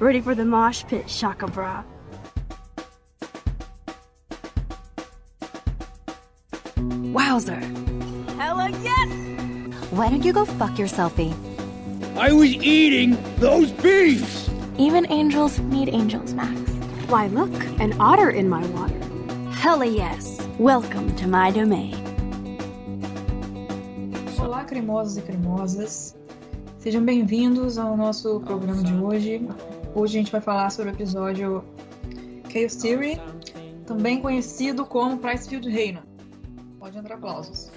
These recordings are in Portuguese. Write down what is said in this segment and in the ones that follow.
Ready for the mosh pit, Shaka Bra. Wowzer. Hella yes! Why don't you go fuck yourselfie? Eh? I was eating those beefs! Even angels need angels, Max. Why, look, an otter in my water. Hella yes. Welcome to my domain. Olá, cremosos e cremosas. Sejam bem-vindos ao nosso programa de hoje. Hoje a gente vai falar sobre o episódio Chaos Theory, também conhecido como Pricefield Reina. Pode entrar aplausos.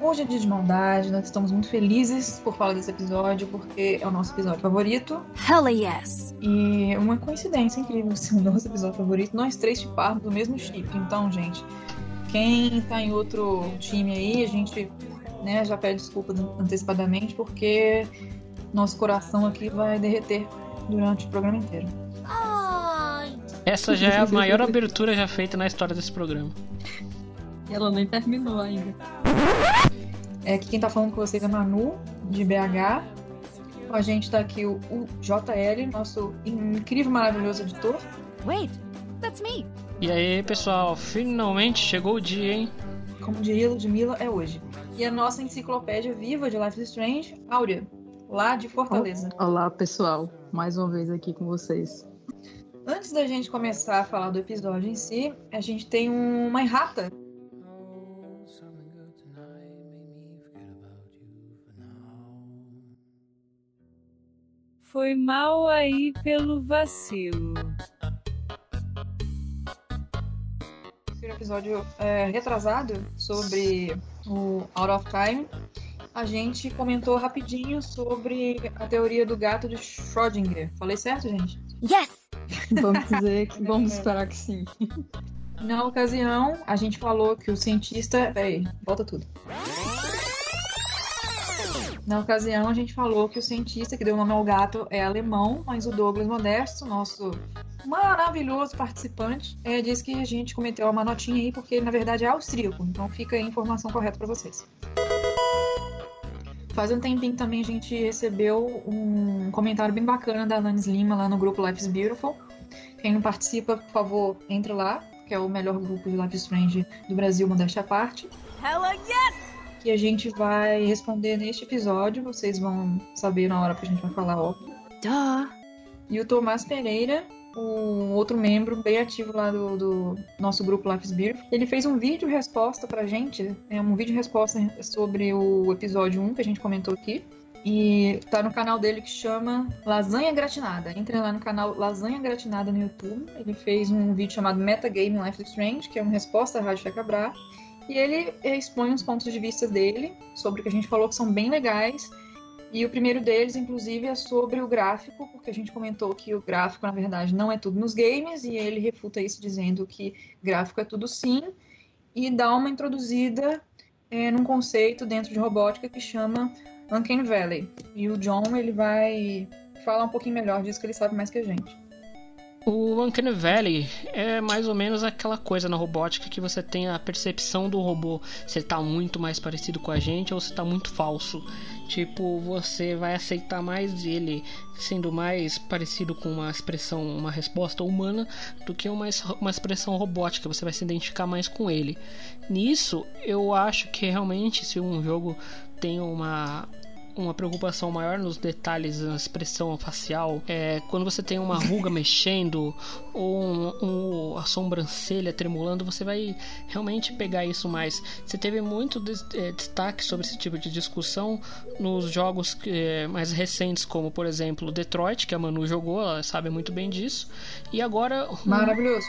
Hoje é dia de maldade, nós estamos muito felizes por falar desse episódio, porque é o nosso episódio favorito. Hella yes. E uma coincidência incrível ser o nosso episódio favorito, nós três chiparmos do mesmo chip. Então, gente, quem tá em outro time aí, a gente né, já pede desculpa antecipadamente, porque nosso coração aqui vai derreter durante o programa inteiro. Essa já é a maior abertura já feita na história desse programa. E ela nem terminou ainda. É, aqui quem tá falando com vocês é Manu, de BH. Com a gente tá aqui o, o JL, nosso incrível, maravilhoso editor. Wait, that's me. E aí, pessoal, finalmente chegou o dia, hein? Como diria Ludmilla, é hoje. E a nossa enciclopédia viva de Life is Strange, Áurea, lá de Fortaleza. Olá, pessoal. Mais uma vez aqui com vocês. Antes da gente começar a falar do episódio em si, a gente tem uma errata Foi mal aí pelo vacilo. No episódio é, retrasado sobre o Out of Time, a gente comentou rapidinho sobre a teoria do gato de Schrödinger. Falei certo, gente? Yes! Vamos dizer que vamos esperar que sim. Na ocasião, a gente falou que o cientista. Peraí, volta tudo. Na ocasião, a gente falou que o cientista que deu o nome ao gato é alemão, mas o Douglas Modesto, nosso maravilhoso participante, é, disse que a gente cometeu uma notinha aí porque ele, na verdade, é austríaco. Então fica aí a informação correta para vocês. Faz um tempinho também a gente recebeu um comentário bem bacana da Alanis Lima lá no grupo Life is Beautiful. Quem não participa, por favor, entre lá, que é o melhor grupo de Life Strange do Brasil, modéstia à parte. Hella yes! que a gente vai responder neste episódio. Vocês vão saber na hora que a gente vai falar, óbvio. Duh. E o Tomás Pereira, um outro membro bem ativo lá do, do nosso grupo Life is Beer, ele fez um vídeo resposta pra gente, é um vídeo resposta sobre o episódio 1 que a gente comentou aqui. E tá no canal dele que chama Lasanha Gratinada. Entrem lá no canal Lasanha Gratinada no YouTube. Ele fez um vídeo chamado Metagame Life is Strange, que é uma resposta à Rádio Fecabra. E ele expõe os pontos de vista dele sobre o que a gente falou que são bem legais. E o primeiro deles, inclusive, é sobre o gráfico, porque a gente comentou que o gráfico, na verdade, não é tudo nos games, e ele refuta isso dizendo que gráfico é tudo sim, e dá uma introduzida é, num conceito dentro de robótica que chama Uncanny Valley. E o John, ele vai falar um pouquinho melhor disso, que ele sabe mais que a gente. O Uncanny Valley é mais ou menos aquela coisa na robótica que você tem a percepção do robô se ele tá muito mais parecido com a gente ou se tá muito falso. Tipo, você vai aceitar mais ele sendo mais parecido com uma expressão, uma resposta humana do que uma, uma expressão robótica. Você vai se identificar mais com ele. Nisso, eu acho que realmente se um jogo tem uma uma preocupação maior nos detalhes na expressão facial. É, quando você tem uma ruga mexendo ou um, um, a sobrancelha tremulando, você vai realmente pegar isso mais. Você teve muito de, é, destaque sobre esse tipo de discussão nos jogos é, mais recentes, como por exemplo Detroit, que a Manu jogou, ela sabe muito bem disso. E agora. Maravilhoso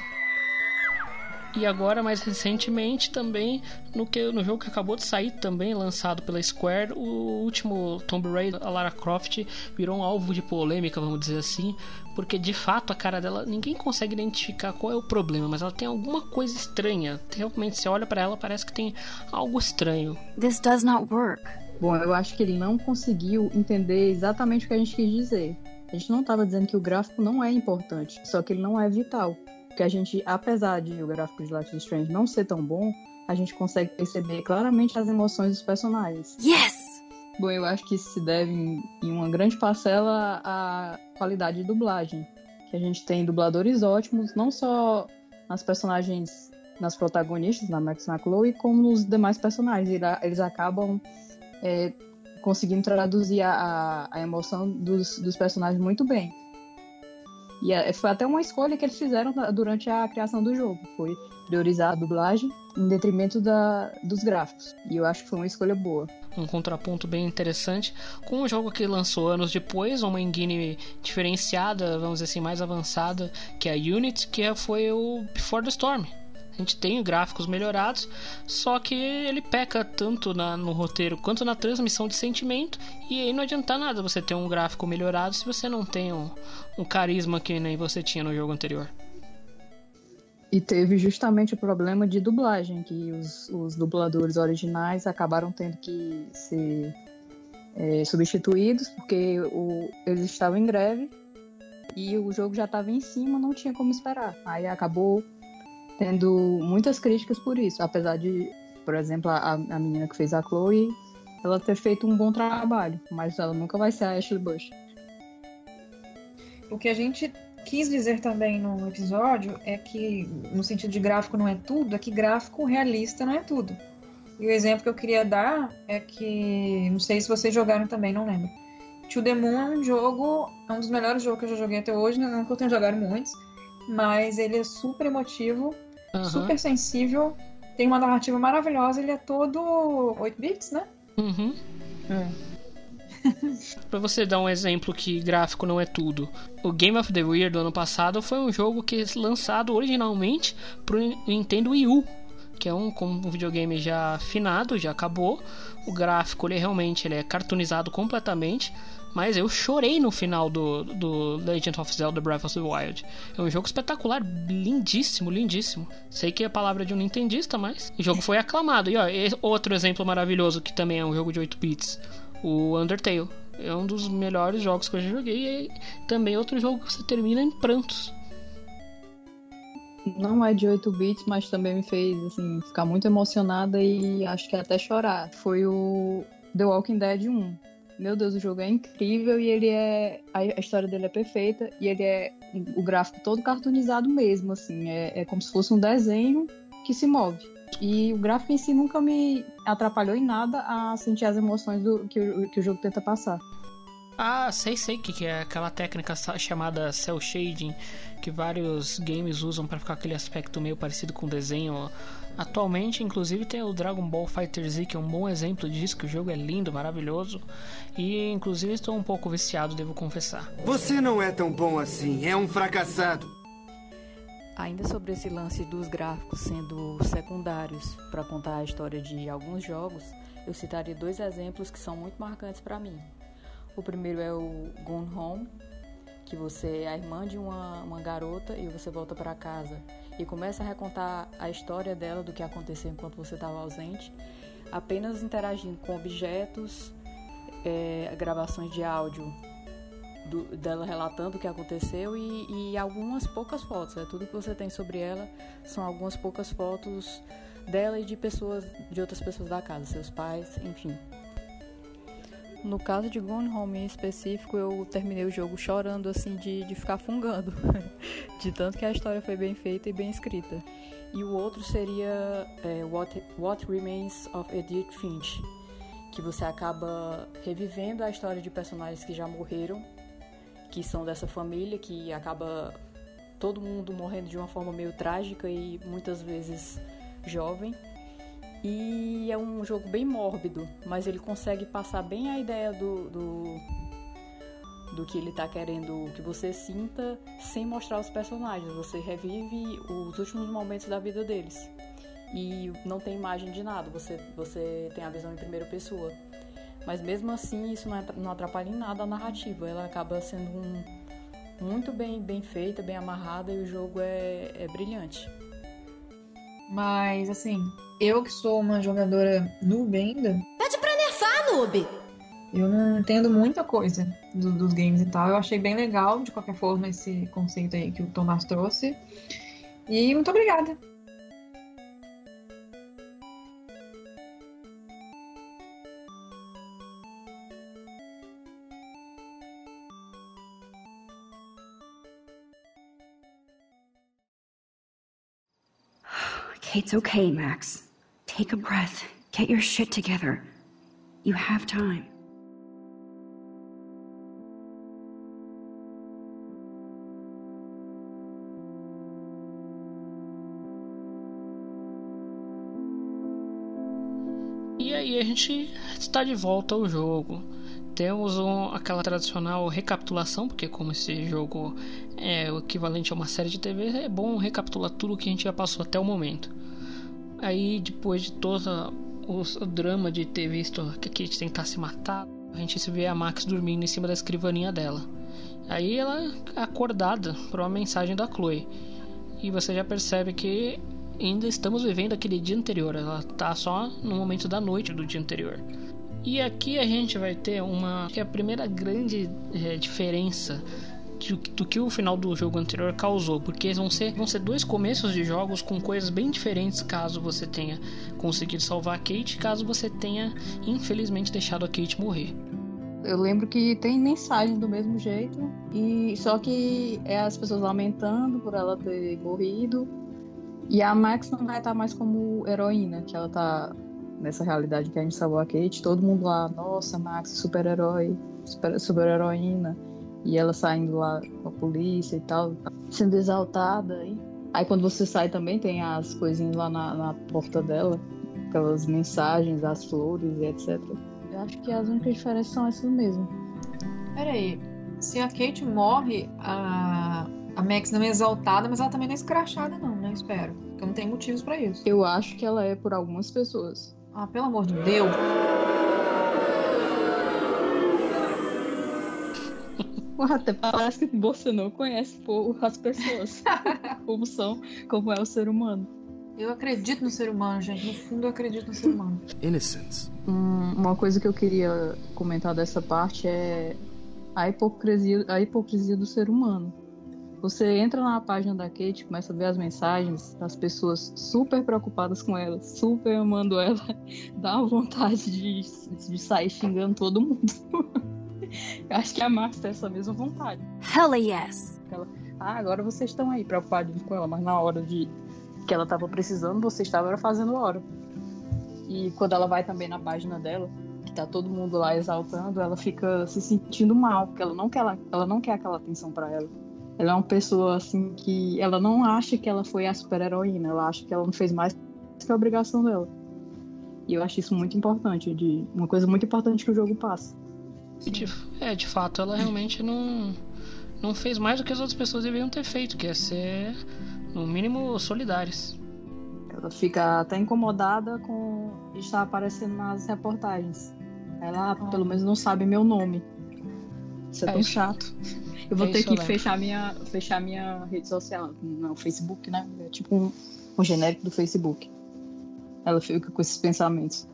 e agora mais recentemente também no que no jogo que acabou de sair também lançado pela Square o último Tomb Raider a Lara Croft virou um alvo de polêmica vamos dizer assim porque de fato a cara dela ninguém consegue identificar qual é o problema mas ela tem alguma coisa estranha. Realmente você olha para ela parece que tem algo estranho. This does not work. Bom, eu acho que ele não conseguiu entender exatamente o que a gente quis dizer. A gente não estava dizendo que o gráfico não é importante, só que ele não é vital que a gente, apesar de o gráfico de Life is Strange não ser tão bom, a gente consegue perceber claramente as emoções dos personagens. Yes! Bom, eu acho que isso se deve em, em uma grande parcela à qualidade de dublagem. Que a gente tem dubladores ótimos, não só nas personagens, nas protagonistas, na Max e na Chloe, como nos demais personagens. Ele- Eles acabam é, conseguindo traduzir a, a- a emoção dos, dos personagens muito bem. E é, foi até uma escolha que eles fizeram durante a criação do jogo. Foi priorizar a dublagem em detrimento da, dos gráficos. E eu acho que foi uma escolha boa. um contraponto bem interessante com um jogo que lançou anos depois, uma engine diferenciada, vamos dizer assim, mais avançada, que é a Unity, que foi o Before the Storm. A gente tem gráficos melhorados, só que ele peca tanto na- no roteiro quanto na transmissão de sentimento, e aí não adianta nada você ter um gráfico melhorado se você não tem um, um carisma que nem você tinha no jogo anterior. E teve justamente o problema de dublagem, que os, os dubladores originais acabaram tendo que ser é, substituídos, porque o- eles estavam em greve e o jogo já estava em cima, não tinha como esperar. Aí acabou tendo muitas críticas por isso, apesar de, por exemplo, a, a menina que fez a Chloe, ela ter feito um bom trabalho, mas ela nunca vai ser a Ashley Bush. O que a gente quis dizer também no episódio é que, no sentido de gráfico não é tudo, é que gráfico realista não é tudo. E o exemplo que eu queria dar é que, não sei se vocês jogaram também, não lembro. To The Moon é um jogo, é um dos melhores jogos que eu já joguei até hoje, não que eu tenha jogado muitos, mas ele é super emotivo, Aham. super sensível, tem uma narrativa maravilhosa, ele é todo 8 bits, né? Uhum. Pra você dar um exemplo que gráfico não é tudo, o Game of the Year do ano passado foi um jogo que é lançado originalmente pro Nintendo Wii U, que é um, um videogame já finado, já acabou. O gráfico ele realmente ele é cartoonizado completamente, mas eu chorei no final do, do Legend of Zelda Breath of the Wild. É um jogo espetacular, lindíssimo, lindíssimo. Sei que é a palavra de um nintendista, mas o jogo foi aclamado. E ó, outro exemplo maravilhoso que também é um jogo de 8 bits, o Undertale. É um dos melhores jogos que eu já joguei e também é outro jogo que você termina em prantos. Não é de 8 bits, mas também me fez assim, ficar muito emocionada e acho que até chorar. Foi o The Walking Dead 1. Meu Deus, o jogo é incrível e ele é. A história dele é perfeita e ele é o gráfico todo cartoonizado mesmo, assim. É, é como se fosse um desenho que se move. E o gráfico em si nunca me atrapalhou em nada a sentir as emoções do, que, o, que o jogo tenta passar. Ah, sei, sei que, que é aquela técnica chamada cel shading que vários games usam para ficar aquele aspecto meio parecido com desenho. Atualmente, inclusive, tem o Dragon Ball Fighter Z, que é um bom exemplo disso, que o jogo é lindo, maravilhoso. E, inclusive, estou um pouco viciado, devo confessar. Você não é tão bom assim, é um fracassado. Ainda sobre esse lance dos gráficos sendo secundários para contar a história de alguns jogos, eu citaria dois exemplos que são muito marcantes para mim. O primeiro é o Gone Home, que você é a irmã de uma, uma garota e você volta para casa e começa a recontar a história dela do que aconteceu enquanto você estava ausente, apenas interagindo com objetos, é, gravações de áudio do- dela relatando o que aconteceu e, e algumas poucas fotos. É tudo que você tem sobre ela são algumas poucas fotos dela e de pessoas, de outras pessoas da casa, seus pais, enfim. No caso de Gone Home em específico, eu terminei o jogo chorando assim de, de ficar fungando, de tanto que a história foi bem feita e bem escrita. E o outro seria é, What, What Remains of Edith Finch, que você acaba revivendo a história de personagens que já morreram que são dessa família, que acaba todo mundo morrendo de uma forma meio trágica e muitas vezes jovem. E é um jogo bem mórbido, mas ele consegue passar bem a ideia do, do, do que ele tá querendo que você sinta sem mostrar os personagens. Você revive os últimos momentos da vida deles. E não tem imagem de nada, você, você tem a visão em primeira pessoa. Mas mesmo assim, isso não atrapalha em nada a narrativa. Ela acaba sendo um, muito bem, bem feita, bem amarrada e o jogo é, é brilhante. Mas, assim, eu que sou uma jogadora noob ainda, Pede pra nerfar, noob! eu não entendo muita coisa do- dos games e tal. Eu achei bem legal, de qualquer forma, esse conceito aí que o Tomás trouxe. E muito obrigada. It's okay, Max. Take a breath. Get your shit together. You have time. E aí a gente está de volta ao jogo. Temos um, aquela tradicional recapitulação, porque como esse jogo é o equivalente a uma série de TV, é bom recapitular tudo o que a gente já passou até o momento. Aí depois de todo o, drama de ter visto que a Kate tentar se matar, a gente se vê a Max dormindo em cima da escrivaninha dela. Aí ela é acordada por uma mensagem da Chloe. E você já percebe que ainda estamos vivendo aquele dia anterior. Ela tá só no momento da noite do dia anterior. E aqui a gente vai ter uma que é a primeira grande é, diferença do, que o final do jogo anterior causou, porque vão ser, vão ser dois começos de jogos com coisas bem diferentes caso você tenha conseguido salvar a Kate, caso você tenha infelizmente deixado a Kate morrer. Eu lembro que tem mensagem do mesmo jeito, e só que é as pessoas lamentando por ela ter morrido. E a Max não vai estar mais como heroína, que ela tá nessa realidade que a gente salvou a Kate, todo mundo lá, nossa, Max, super-herói, super-heroína. Super heroína e ela saindo lá com a polícia e tal, sendo exaltada. E... Aí quando você sai também tem as coisinhas lá na, na porta dela, aquelas mensagens, as flores e etc. Eu acho que as únicas diferenças são essas mesmo. Peraí, se a Kate morre, a, a Max não é exaltada, mas ela também não é escrachada, não, né? Espero. Porque não tem motivos para isso. Eu acho que ela é por algumas pessoas. Ah, pelo amor de Deus. Até parece que você não conhece as pessoas. como são, como é o ser humano. Eu acredito no ser humano, gente. No fundo, eu acredito no ser humano. Innocence. Hum, uma coisa que eu queria comentar dessa parte é a hipocrisia, a hipocrisia do ser humano. Você entra na página da Kate, começa a ver as mensagens das pessoas super preocupadas com ela, super amando ela, dá uma vontade de, de sair xingando todo mundo. Eu acho que a Max tem essa mesma vontade. Hell yes! Ela, ah, agora vocês estão aí preocupados com ela, mas na hora de que ela estava precisando, você estava fazendo hora. E quando ela vai também na página dela, que tá todo mundo lá exaltando, ela fica se sentindo mal, porque ela não quer, ela não quer aquela atenção para ela. Ela é uma pessoa assim que ela não acha que ela foi a super-heroína, ela acha que ela não fez mais que a obrigação dela. E eu acho isso muito importante, de uma coisa muito importante que o jogo passa. De, é, de fato, ela realmente não, não fez mais do que as outras pessoas deveriam ter feito, que é ser, no mínimo, solidárias. Ela fica até incomodada com estar aparecendo nas reportagens. Ela, ah. pelo menos, não sabe meu nome. Isso é, é tão isso. chato. Eu vou é ter que fechar minha, fechar minha rede social, no Facebook, né? É tipo um, um genérico do Facebook. Ela fica com esses pensamentos.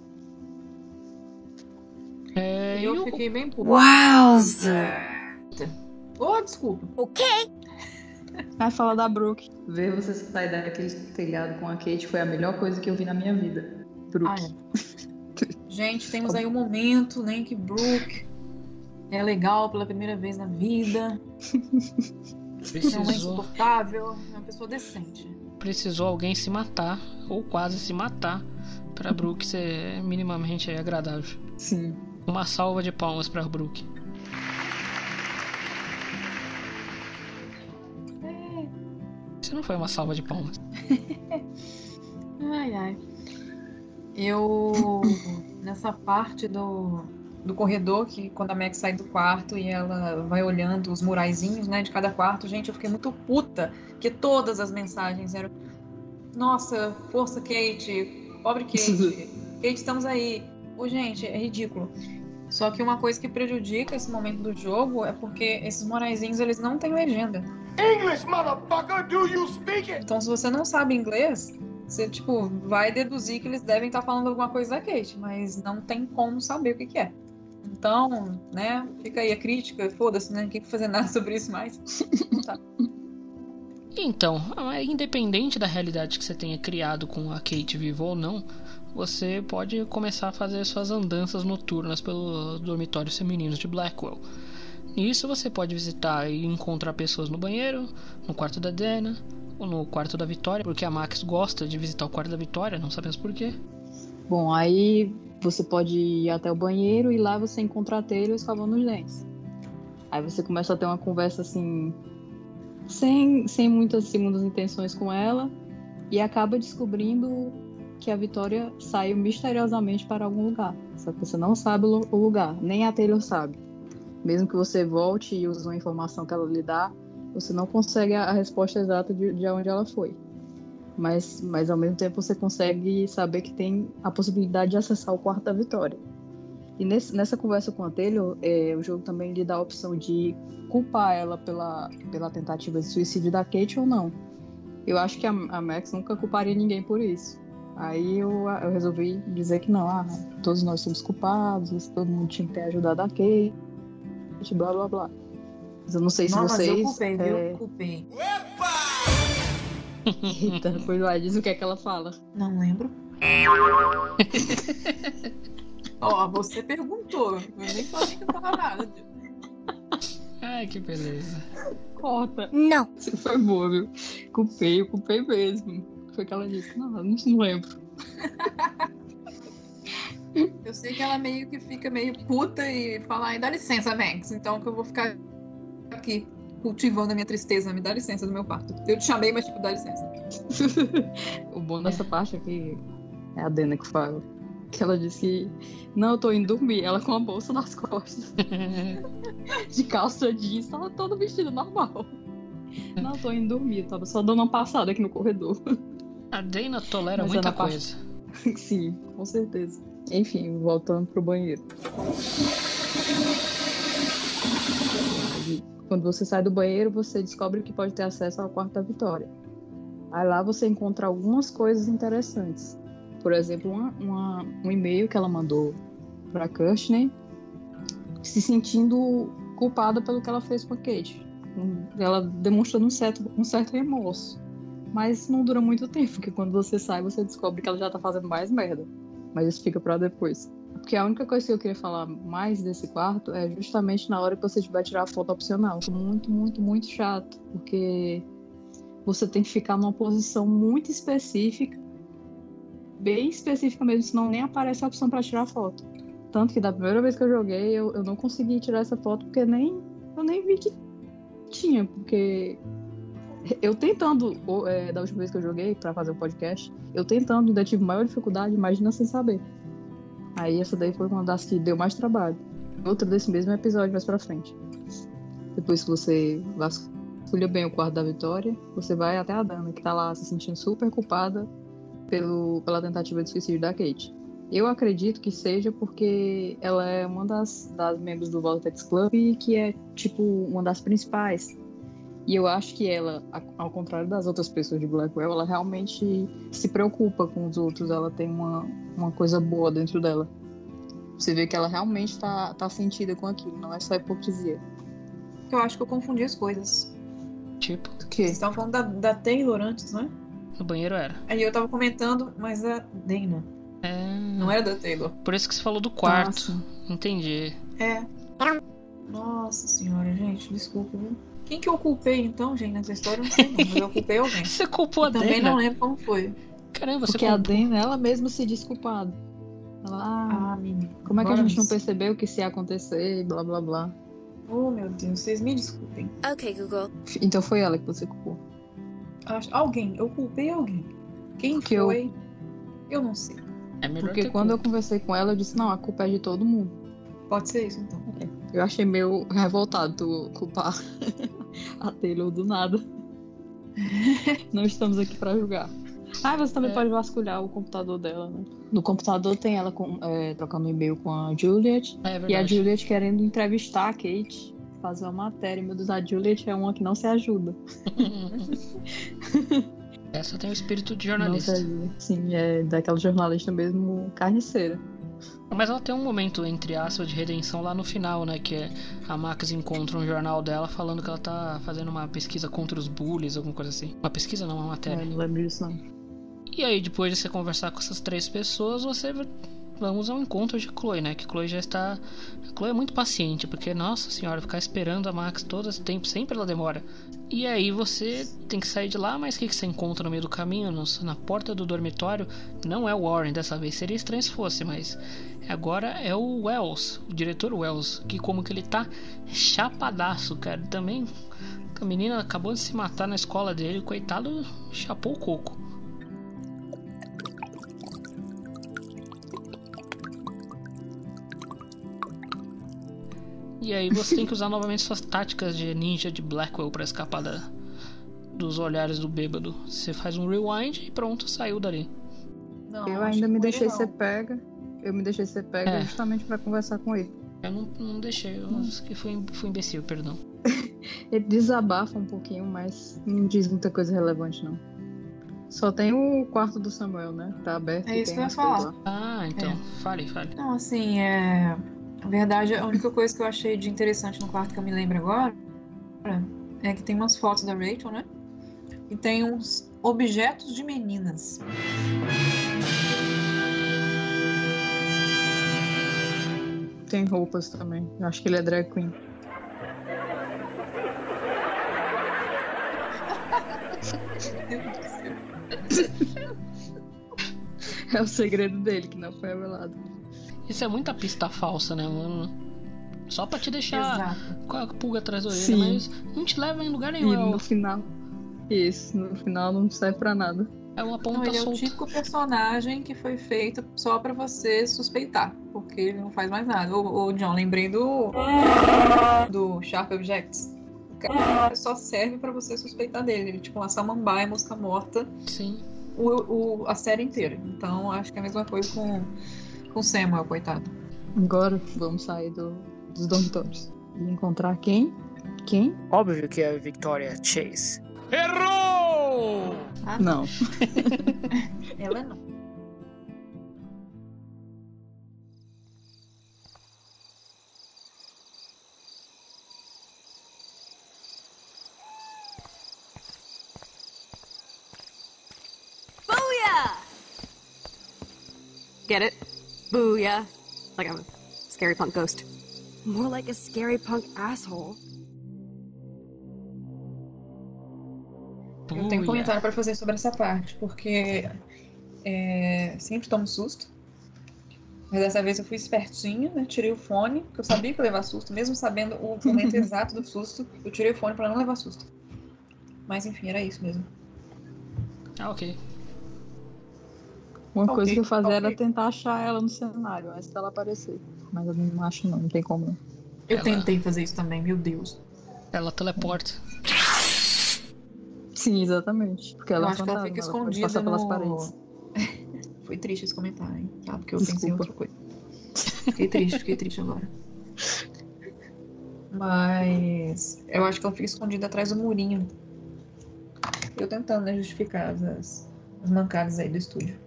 É, eu, eu fiquei bem puta. Wowzer! Oh, desculpa. O quê? Vai falar da Brooke. Ver você sair daquele telhado com a Kate foi a melhor coisa que eu vi na minha vida. Brooke. Ah, é. Gente, temos aí um momento, né, que Brooke é legal pela primeira vez na vida. Precisou... Não é insuportável, é uma pessoa decente. Precisou alguém se matar, ou quase se matar, pra Brooke ser minimamente agradável. Sim. Uma salva de palmas para Brook. Isso não foi uma salva de palmas. ai, ai. Eu. Nessa parte do, do corredor, que quando a Max sai do quarto e ela vai olhando os muraizinhos, né, de cada quarto, gente, eu fiquei muito puta, que todas as mensagens eram. Nossa, força, Kate. Pobre Kate. Kate, estamos aí. Ô, gente, é ridículo. Só que uma coisa que prejudica esse momento do jogo é porque esses moraizinhos eles não têm legenda. English, motherfucker, do you speak it? Então, se você não sabe inglês, você tipo vai deduzir que eles devem estar falando alguma coisa da Kate, mas não tem como saber o que, que é. Então, né, fica aí a crítica, foda-se, né? Ninguém vai fazer nada sobre isso mais. tá. Então, independente da realidade que você tenha criado com a Kate viva ou não, você pode começar a fazer suas andanças noturnas pelos dormitórios femininos de Blackwell. Nisso você pode visitar e encontrar pessoas no banheiro, no quarto da Dana, ou no quarto da Vitória, porque a Max gosta de visitar o quarto da Vitória, não sabemos porquê. Bom, aí você pode ir até o banheiro e lá você encontra a Taylor escovando os dentes. Aí você começa a ter uma conversa assim, sem, sem muitas segundas intenções com ela, e acaba descobrindo que a Vitória saiu misteriosamente para algum lugar. Só que você não sabe o lugar, nem a Taylor sabe. Mesmo que você volte e use uma informação que ela lhe dá, você não consegue a resposta exata de, de onde ela foi. Mas, mas ao mesmo tempo você consegue saber que tem a possibilidade de acessar o quarto da Vitória. E nesse, nessa conversa com a Taylor, é, o jogo também lhe dá a opção de culpar ela pela, pela tentativa de suicídio da Kate ou não. Eu acho que a, a Max nunca culparia ninguém por isso. Aí eu, eu resolvi dizer que não, ah, todos nós somos culpados, todo mundo tinha que ter ajudado a Kate blá blá blá. Mas eu não sei se não, vocês. Mas eu culpei, é... eu culpei. Eita, pois lá, diz o que é que ela fala. Não lembro. Ó, oh, você perguntou. Eu nem falei que eu tava nada. Ai, que beleza. Corta. Não. Você foi boa, viu? Culpei, eu culpei mesmo. Foi que ela disse. Não, eu não lembro. Eu sei que ela meio que fica meio puta e fala, ai, dá licença, Max, então que eu vou ficar aqui cultivando a minha tristeza, me dá licença do meu quarto. Eu te chamei, mas tipo, dá licença. o bom dessa parte aqui é a Dana que fala. Que ela disse que não, eu tô indo dormir, ela com a bolsa nas costas. de calça jeans, tava todo vestido normal. Não, eu tô indo dormir, tava só dando uma passada aqui no corredor. A Dana tolera mas muita coisa. Parte... Sim, com certeza. Enfim, voltando pro banheiro. Quando você sai do banheiro, você descobre que pode ter acesso ao quarto da Vitória. Aí lá você encontra algumas coisas interessantes. Por exemplo, uma, uma, um e-mail que ela mandou para Kirsten, se sentindo culpada pelo que ela fez com a Kate. Ela demonstrando um certo, um certo remorso. Mas não dura muito tempo, porque quando você sai, você descobre que ela já tá fazendo mais merda. Mas isso fica para depois. Porque a única coisa que eu queria falar mais desse quarto é justamente na hora que você vai tirar a foto opcional. Muito, muito, muito chato. Porque você tem que ficar numa posição muito específica, bem específica mesmo, senão nem aparece a opção para tirar foto. Tanto que da primeira vez que eu joguei, eu, eu não consegui tirar essa foto porque nem eu nem vi que tinha, porque eu tentando, é, da última vez que eu joguei para fazer o podcast, eu tentando, ainda tive maior dificuldade, imagina sem saber. Aí essa daí foi uma das que deu mais trabalho. Outra desse mesmo episódio mais pra frente. Depois que você vasculha bem o quarto da Vitória, você vai até a Dana, que tá lá se sentindo super culpada pelo, pela tentativa de suicídio da Kate. Eu acredito que seja porque ela é uma das, das membros do Voltex Club e que é, tipo, uma das principais e eu acho que ela, ao contrário das outras pessoas de Blackwell, ela realmente se preocupa com os outros, ela tem uma, uma coisa boa dentro dela. Você vê que ela realmente tá, tá sentida com aquilo, não é só hipocrisia. Eu acho que eu confundi as coisas. Tipo? O quê? Vocês estavam falando da, da Taylor antes, não é? No banheiro era. Aí eu tava comentando, mas a Dana. É... Não era da Taylor. Por isso que você falou do quarto. Nossa. Entendi. É. Nossa senhora, gente, desculpa, viu? Quem que eu culpei então, gente, nessa história? Eu não sei, não, mas eu culpei alguém. Você culpou a Dana? Também não lembro como foi. Caramba, você Porque culpou. a Dana, ela mesma se desculpada. Ela, ah, ah menina. Como é que a gente não percebeu que isso ia acontecer e blá blá blá. Oh, meu Deus, vocês me desculpem. Ok, Google. Então foi ela que você culpou. Alguém, eu culpei alguém. Quem Porque foi? Eu... eu não sei. É Porque quando culpa. eu conversei com ela, eu disse, não, a culpa é de todo mundo. Pode ser isso, então. Eu achei meio revoltado culpar a Taylor do nada. Não estamos aqui para julgar. Ah, você também é. pode vasculhar o computador dela, né? No computador tem ela com, é, trocando e-mail com a Juliet. É e a Juliet querendo entrevistar a Kate, fazer uma matéria. Meu Deus, a Juliet é uma que não se ajuda. Essa tem o espírito de jornalista. Sim, é daquela jornalista mesmo carniceira. Mas ela tem um momento, entre aspas, de redenção lá no final, né? Que é a Max encontra um jornal dela falando que ela tá fazendo uma pesquisa contra os bullies, alguma coisa assim. Uma pesquisa não, uma matéria. É, não lembro disso não. E aí, depois de você conversar com essas três pessoas, você vamos ao encontro de Chloe, né? Que Chloe já está. A Chloe é muito paciente, porque, nossa senhora, ficar esperando a Max todo esse tempo, sempre ela demora. E aí você tem que sair de lá, mas o que, que você encontra no meio do caminho? Na porta do dormitório, não é o Warren dessa vez, seria estranho se fosse, mas agora é o Wells, o diretor Wells, que como que ele tá chapadaço, cara. Também a menina acabou de se matar na escola dele, coitado, chapou o coco. E aí você tem que usar novamente suas táticas de ninja de Blackwell para escapar da, dos olhares do bêbado. Você faz um rewind e pronto, saiu dali. Não, eu ainda me deixei não. ser pega. Eu me deixei ser pega é. justamente para conversar com ele. Eu não, não deixei, eu hum. que fui, fui imbecil, perdão. ele desabafa um pouquinho, mas não diz muita coisa relevante, não. Só tem o quarto do Samuel, né? Tá aberto. É isso que eu ia falar. Ah, então. É. Fale, fale. Não, assim, é. Na verdade, a única coisa que eu achei de interessante no quarto que eu me lembro agora é que tem umas fotos da Rachel, né? E tem uns objetos de meninas. Tem roupas também. Eu acho que ele é drag queen. é o segredo dele que não foi revelado. Isso é muita pista falsa, né, mano? Só pra te deixar Exato. com a pulga atrás da orelha, mas não te leva em lugar nenhum. E no final. Isso, no final não serve pra nada. É uma ponta não, ele solta. é o típico personagem que foi feito só para você suspeitar, porque ele não faz mais nada. O, o John, lembrei do do Sharp Objects. O cara só serve para você suspeitar dele. Ele tipo uma samambaia, mosca morta. Sim. O, o, a série inteira. Então acho que é a mesma coisa com com Samuel, coitado. Agora vamos sair do, dos dormitórios. E encontrar quem? Quem? Óbvio que é a Victoria Chase. Errou! Ah, não. Ela não. Get it? Booyah. Like I'm a scary punk ghost. More like a scary punk asshole. Eu tenho um comentário para fazer sobre essa parte, porque é, sempre tomo susto. Mas dessa vez eu fui espertinha, né? Tirei o fone, porque eu sabia que ia levar susto, mesmo sabendo o momento exato do susto, eu tirei o fone para não levar susto. Mas enfim, era isso mesmo. Ah, ok. Uma okay, coisa que eu fazia okay. era tentar achar ela no cenário, antes dela aparecer. Mas eu não acho não, não tem como não. Eu ela... tentei fazer isso também, meu Deus. Ela teleporta. Sim, exatamente. Porque ela eu acho que ela fica escondida ela no... pelas paredes. Foi triste esse comentário, hein? Tá? Porque eu Desculpa. pensei em outra coisa. Fiquei triste, fiquei triste agora. Mas eu acho que ela fica escondida atrás do murinho. Eu tentando né, justificar as, as mancadas aí do estúdio.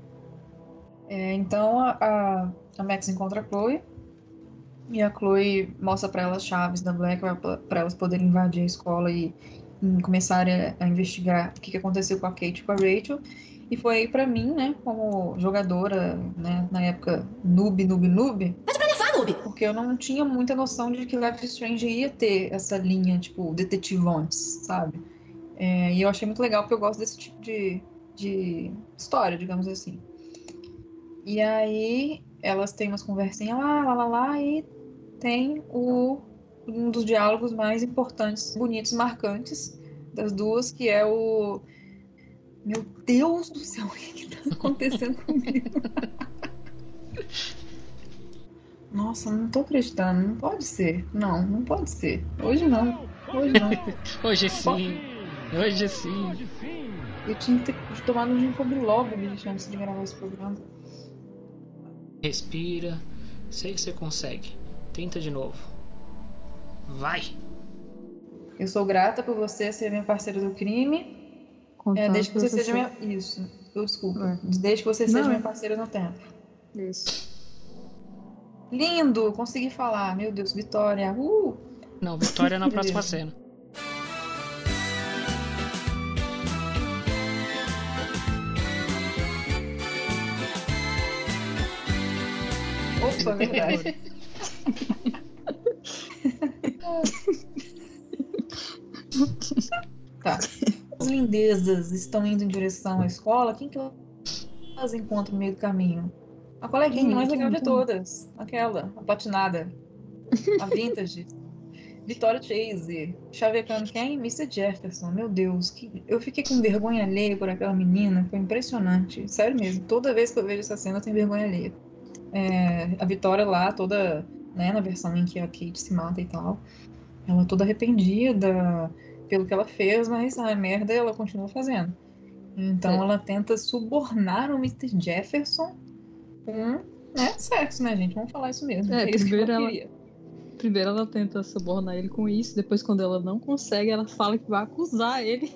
É, então a, a, Max encontra a Chloe e a Chloe mostra para ela as chaves da Blackwell para elas poderem invadir a escola e, e começarem a, a, investigar o que, que aconteceu com a Kate e com a Rachel. E foi aí pra mim, né, como jogadora, né, na época noob, noob, noob. Mas pra falar noob! Porque eu não tinha muita noção de que Life is Strange ia ter essa linha, tipo, detetivões, sabe? É, e eu achei muito legal porque eu gosto desse tipo de, de história, digamos assim. E aí elas têm umas conversinhas lá, lá, lá, lá, e tem o, um dos diálogos mais importantes, bonitos, marcantes das duas, que é o. Meu Deus do céu, o que está acontecendo comigo? Nossa, não tô acreditando, não pode ser. Não, não pode ser. Hoje não. Hoje não. Hoje sim. Hoje sim. Eu tinha que ter tomado um ginkgo biloba antes de gravar esse programa. Respira. Sei que você consegue. Tenta de novo. Vai! Eu sou grata por você ser minha parceira do crime. É, desde que você seja minha. Isso. Eu desculpa. É. Desde que você seja Não. minha parceira no tempo. Isso. Lindo! Consegui falar. Meu Deus, Vitória. Uh! Não, Vitória na próxima cena. Opa, verdade. tá. As lindezas estão indo em direção à escola. Quem que elas encontram no meio do caminho? A coleguinha mais legal de todas. Aquela, a patinada. A vintage. Vitória Chase, chavecando quem? Mr. Jefferson. Meu Deus, que... eu fiquei com vergonha alheia por aquela menina. Foi impressionante. Sério mesmo. Toda vez que eu vejo essa cena, eu tenho vergonha alheia. É, a Vitória lá, toda, né, na versão em que a Kate se mata e tal, ela toda arrependida pelo que ela fez, mas a merda ela continua fazendo. Então é. ela tenta subornar o Mr. Jefferson com né, sexo, né, gente? Vamos falar isso mesmo. É, é isso primeiro ela, primeiro ela tenta subornar ele com isso, depois quando ela não consegue, ela fala que vai acusar ele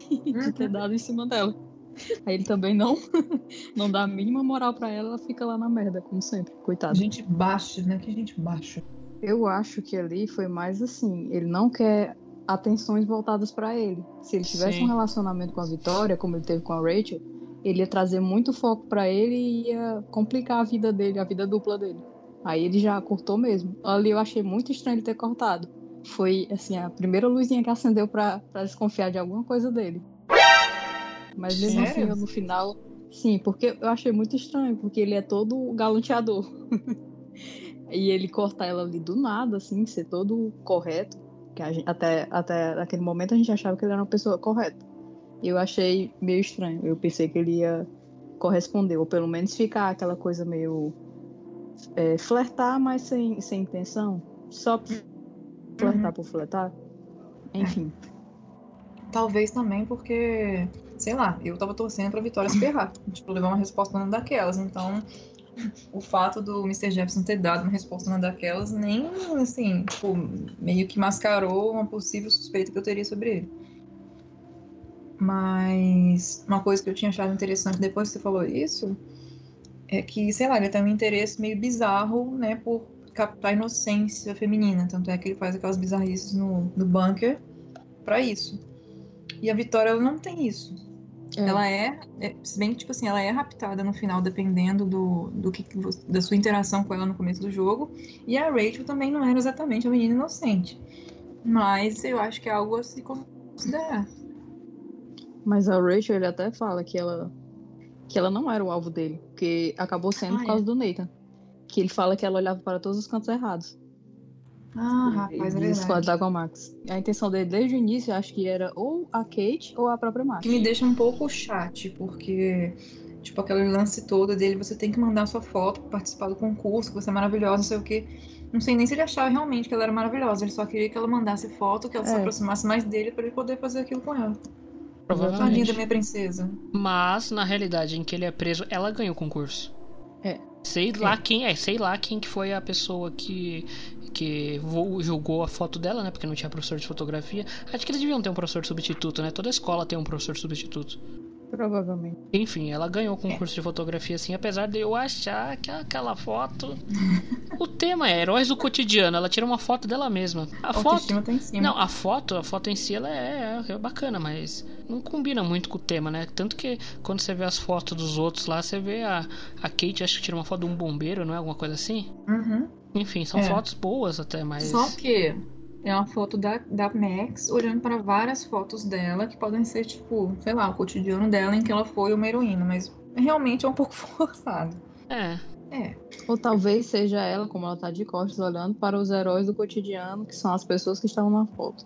de ter uhum. dado em cima dela. Aí ele também não não dá a mínima moral para ela, ela fica lá na merda, como sempre, coitada. Gente baixa, né? Que gente baixa. Eu acho que ali foi mais assim, ele não quer atenções voltadas para ele. Se ele tivesse Sim. um relacionamento com a Vitória, como ele teve com a Rachel, ele ia trazer muito foco para ele e ia complicar a vida dele, a vida dupla dele. Aí ele já cortou mesmo. Ali eu achei muito estranho ele ter cortado. Foi assim a primeira luzinha que acendeu para desconfiar de alguma coisa dele. Mas mesmo assim, assim, no final, sim, porque eu achei muito estranho, porque ele é todo galanteador. e ele cortar ela ali do nada, assim, ser todo correto. Que gente, até, até aquele momento a gente achava que ele era uma pessoa correta. Eu achei meio estranho. Eu pensei que ele ia corresponder, ou pelo menos ficar aquela coisa meio. É, flertar, mas sem, sem intenção. Só flertar uhum. por flertar. Enfim. Talvez também porque, sei lá, eu tava torcendo pra Vitória se ferrar. tipo, levar uma resposta uma daquelas. Então, o fato do Mr. Jefferson ter dado uma resposta uma daquelas nem, assim, tipo, meio que mascarou uma possível suspeita que eu teria sobre ele. Mas uma coisa que eu tinha achado interessante depois que você falou isso é que, sei lá, ele tem um interesse meio bizarro, né, por captar a inocência feminina. Tanto é que ele faz aquelas bizarrices no, no bunker para isso. E a Vitória, ela não tem isso. É. Ela é, é, se bem que, tipo assim, ela é raptada no final, dependendo do, do que, da sua interação com ela no começo do jogo. E a Rachel também não era exatamente a menina inocente. Mas eu acho que é algo a se considerar. Mas a Rachel, ele até fala que ela que ela não era o alvo dele, porque acabou sendo ah, por causa é? do Nathan. Que ele fala que ela olhava para todos os cantos errados. Ah, rapaz, é verdade. da Max. A intenção dele desde o início, acho que era ou a Kate ou a própria Max. Que me deixa um pouco chat, porque tipo aquele lance todo dele, você tem que mandar sua foto para participar do concurso, que você é maravilhosa, não sei o que. Não sei nem se ele achava realmente que ela era maravilhosa, ele só queria que ela mandasse foto, que ela é. se aproximasse mais dele para ele poder fazer aquilo com ela. Provavelmente. linda minha princesa. Mas na realidade em que ele é preso, ela ganhou o concurso. É. Sei lá é. quem é, sei lá quem que foi a pessoa que que julgou a foto dela, né? Porque não tinha professor de fotografia. Acho que eles deviam ter um professor substituto, né? Toda escola tem um professor substituto. Provavelmente. Enfim, ela ganhou o concurso de fotografia, assim, apesar de eu achar que aquela foto. o tema é heróis do cotidiano. Ela tira uma foto dela mesma. A, foto. Tá em cima. Não, a foto, a foto em si ela é, é, bacana, mas não combina muito com o tema, né? Tanto que quando você vê as fotos dos outros lá, você vê a, a Kate, acho que tira uma foto de um bombeiro, não é? Alguma coisa assim? Uhum. Enfim, são é. fotos boas até, mas. Só que é uma foto da, da Max olhando para várias fotos dela que podem ser, tipo, sei lá, o cotidiano dela em que ela foi uma heroína, mas realmente é um pouco forçado. É. É. Ou talvez seja ela, como ela tá de costas, olhando para os heróis do cotidiano, que são as pessoas que estavam na foto.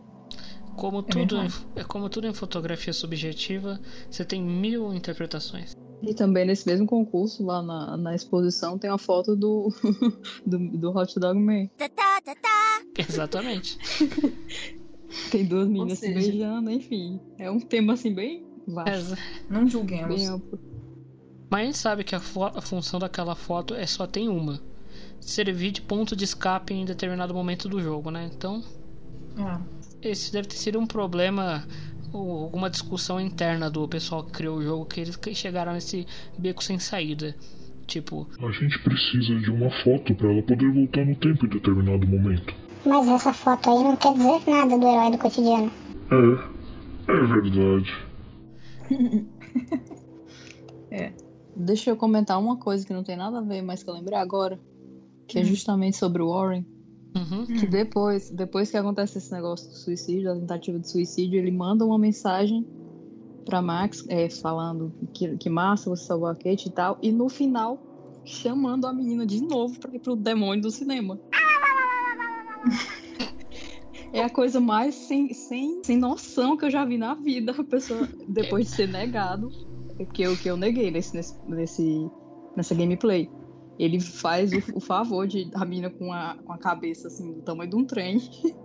Como é tudo, em, é como tudo em fotografia subjetiva, você tem mil interpretações. E também nesse mesmo concurso, lá na, na exposição, tem a foto do, do, do Hot Dog Man. Exatamente. tem duas meninas seja... se beijando, enfim. É um tema assim bem vasto. É, não julguemos. Bem amplo. Mas a gente sabe que a, a, função daquela foto é só tem uma. Servir de ponto de escape em determinado momento do jogo, né? Então. Ah. Esse deve ter sido um problema alguma discussão interna do pessoal que criou o jogo que eles chegaram nesse beco sem saída. Tipo, a gente precisa de uma foto para ela poder voltar no tempo em determinado momento. Mas essa foto aí não quer dizer nada do herói do cotidiano. É, é verdade. é. Deixa eu comentar uma coisa que não tem nada a ver, mas que eu lembrei agora. Que é Hum. justamente sobre o Warren. Uhum. Que depois, depois que acontece esse negócio do suicídio, da tentativa de suicídio, ele manda uma mensagem pra Max, é, falando que, que massa, você salvou a Kate e tal. E no final, chamando a menina de novo pra ir pro demônio do cinema. É a coisa mais sem, sem, sem noção que eu já vi na vida. A pessoa, depois de ser negado, que eu, que eu neguei nesse, nesse, nesse, nessa gameplay. Ele faz o, o favor de a menina com a, com a cabeça assim, do tamanho de um trem.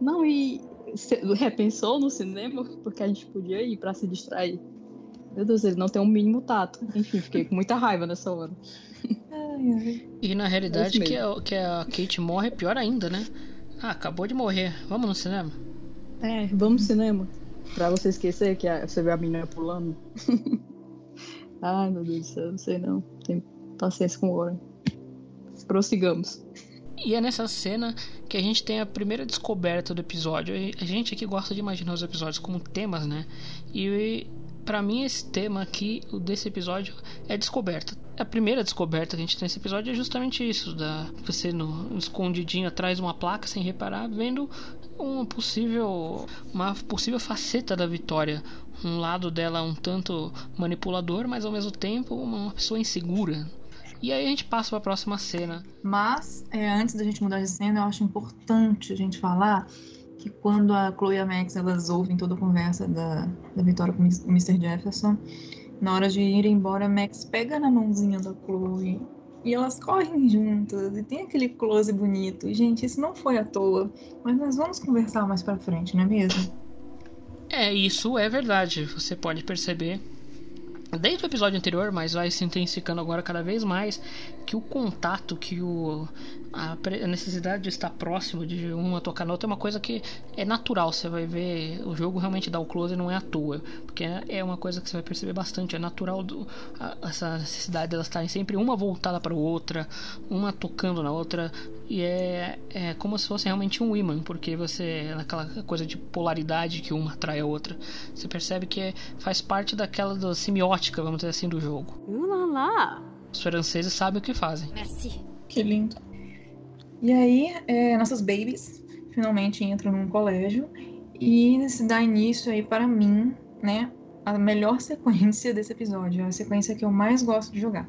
Não, e cê repensou no cinema porque a gente podia ir pra se distrair. Meu Deus, ele não tem um mínimo tato. Enfim, fiquei com muita raiva nessa hora. E na realidade, É que, a, que a Kate morre é pior ainda, né? Ah, acabou de morrer. Vamos no cinema? É, vamos no cinema. Pra você esquecer que a- você vê a menina pulando. Ai, meu Deus do céu, não sei não. Tem paciência com o Warren. Prossigamos. E é nessa cena que a gente tem a primeira descoberta do episódio. A gente aqui gosta de imaginar os episódios como temas, né? E pra mim esse tema aqui, o desse episódio, é descoberta. A primeira descoberta que a gente tem nesse episódio é justamente isso, da você no escondidinho atrás de uma placa sem reparar, vendo uma possível uma possível faceta da Vitória. Um lado dela um tanto manipulador, mas ao mesmo tempo uma pessoa insegura. E aí a gente passa para a próxima cena. Mas, é, antes da gente mudar de cena, eu acho importante a gente falar que quando a Chloe e a Max elas ouvem toda a conversa da, da Vitória com o Mr. Jefferson, na hora de ir embora, a Max pega na mãozinha da Chloe e elas correm juntas e tem aquele close bonito. E, gente, isso não foi à toa, mas nós vamos conversar mais pra frente, não é mesmo? É, isso é verdade. Você pode perceber desde o episódio anterior, mas vai se intensificando agora cada vez mais que o contato, que o a, a necessidade de estar próximo de uma tocar na outra é uma coisa que é natural. Você vai ver o jogo realmente dá o close não é à toa, porque é uma coisa que você vai perceber bastante. É natural do, a- essa necessidade delas estarem sempre uma voltada para outra, uma tocando na outra e é, é como se fosse realmente um imã, porque você naquela coisa de polaridade que uma atrai a outra, você percebe que é- faz parte daquela da semiótica, vamos dizer assim, do jogo. Uh. Os franceses sabem o que fazem. Merci. Que lindo. E aí, é, nossas babies finalmente entram num colégio e se dá início aí para mim, né, a melhor sequência desse episódio, a sequência que eu mais gosto de jogar.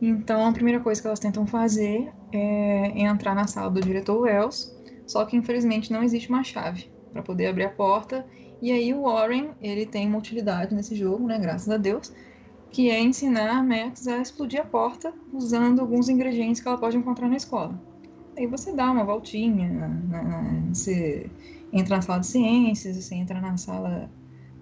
Então, a primeira coisa que elas tentam fazer é entrar na sala do diretor Wells, só que infelizmente não existe uma chave para poder abrir a porta. E aí o Warren, ele tem uma utilidade nesse jogo, né, graças a Deus, que é ensinar a Max a explodir a porta usando alguns ingredientes que ela pode encontrar na escola. Aí você dá uma voltinha, na- você entra na sala de ciências, você entra na sala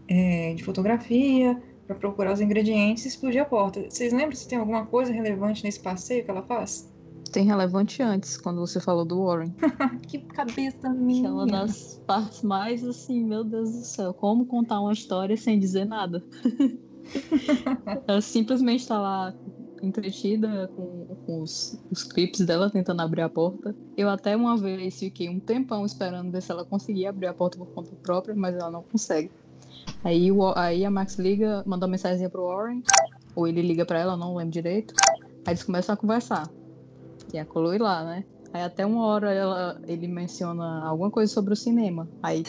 é, de fotografia para procurar os ingredientes e explodir a porta. Vocês lembram se tem alguma coisa relevante nesse passeio que ela faz? Tem relevante antes, quando você falou do Warren. que cabeça Que é minha! uma das partes mais assim, meu Deus do céu, como contar uma história sem dizer nada. Ela simplesmente tá lá entretida com, com os, os clipes dela tentando abrir a porta. Eu até uma vez fiquei um tempão esperando ver se ela conseguia abrir a porta por conta própria, mas ela não consegue. Aí, o, aí a Max liga, manda uma mensagem pro Warren, ou ele liga pra ela, não lembro direito. Aí eles começam a conversar. E a Chloe lá, né? Aí até uma hora ela, ele menciona alguma coisa sobre o cinema. Aí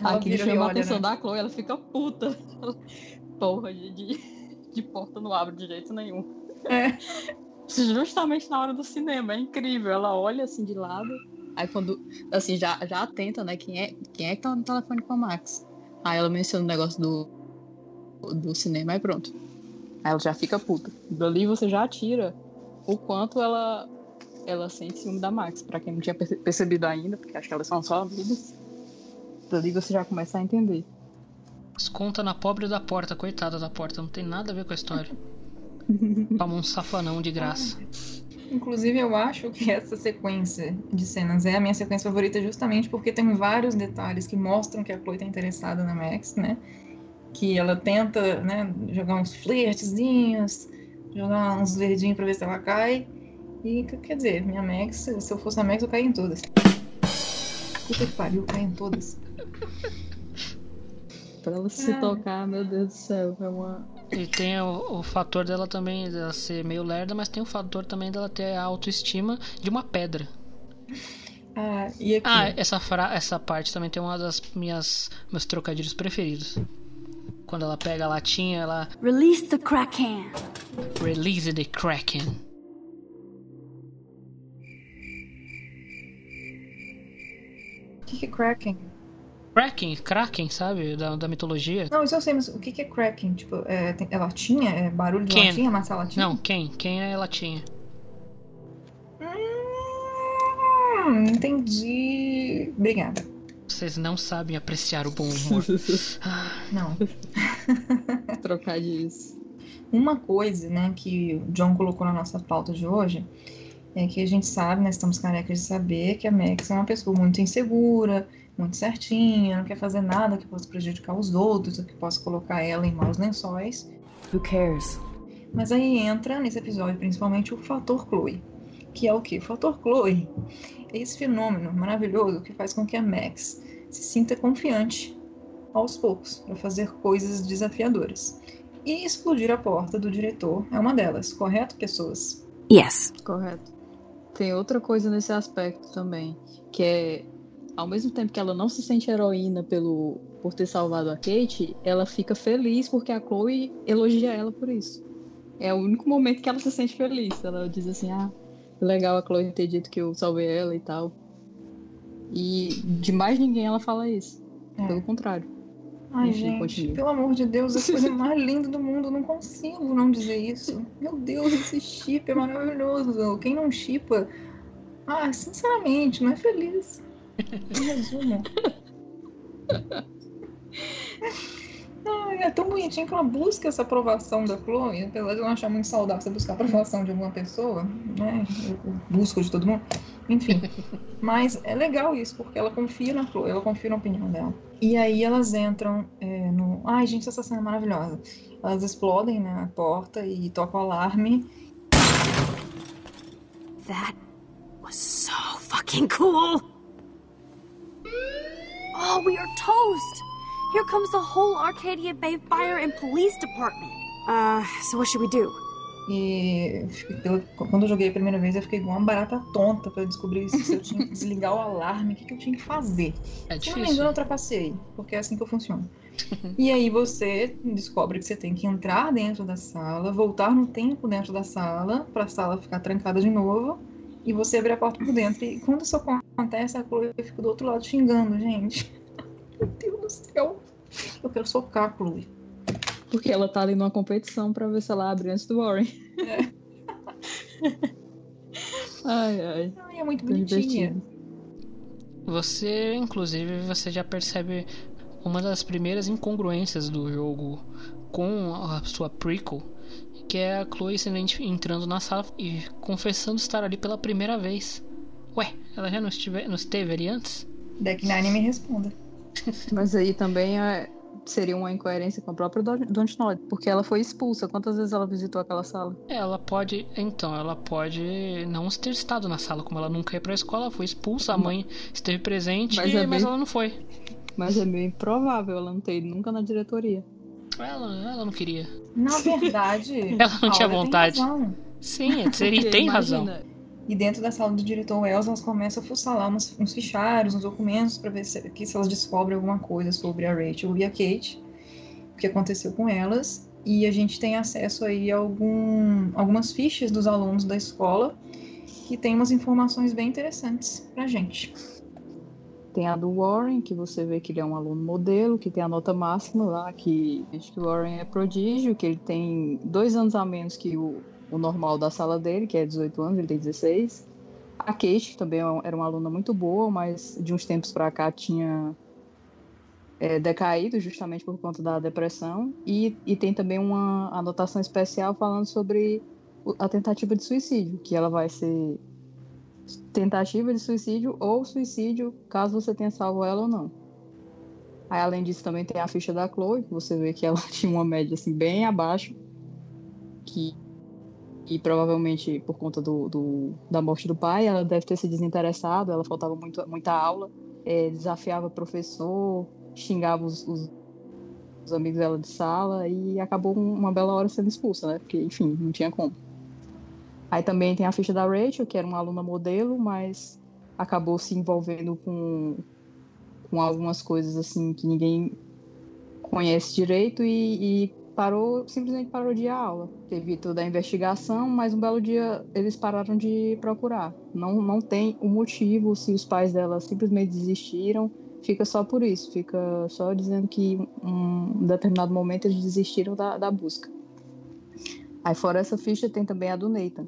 Ela aquilo chama a atenção né? da Chloe, ela fica puta. Porra, de, de, de porta não abre de jeito nenhum. É. Justamente na hora do cinema, é incrível. Ela olha assim de lado, aí quando, assim, já, já atenta, né? Quem é, quem é que tá no telefone com a Max? Aí ela menciona o negócio do, do cinema, aí pronto. Aí ela já fica puta. Dali você já tira o quanto ela, ela sente ciúme da Max, pra quem não tinha perce- percebido ainda, porque acho que elas são só amigas. Dali você já começa a entender. Desconta na pobre da porta, coitada da porta, não tem nada a ver com a história. Toma um safanão de graça. Inclusive, eu acho que essa sequência de cenas é a minha sequência favorita justamente porque tem vários detalhes que mostram que a Chloe tá interessada na Max, né? Que ela tenta, né, jogar uns flertezinhos, jogar uns verdinhos pra ver se ela cai. E, quer dizer, minha Max, se eu fosse a Max, eu caía em todas. Puta que pariu, eu caí em todas. Pra ela se Ah. tocar, meu Deus do céu, é uma. E tem o, o fator dela também dela ser meio lerda, mas tem o fator também dela ter a autoestima de uma pedra. Ah, e aqui? Ah, essa, fra essa parte também tem uma das minhas meus trocadilhos preferidos. Quando ela pega a latinha, ela. Release the Kraken. Release the Kraken. O que, que é Kraken? Kraken, Kraken, sabe? Da, da mitologia. Não, isso eu sei, mas o que, que é Kraken? Tipo, é, tem, é latinha? É barulho de Ken. latinha? Massa latinha? Não, quem? Quem é latinha? Hum, entendi. Obrigada. Vocês não sabem apreciar o bom humor. Não. Trocadilhos. Uma coisa, né, que o John colocou na nossa pauta de hoje é que a gente sabe, nós estamos carecas de saber que a Max é uma pessoa muito insegura, muito certinha, não quer fazer nada que possa prejudicar os outros, ou que possa colocar ela em maus lençóis. Who cares? Mas aí entra nesse episódio principalmente o fator Chloe, que é o que? O fator Chloe é esse fenômeno maravilhoso que faz com que a Max se sinta confiante aos poucos para fazer coisas desafiadoras. E explodir a porta do diretor é uma delas, correto, pessoas? Yes. Correto. Tem outra coisa nesse aspecto também, que é ao mesmo tempo que ela não se sente heroína pelo por ter salvado a Kate, ela fica feliz porque a Chloe elogia ela por isso. É o único momento que ela se sente feliz. Ela diz assim: "Ah, legal a Chloe ter dito que eu salvei ela e tal". E de mais ninguém ela fala isso. É. Pelo contrário. Ai, Enfim, gente, pelo amor de Deus, a coisa mais linda do mundo, eu não consigo não dizer isso. Meu Deus, esse chip é maravilhoso. Quem não chipa, ah, sinceramente, não é feliz. Em resumo. É tão bonitinho que ela busca essa aprovação da Chloe, apesar de eu achar muito saudável você buscar a aprovação de alguma pessoa, né? Eu busco de todo mundo. Enfim. Mas é legal isso, porque ela confia na Chloe, ela confia na opinião dela. E aí elas entram é, no. Ai, gente, essa cena é maravilhosa. Elas explodem na porta e tocam o alarme. That was so fucking cool. Oh, we are toast. Here comes the whole Arcadia Bay Fire and Police Department. Uh, so what should we do? E quando eu joguei a primeira vez, eu fiquei igual uma barata tonta pra descobrir se eu tinha que desligar o alarme, o que, que eu tinha que fazer. É Se eu não me difícil. engano, eu trapacei, porque é assim que eu funciono. e aí você descobre que você tem que entrar dentro da sala, voltar no tempo dentro da sala, pra sala ficar trancada de novo, e você abrir a porta por dentro. E quando isso acontece, a Chloe fica do outro lado xingando, gente. Meu Deus do céu. Eu quero socar a Chloe. Porque ela tá ali numa competição pra ver se ela abre antes do Warren. ai, ai. Ai, é muito bonitinha. divertido. Você, inclusive, você já percebe uma das primeiras incongruências do jogo com a sua prequel, que é a Chloe simplesmente entrando na sala e confessando estar ali pela primeira vez. Ué, ela já não, estive, não esteve ali antes? Deck Nine me responda. Mas aí também é- seria uma incoerência com a própria Don- Dontnod, porque ela foi expulsa. Quantas vezes ela visitou aquela sala? Ela pode, então, ela pode não ter estado na sala, como ela nunca ia pra escola, ela foi expulsa, a mãe esteve presente, Mas mas, é bem- ela não foi. Mas é meio improvável ela não ter ido nunca na diretoria. Ela, ela não queria. Na verdade, Ela não tinha tem vontade. razão. Sim, seria, tem razão. E dentro da sala do diretor Wells, elas começam a fuçar lá uns, uns fichários, uns documentos, para ver se, que se elas descobrem alguma coisa sobre a Rachel e a Kate, o que aconteceu com elas. E a gente tem acesso aí a algum, algumas fichas dos alunos da escola que tem umas informações bem interessantes pra gente. Tem a do Warren, que você vê que ele é um aluno modelo, que tem a nota máxima lá, que acho que o Warren é prodígio, que ele tem dois anos a menos que o, o normal da sala dele, que é 18 anos, ele tem 16. A Kate, que também é era uma aluna muito boa, mas de uns tempos pra cá tinha é, decaído justamente por conta da depressão. E, e tem também uma anotação especial falando sobre a tentativa de suicídio, que ela vai ser tentativa de suicídio ou suicídio, caso você tenha salvo ela ou não. Aí, além disso, também tem a ficha da Chloe, que você vê que ela tinha uma média assim, bem abaixo, que e provavelmente por conta do, do- da morte do pai, ela deve ter se desinteressado, ela faltava muito, muita aula, eh, desafiava professor, xingava os, os, os amigos dela de sala e acabou uma bela hora sendo expulsa, né? Porque, enfim, não tinha como. Aí também tem a ficha da Rachel, que era uma aluna modelo, mas acabou se envolvendo com, com algumas coisas assim que ninguém conhece direito e, e parou, simplesmente parou de aula. Teve toda a investigação, mas um belo dia eles pararam de procurar. Não, não tem o um motivo se os pais dela simplesmente desistiram, fica só por isso, fica só dizendo que um determinado momento eles desistiram da, da busca. Aí fora essa ficha tem também a do Nathan,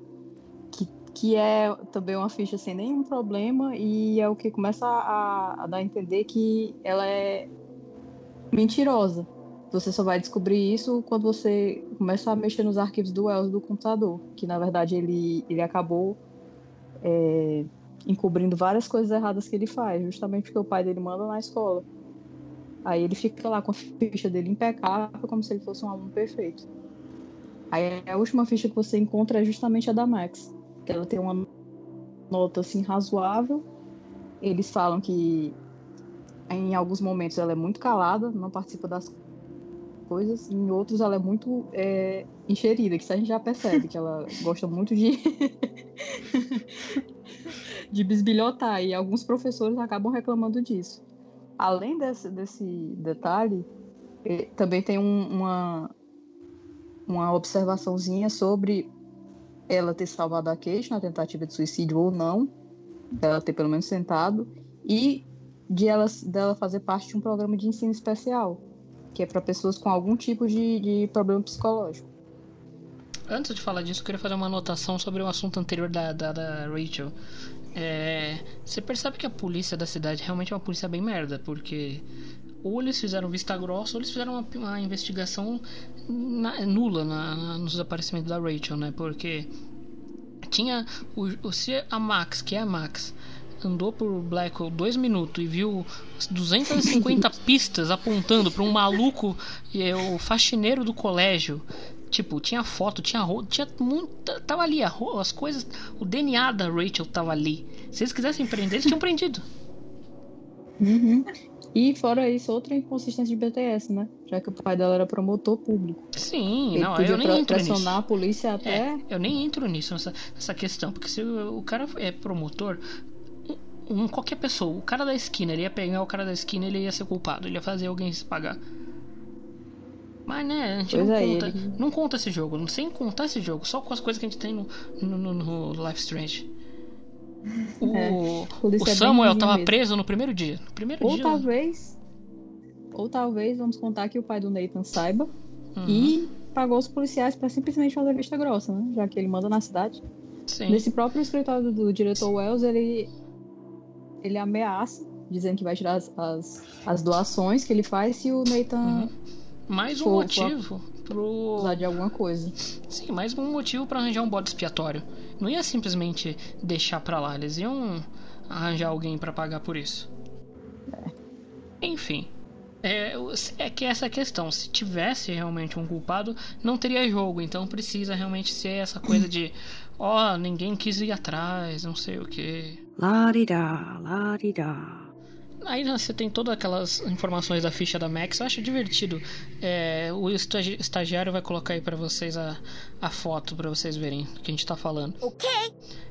que, é também uma ficha sem nenhum problema e é o que começa a, a dar a entender que ela é mentirosa você só vai descobrir isso quando você começa a mexer nos arquivos do Wells do computador, que na verdade ele, ele acabou é, encobrindo várias coisas erradas que ele faz, justamente porque o pai dele manda na escola. Aí ele fica lá com a ficha dele impecável, como se ele fosse um aluno perfeito. Aí a última ficha que você encontra é justamente a da Max, que ela tem uma nota assim razoável. Eles falam que em alguns momentos ela é muito calada, não participa das coisas, em outros ela é muito é, encherida, que isso a gente já percebe, que ela gosta muito de. de bisbilhotar, e alguns professores acabam reclamando disso. Além desse, desse detalhe, eh, também tem um, uma, uma observaçãozinha sobre ela ter salvado a Kate na tentativa de suicídio ou não, dela ter pelo menos sentado, e de ela, dela fazer parte de um programa de ensino especial que é para pessoas com algum tipo de, de problema psicológico. Antes de falar disso, eu queria fazer uma anotação sobre o assunto anterior da, da, da Rachel. É, você percebe que a polícia da cidade realmente é uma polícia bem merda, porque ou eles fizeram vista grossa ou eles fizeram uma, uma investigação na, nula na, na, no desaparecimento da Rachel, né? Porque tinha o, o se a Max, que é a Max, andou por Blackwell dois minutos e viu 250 pistas apontando para um maluco, é, o faxineiro do colégio. Tipo, tinha foto, tinha roupa, tinha muita. Tava ali, as coisas. O DNA da Rachel tava ali. Se eles quisessem prender, eles tinham prendido. Uhum. E fora isso, outra inconsistência de BTS, né? Já que o pai dela era promotor público. Sim, Ele não, eu nem entro pressionar nisso. a polícia até. É, eu nem entro nisso, nessa, nessa questão. Porque se o, o cara é promotor, um, qualquer pessoa, o cara da esquina, ele ia pegar o cara da esquina ele ia ser culpado, ele ia fazer alguém se pagar. Mas né, a gente não, é, conta, ele... não conta esse jogo, sem contar esse jogo, só com as coisas que a gente tem no, no, no, no Life Strange. O, é, o Samuel tava mesmo. preso no primeiro dia. No primeiro ou dia. talvez. Ou talvez, vamos contar que o pai do Nathan saiba. Uhum. E pagou os policiais para simplesmente fazer vista grossa, né? Já que ele manda na cidade. Sim. Nesse próprio escritório do, do diretor Wells, ele ele ameaça, dizendo que vai tirar as, as, as doações que ele faz se o Nathan. Uhum. Mais um for, motivo for pro. De alguma coisa. Sim, mais um motivo para arranjar um bode expiatório. Não ia simplesmente deixar pra lá, eles iam arranjar alguém para pagar por isso. É. Enfim. É, é que essa questão, se tivesse realmente um culpado, não teria jogo, então precisa realmente ser essa coisa de ó, oh, ninguém quis ir atrás, não sei o que. Larida, larida. Aí né, você tem todas aquelas informações da ficha da Max. Eu acho divertido. É, o estagiário vai colocar aí para vocês a, a foto para vocês verem o que a gente tá falando. Ok.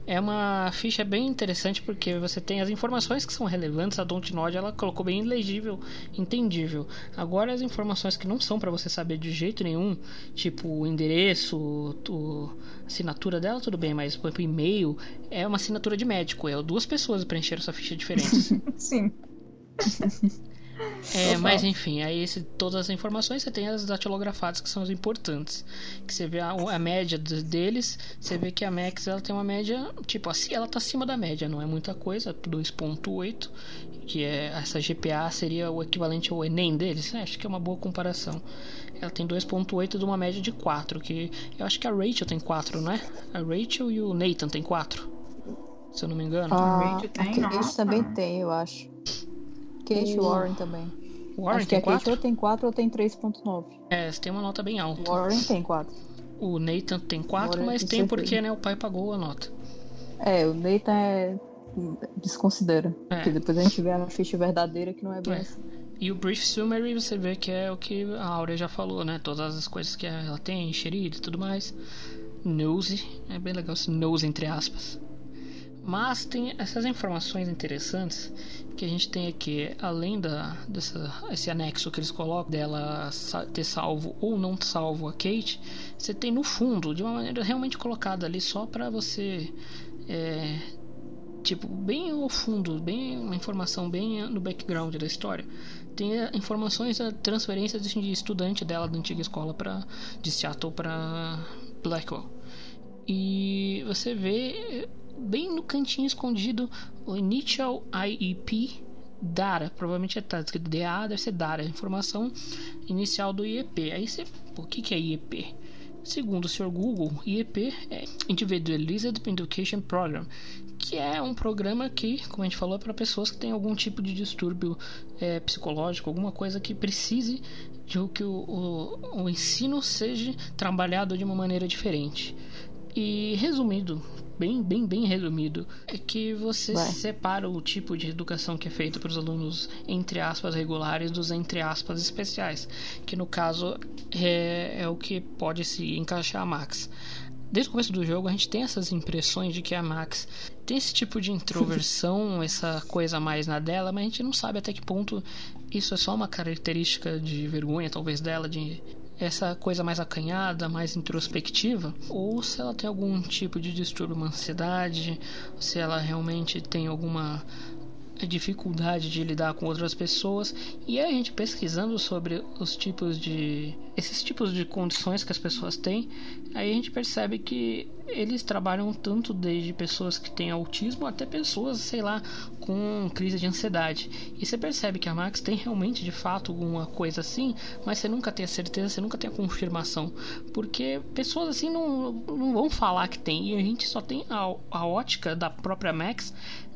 É uma ficha bem interessante porque você tem as informações que são relevantes. A Dontnod ela colocou bem legível, entendível. Agora as informações que não são para você saber de jeito nenhum, tipo o endereço, o, a assinatura dela, tudo bem, mas por e-mail é uma assinatura de médico. É duas pessoas preencheram essa ficha diferentes. Sim. É, mas enfim, aí esse, todas as informações você tem as datilografadas que são as importantes. Que você vê a, a média deles, você vê que a Max ela tem uma média, tipo, assim, ela tá acima da média, não é muita coisa, 2.8, que é essa GPA seria o equivalente ao ENEM deles, acho que é uma boa comparação. Ela tem 2.8 de uma média de 4, que eu acho que a Rachel tem 4, né? A Rachel e o Nathan tem 4. Se eu não me engano. Ah, a Rachel tem, Esse também tem, eu acho. Kate o... Warren também. Warren Acho tem que a Kate ou tem 4 ou tem 3.9. É, você tem uma nota bem alta. Warren tem 4. O Nathan tem 4, mas tem, porque né, o pai pagou a nota. É, o Nathan é... desconsidera. É. Porque depois a gente vê a ficha verdadeira que não é bem é. assim. E o Brief Summary você vê que é o que a Áurea já falou, né? Todas as coisas que ela tem, enxerida e tudo mais. Nose, é bem legal esse nose entre aspas. Mas tem essas informações interessantes que a gente tem aqui, além da, dessa, esse anexo que eles colocam dela ter salvo ou não salvo a Kate, você tem no fundo, de uma maneira realmente colocada ali só para você, é, tipo, bem ao fundo, bem uma informação bem no background da história. Tem informações da transferência de estudante dela da antiga escola para de Seattle para Blackwell. E você vê bem no cantinho escondido o Initial IEP Data, provavelmente está escrito DA, deve ser Data, informação inicial do IEP. Aí você, o que, que é IEP? Segundo o Sr. Google, IEP é Individualized Education Program, que é um programa que, como a gente falou, é para pessoas que têm algum tipo de distúrbio é, psicológico, alguma coisa que precise de que o, o, o ensino seja trabalhado de uma maneira diferente. E resumido, bem, bem, bem resumido, é que você Vai. separa o tipo de educação que é feita para os alunos, entre aspas, regulares dos entre aspas especiais, que no caso é, é o que pode se encaixar a Max. Desde o começo do jogo a gente tem essas impressões de que a Max tem esse tipo de introversão, essa coisa mais na dela, mas a gente não sabe até que ponto isso é só uma característica de vergonha, talvez dela, de essa coisa mais acanhada, mais introspectiva, ou se ela tem algum tipo de distúrbio, uma ansiedade, se ela realmente tem alguma dificuldade de lidar com outras pessoas e a gente pesquisando sobre os tipos de esses tipos de condições que as pessoas têm aí a gente percebe que eles trabalham tanto desde pessoas que têm autismo até pessoas sei lá com crise de ansiedade. E você percebe que a Max tem realmente de fato alguma coisa assim mas você nunca tem a certeza você nunca tem a confirmação. Porque pessoas assim não, não vão falar que tem e a gente só tem a, a ótica da própria Max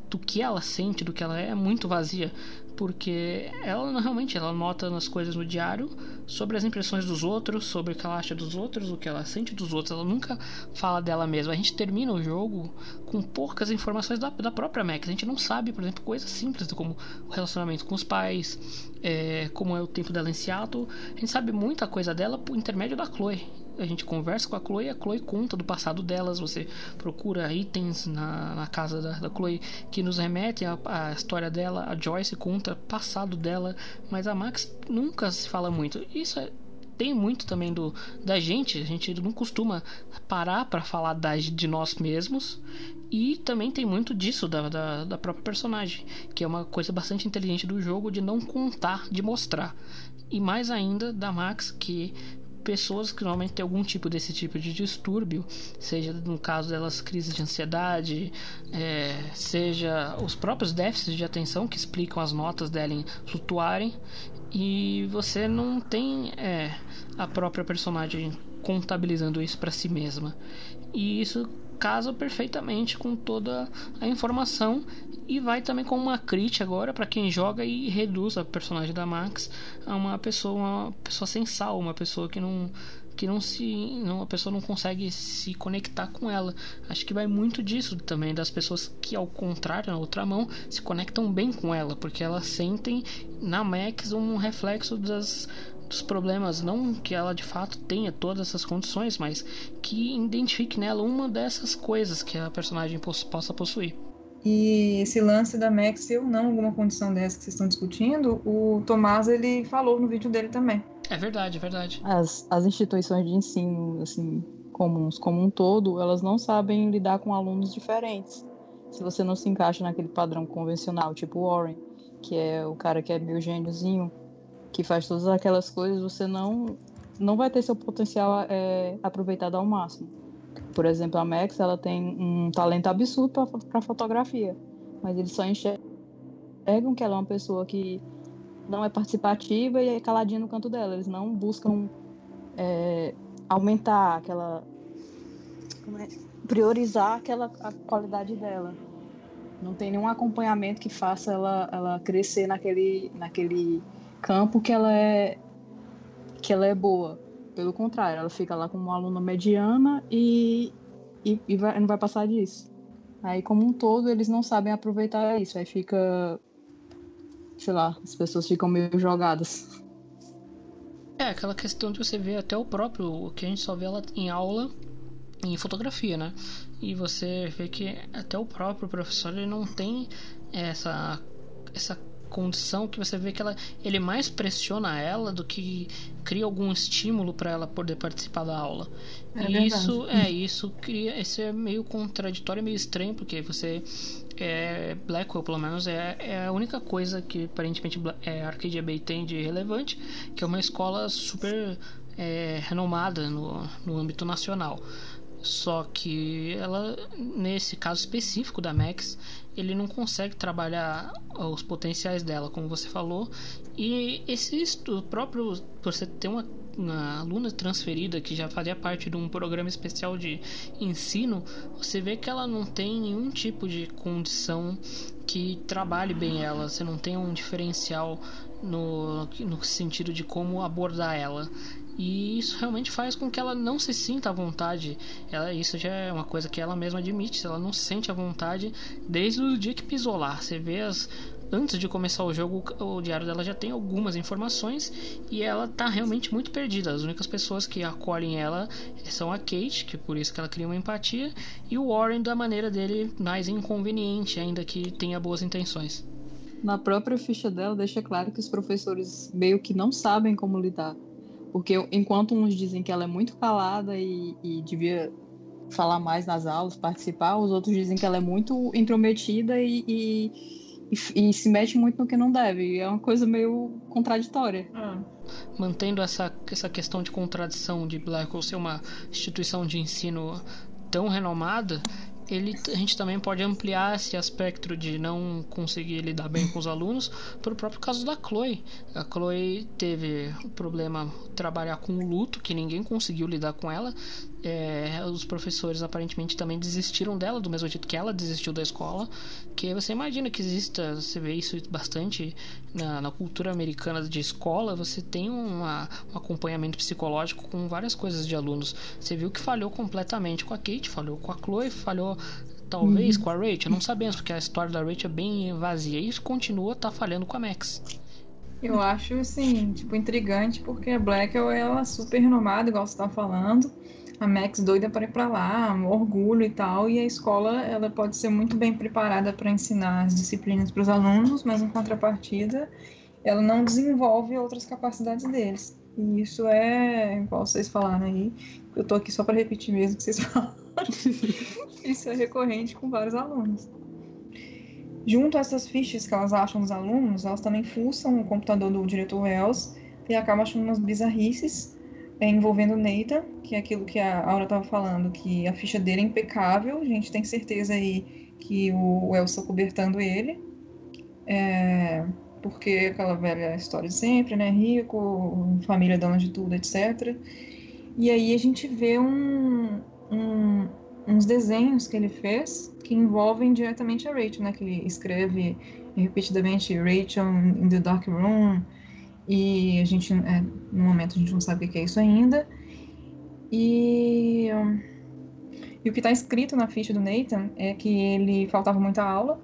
do que ela sente, do que ela é, é muito vazia, porque ela realmente ela nota nas coisas no diário sobre as impressões dos outros, sobre o que ela acha dos outros, o que ela sente dos outros. Ela nunca fala dela mesma. A gente termina o jogo com poucas informações da, da própria Max. A gente não sabe, por exemplo, coisas simples como o relacionamento com os pais, é, como é o tempo dela em Seattle. A gente sabe muita coisa dela por intermédio da Chloe a gente conversa com a Chloe, a Chloe conta do passado delas, você procura itens na, na casa da, da Chloe que nos remetem à, história dela, a Joyce conta passado dela, mas a Max nunca se fala muito. Isso é, tem muito também do da gente, a gente não costuma parar para falar da, de nós mesmos. E também tem muito disso da, da, da própria personagem, que é uma coisa bastante inteligente do jogo de não contar, de mostrar. E mais ainda da Max, que pessoas que normalmente têm algum tipo desse tipo de distúrbio, seja no caso delas crises de ansiedade, é, seja os próprios déficits de atenção que explicam as notas dela flutuarem, e você não tem é, a própria personagem contabilizando isso para si mesma. E isso casa perfeitamente com toda a informação e vai também com uma crítica agora para quem joga e reduz a personagem da Max a uma pessoa, uma pessoa sem sal, uma pessoa que não que não se não, a pessoa não consegue se conectar com ela. Acho que vai muito disso também das pessoas que ao contrário, na outra mão, se conectam bem com ela, porque elas sentem na Max um reflexo das dos problemas, não que ela de fato tenha todas essas condições, mas que identifique nela uma dessas coisas que a personagem possa possuir. E esse lance da Max ou não alguma condição dessa que vocês estão discutindo, o Tomás ele falou no vídeo dele também. É verdade, é verdade. As, as instituições de ensino, assim, comuns como um todo, elas não sabem lidar com alunos diferentes. Se você não se encaixa naquele padrão convencional, tipo Warren, que é o cara que é meio gêniozinho, que faz todas aquelas coisas, você não não vai ter seu potencial é, aproveitado ao máximo. Por exemplo, a Max ela tem um talento absurdo para fotografia, mas eles só enxergam que ela é uma pessoa que não é participativa e é caladinha no canto dela. Eles não buscam é, aumentar aquela. É? priorizar aquela a qualidade dela. Não tem nenhum acompanhamento que faça ela, ela crescer naquele, naquele campo que ela é que ela é boa. Pelo contrário, ela fica lá como uma aluna mediana e, e, e vai, não vai passar disso. Aí, como um todo, eles não sabem aproveitar isso. Aí fica sei lá, as pessoas ficam meio jogadas. É, aquela questão de você ver até o próprio, o que a gente só vê ela em aula, em fotografia, né? E você vê que até o próprio professor ele não tem essa essa condição que você vê que ela ele mais pressiona ela do que cria algum estímulo para ela poder participar da aula. É e isso é isso cria esse é meio contraditório, meio estranho porque você é, Blackwell pelo menos é, é a única coisa que aparentemente é, Arcadia Bay tem de relevante, que é uma escola super é, renomada no, no âmbito nacional. Só que ela, nesse caso específico da Max, ele não consegue trabalhar os potenciais dela, como você falou. E esse estu- próprio, você ter uma, uma aluna transferida que já fazia parte de um programa especial de ensino, você vê que ela não tem nenhum tipo de condição que trabalhe bem ela. Você não tem um diferencial no, no sentido de como abordar ela. E isso realmente faz com que ela não se sinta à vontade. Ela, isso já é uma coisa que ela mesma admite. Ela não se sente à vontade desde o dia que pisou lá. Você vê as. Antes de começar o jogo, o diário dela já tem algumas informações e ela tá realmente muito perdida. As únicas pessoas que acolhem ela são a Kate, que por isso que ela cria uma empatia, e o Warren da maneira dele mais inconveniente, ainda que tenha boas intenções. Na própria ficha dela, deixa claro que os professores meio que não sabem como lidar. Porque enquanto uns dizem que ela é muito calada e, e devia falar mais nas aulas, participar, os outros dizem que ela é muito intrometida e, e, e- e se mete muito no que não deve. É uma coisa meio contraditória. mantendo essa, essa questão de contradição de Blackwell ser uma instituição de ensino tão renomada, ele, a gente também pode ampliar esse aspecto de não conseguir lidar bem com os alunos para o próprio caso da Chloe. A Chloe teve o problema trabalhar com o luto, que ninguém conseguiu lidar com ela. É, os professores aparentemente também desistiram dela, do mesmo jeito que ela desistiu da escola. Que você imagina que exista, você vê isso bastante na, na cultura americana de escola, você tem uma, um acompanhamento psicológico com várias coisas de alunos. Você viu que falhou completamente com a Kate, falhou com a Chloe, falhou talvez Uhum. com a Rachel, não sabemos, porque a história da Rachel é bem vazia e continua tá falhando com a Max. Eu acho, assim, tipo, intrigante, porque a Blackwell, ela é super renomada, igual você tá falando. A Max doida para ir pra lá, orgulho e tal. E a escola, ela pode ser muito bem preparada para ensinar as disciplinas para os alunos, mas em contrapartida, ela não desenvolve outras capacidades deles. E isso é, igual vocês falaram aí, eu tô aqui só para repetir mesmo o que vocês falaram. isso é recorrente com vários alunos. Junto a essas fichas que elas acham dos alunos, elas também fuçam o computador do diretor Wells e acabam achando umas bizarrices é, envolvendo o Nathan, que é aquilo que a Aura estava falando, que a ficha dele é impecável, a gente tem certeza aí que o Wells está cobertando ele, é, porque aquela velha história sempre, né, rico, família dona de tudo, etc. E aí a gente vê um, um, uns desenhos que ele fez que envolvem diretamente a Rachel, né? Que ele escreve repetidamente Rachel in the dark room e a gente, é, no momento a gente não sabe o que é isso ainda. E, e o que está escrito na ficha do Nathan é que ele faltava muita aula,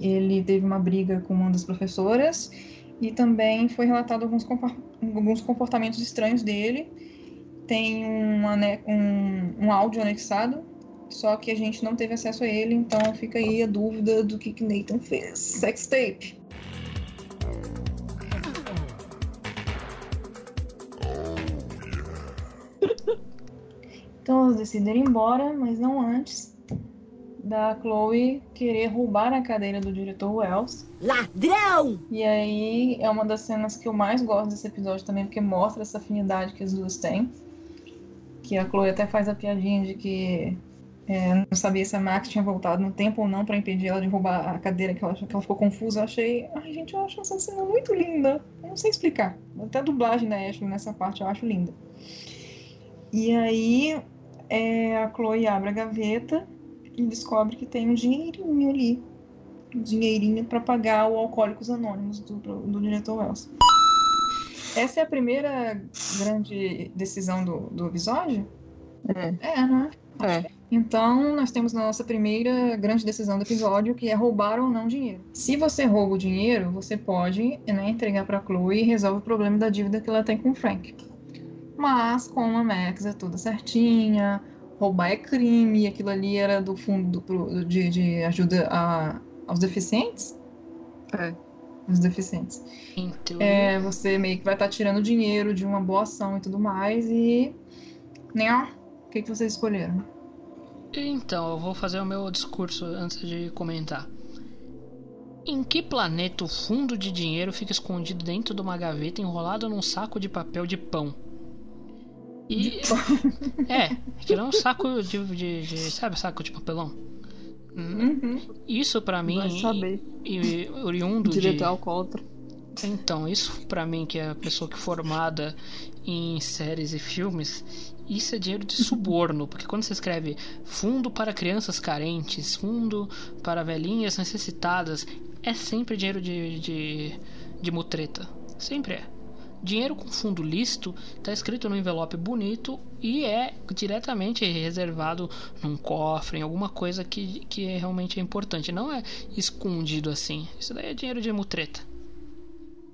ele teve uma briga com uma das professoras e também foi relatado alguns, alguns comportamentos estranhos dele. Tem um, um, um áudio anexado, só que a gente não teve acesso a ele, então fica aí a dúvida do que, que Nathan fez. Sex tape. Então elas decidem ir embora, mas não antes da Chloe querer roubar a cadeira do diretor Wells. Ladrão! E aí é uma das cenas que eu mais gosto desse episódio também, porque mostra essa afinidade que as duas têm. Que a Chloe até faz a piadinha de que é, não sabia se a Max tinha voltado no tempo ou não pra impedir ela de roubar a cadeira, que ela, que ela ficou confusa. Eu achei. Ai, gente, eu acho essa cena muito linda. Eu não sei explicar. Até a dublagem da Ashley nessa parte eu acho linda. E aí é, a Chloe abre a gaveta e descobre que tem um dinheirinho ali. Um dinheirinho pra pagar o Alcoólicos Anônimos do, do diretor Wells. Essa é a primeira grande decisão do, do episódio? É. É, não é? É. Então, nós temos a nossa primeira grande decisão do episódio, que é roubar ou não dinheiro. Se você rouba o dinheiro, você pode né, entregar para Chloe e resolve o problema da dívida que ela tem com o Frank. Mas, como a Max é toda certinha, roubar é crime, aquilo ali era do fundo do, de, de, ajuda a, aos deficientes. É. Os deficientes. É, você meio que vai estar tá tirando dinheiro de uma boa ação e tudo mais, e. Né? O que, que vocês escolheram? Então, eu vou fazer o meu discurso antes de comentar. Em que planeta o fundo de dinheiro fica escondido dentro de uma gaveta enrolado num saco de papel de pão? E. é, aquilo é um saco de, de, de, Sabe, saco de papelão? Uhum. Isso para mim. Vai saber. E, oriundo Direito de. alcoólatra. Então, isso para mim, que é a pessoa que é formada em séries e filmes, isso é dinheiro de suborno, porque quando você escreve fundo para crianças carentes, fundo para velhinhas necessitadas, é sempre dinheiro de, de, de mutreta. Sempre é. Dinheiro com fundo lícito está escrito no envelope bonito e é diretamente reservado num cofre, em alguma coisa que, que é realmente é importante. Não é escondido assim. Isso daí é dinheiro de mutreta.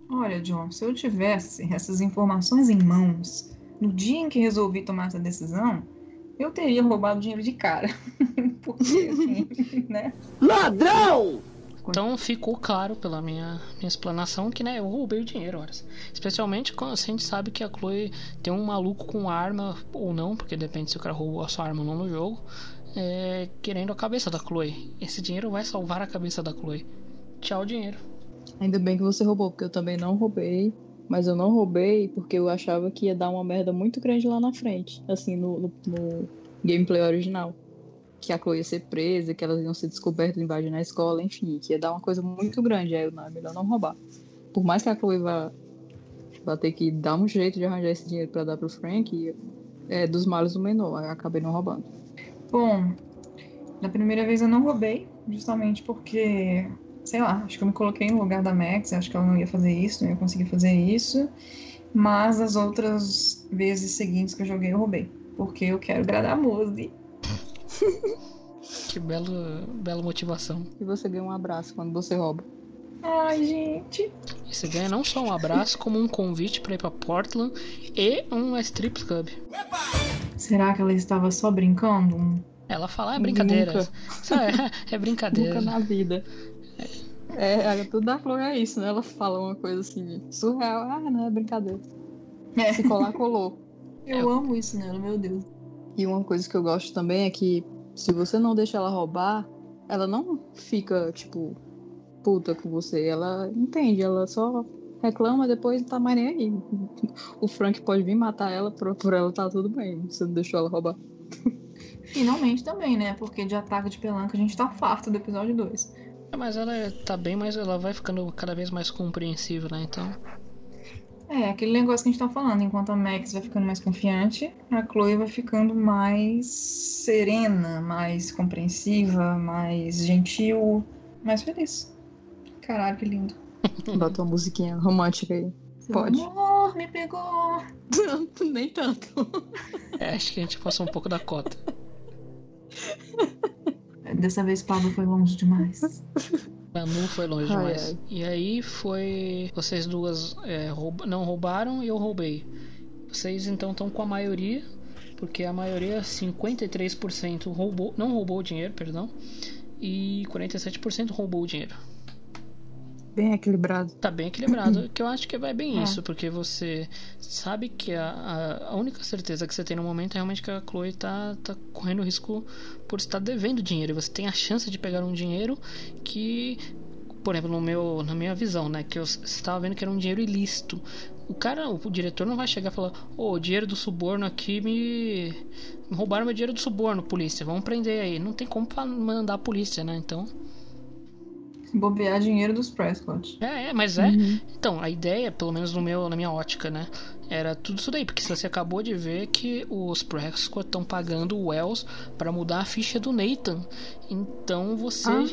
Olha, John, se eu tivesse essas informações em mãos no dia em que resolvi tomar essa decisão, eu teria roubado dinheiro de cara. Porque, assim, né? Ladrão! Então ficou claro pela minha, minha explanação que né, eu roubei o dinheiro, horas. Especialmente quando a gente sabe que a Chloe tem um maluco com arma ou não, porque depende se o cara roubou a sua arma ou não no jogo, é, querendo a cabeça da Chloe. Esse dinheiro vai salvar a cabeça da Chloe. Tchau, dinheiro. Ainda bem que você roubou, porque eu também não roubei. Mas eu não roubei porque eu achava que ia dar uma merda muito grande lá na frente. Assim, no, no, no gameplay original. Que a Chloe ia ser presa, que elas iam ser descobertas invadindo na escola, enfim, que ia dar uma coisa muito grande. Aí eu, não, é melhor não roubar. Por mais que a Chloe vá, vá ter que dar um jeito de arranjar esse dinheiro para dar pro Frank, é dos males o menor. Eu acabei não roubando. Bom, na primeira vez eu não roubei, justamente porque sei lá, acho que eu me coloquei no lugar da Max, acho que ela não ia fazer isso, não ia conseguir fazer isso. Mas as outras vezes seguintes que eu joguei, eu roubei. Porque eu quero agradar a Mose. que belo, bela motivação. E você ganha um abraço quando você rouba. Ai, gente. E você ganha não só um abraço, como um convite para ir pra Portland e um strip club. Será que ela estava só brincando? Ela fala, ah, é brincadeira. É, é brincadeira. Nunca na vida. É, tudo da Chloe é isso, né? Ela fala uma coisa assim, surreal. Ah, não, é brincadeira. É. Se colar, colou. Eu é. amo isso nela, meu Deus. E uma coisa que eu gosto também é que se você não deixa ela roubar, ela não fica, tipo, puta com você. Ela entende, ela só reclama, depois não tá mais nem aí. O Frank pode vir matar ela, por, por ela tá tudo bem. Você não deixou ela roubar. Finalmente também, né? Porque de ataque de pelanca a gente tá farto do episódio 2. É, mas ela tá bem, mas ela vai ficando cada vez mais compreensiva, né? Então. É, aquele negócio que a gente tá falando. Enquanto a Max vai ficando mais confiante, a Chloe vai ficando mais serena, mais compreensiva, mais gentil, mais feliz. Caralho, que lindo. Bota uma musiquinha romântica aí. Pode. Amor, me pegou. Nem tanto. É, acho que a gente passou um pouco da cota. Dessa vez Pablo foi longe demais. Manu foi longe ai, demais. Ai. E aí foi. Vocês duas é, rouba... não roubaram e eu roubei. Vocês então estão com a maioria, porque a maioria, 53% roubou, não roubou o dinheiro, perdão, e 47% roubou o dinheiro bem equilibrado. Tá bem equilibrado, que eu acho que vai bem é. isso, porque você sabe que a, a, única certeza que você tem no momento é realmente que a Chloe tá, tá correndo risco por estar devendo dinheiro. E você tem a chance de pegar um dinheiro que, por exemplo, no meu, na minha visão, né, que eu estava vendo que era um dinheiro ilícito. O cara, o, diretor não vai chegar e falar: Ô, oh, o dinheiro do suborno aqui me... me roubaram meu dinheiro do suborno, polícia, vamos prender aí. Não tem como mandar a polícia, né? Então bobear dinheiro dos Prescott. É, é mas é. Uhum. Então, a ideia, pelo menos no meu, na minha ótica, né? Era tudo isso daí, porque você acabou de ver que os Prescott estão pagando o Wells para mudar a ficha do Nathan. Então você. Ah.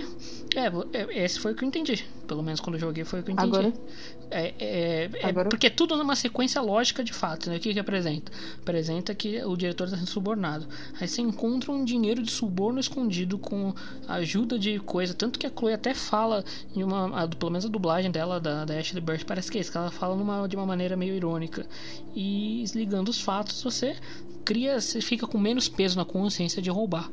É, é, esse foi o que eu entendi. Pelo menos quando eu joguei foi o que eu entendi. Agora- É, é, é Agora- porque é tudo numa sequência lógica de fato, né? O que que apresenta? Apresenta que o diretor está sendo subornado. Aí você encontra um dinheiro de suborno escondido com ajuda de coisa. Tanto que a Chloe até fala, em uma, a- pelo menos a dublagem dela, da, da Ashley Burch, parece que é isso, que ela fala numa, de uma maneira meio irônica. E ligando os fatos, você cria, você fica com menos peso na consciência de roubar.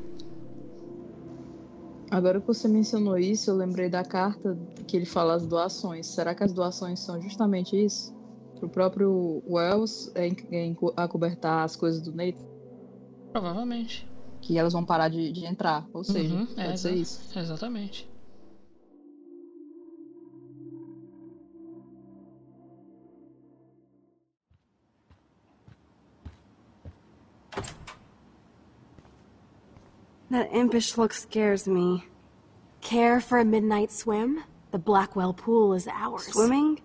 Agora que você mencionou isso, eu lembrei da carta que ele fala as doações. Será que as doações são justamente isso? Pro próprio Wells é, é acobertar as coisas do Nathan? Provavelmente. Que elas vão parar de, de entrar. Ou seja, Uhum, pode é, ser isso. Exatamente. That impish look scares me. Care for a midnight swim? The Blackwell pool is ours. Swimming?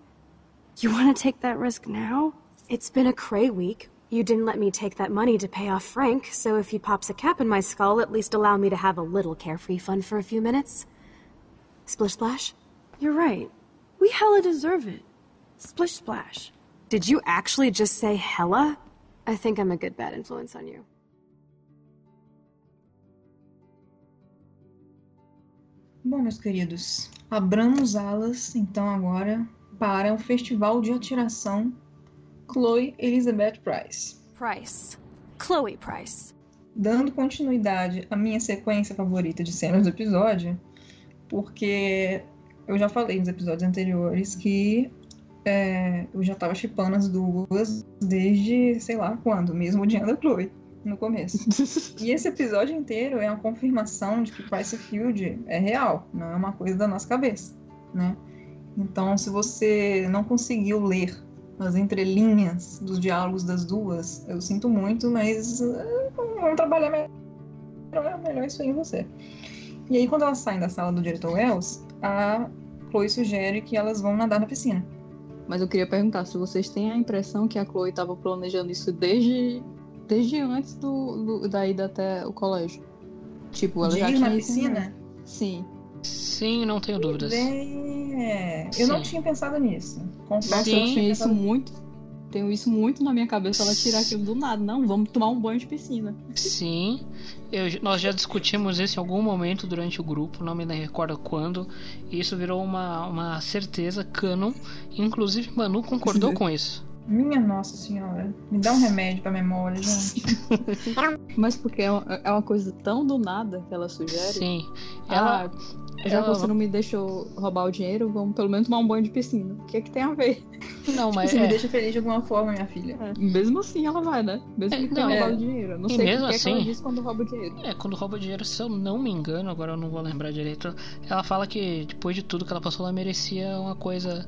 You want to take that risk now? It's been a cray week. You didn't let me take that money to pay off Frank, so if he pops a cap in my skull, at least allow me to have a little carefree fun for a few minutes. Splish splash? You're right. We hella deserve it. Splish splash. Did you actually just say hella? I think I'm a good bad influence on you. Bom, meus queridos, abramos alas então agora para o Festival de Atiração Chloe Elizabeth Price. Price. Chloe Price. Dando continuidade à minha sequência favorita de cenas do episódio, porque eu já falei nos episódios anteriores que é, eu já tava chipando as duas desde sei lá quando, mesmo odiando a Chloe no começo. e esse episódio inteiro é uma confirmação de que Price Field é real, não é uma coisa da nossa cabeça, né? Então, se você não conseguiu ler as entrelinhas dos diálogos das duas, eu sinto muito, mas uh, vamos trabalhar melhor, melhor isso aí em você. E aí, quando elas saem da sala do diretor Wells, a Chloe sugere que elas vão nadar na piscina. Mas eu queria perguntar se vocês têm a impressão que a Chloe estava planejando isso desde, desde antes do, do- da ida até o colégio. Tipo, ela De já ir tinha na piscina? Sim. Sim, não tenho dúvidas. É, eu não Sim. tinha pensado nisso. Confesso que eu tinha tinha isso pensado muito. Tenho isso muito na minha cabeça, ela tirar aquilo do nada. Não, vamos tomar um banho de piscina. Sim, eu- nós já discutimos isso em algum momento durante o grupo, não me recordo quando. E isso virou uma, uma certeza canon. Inclusive, Manu concordou com isso. Minha nossa senhora, me dá um remédio pra memória, gente. Mas porque é uma, é uma coisa tão do nada que ela sugere. Sim. Ela, Ela- já ela- que você não me deixou roubar o dinheiro, vamos pelo menos tomar um banho de piscina. O que é que tem a ver? Não, mas Você é- me deixa feliz de alguma forma, minha filha. Mesmo assim ela vai, né? Mesmo que tenha não, é. roubado o dinheiro. Não E sei o mesmo que, é que ela assim- diz quando rouba o dinheiro. É, quando rouba dinheiro, se eu não me engano, agora eu não vou lembrar direito. Ela fala que depois de tudo que ela passou, ela merecia uma coisa.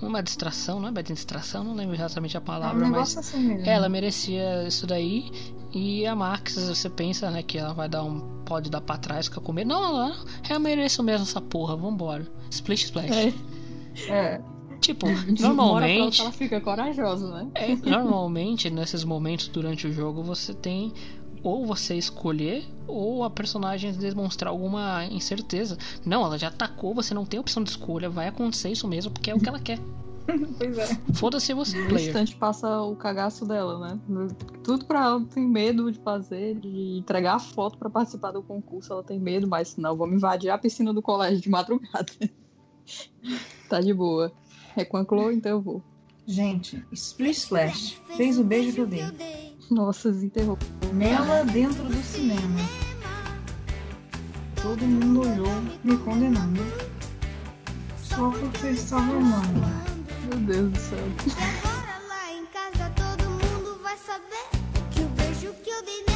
Uma distração, não é bem distração, não lembro exatamente a É um palavra, mas. assim mesmo. Ela merecia isso daí. E a Max, você pensa, né, que ela vai dar um. Pode dar pra trás, ficar com medo. Não, não, não. Eu mereço mesmo essa porra, vambora. Splish Splash. É. Tipo, hora pra normalmente. outra ela fica corajosa, né? É, normalmente, nesses momentos durante o jogo, você tem ou você escolher ou a personagem demonstrar alguma incerteza. Não, ela já atacou, você não tem opção de escolha, vai acontecer isso mesmo, porque é o que ela quer. Pois é. Foda-se você, No player. instante passa o cagaço dela, né? Tudo pra ela tem medo de fazer, de entregar a foto pra participar do concurso. Ela tem medo, mas não, vamos invadir a piscina do colégio de madrugada. tá de boa. É com a Chloe, então eu vou. Gente, Splish Splash fez o beijo que eu dei. Nossa, desenterrou. Nela dentro do cinema. Todo mundo olhou, me condenando. Só porque eu estava amando. Meu Deus do céu. Lá em casa todo mundo vai saber que o beijo que eu dei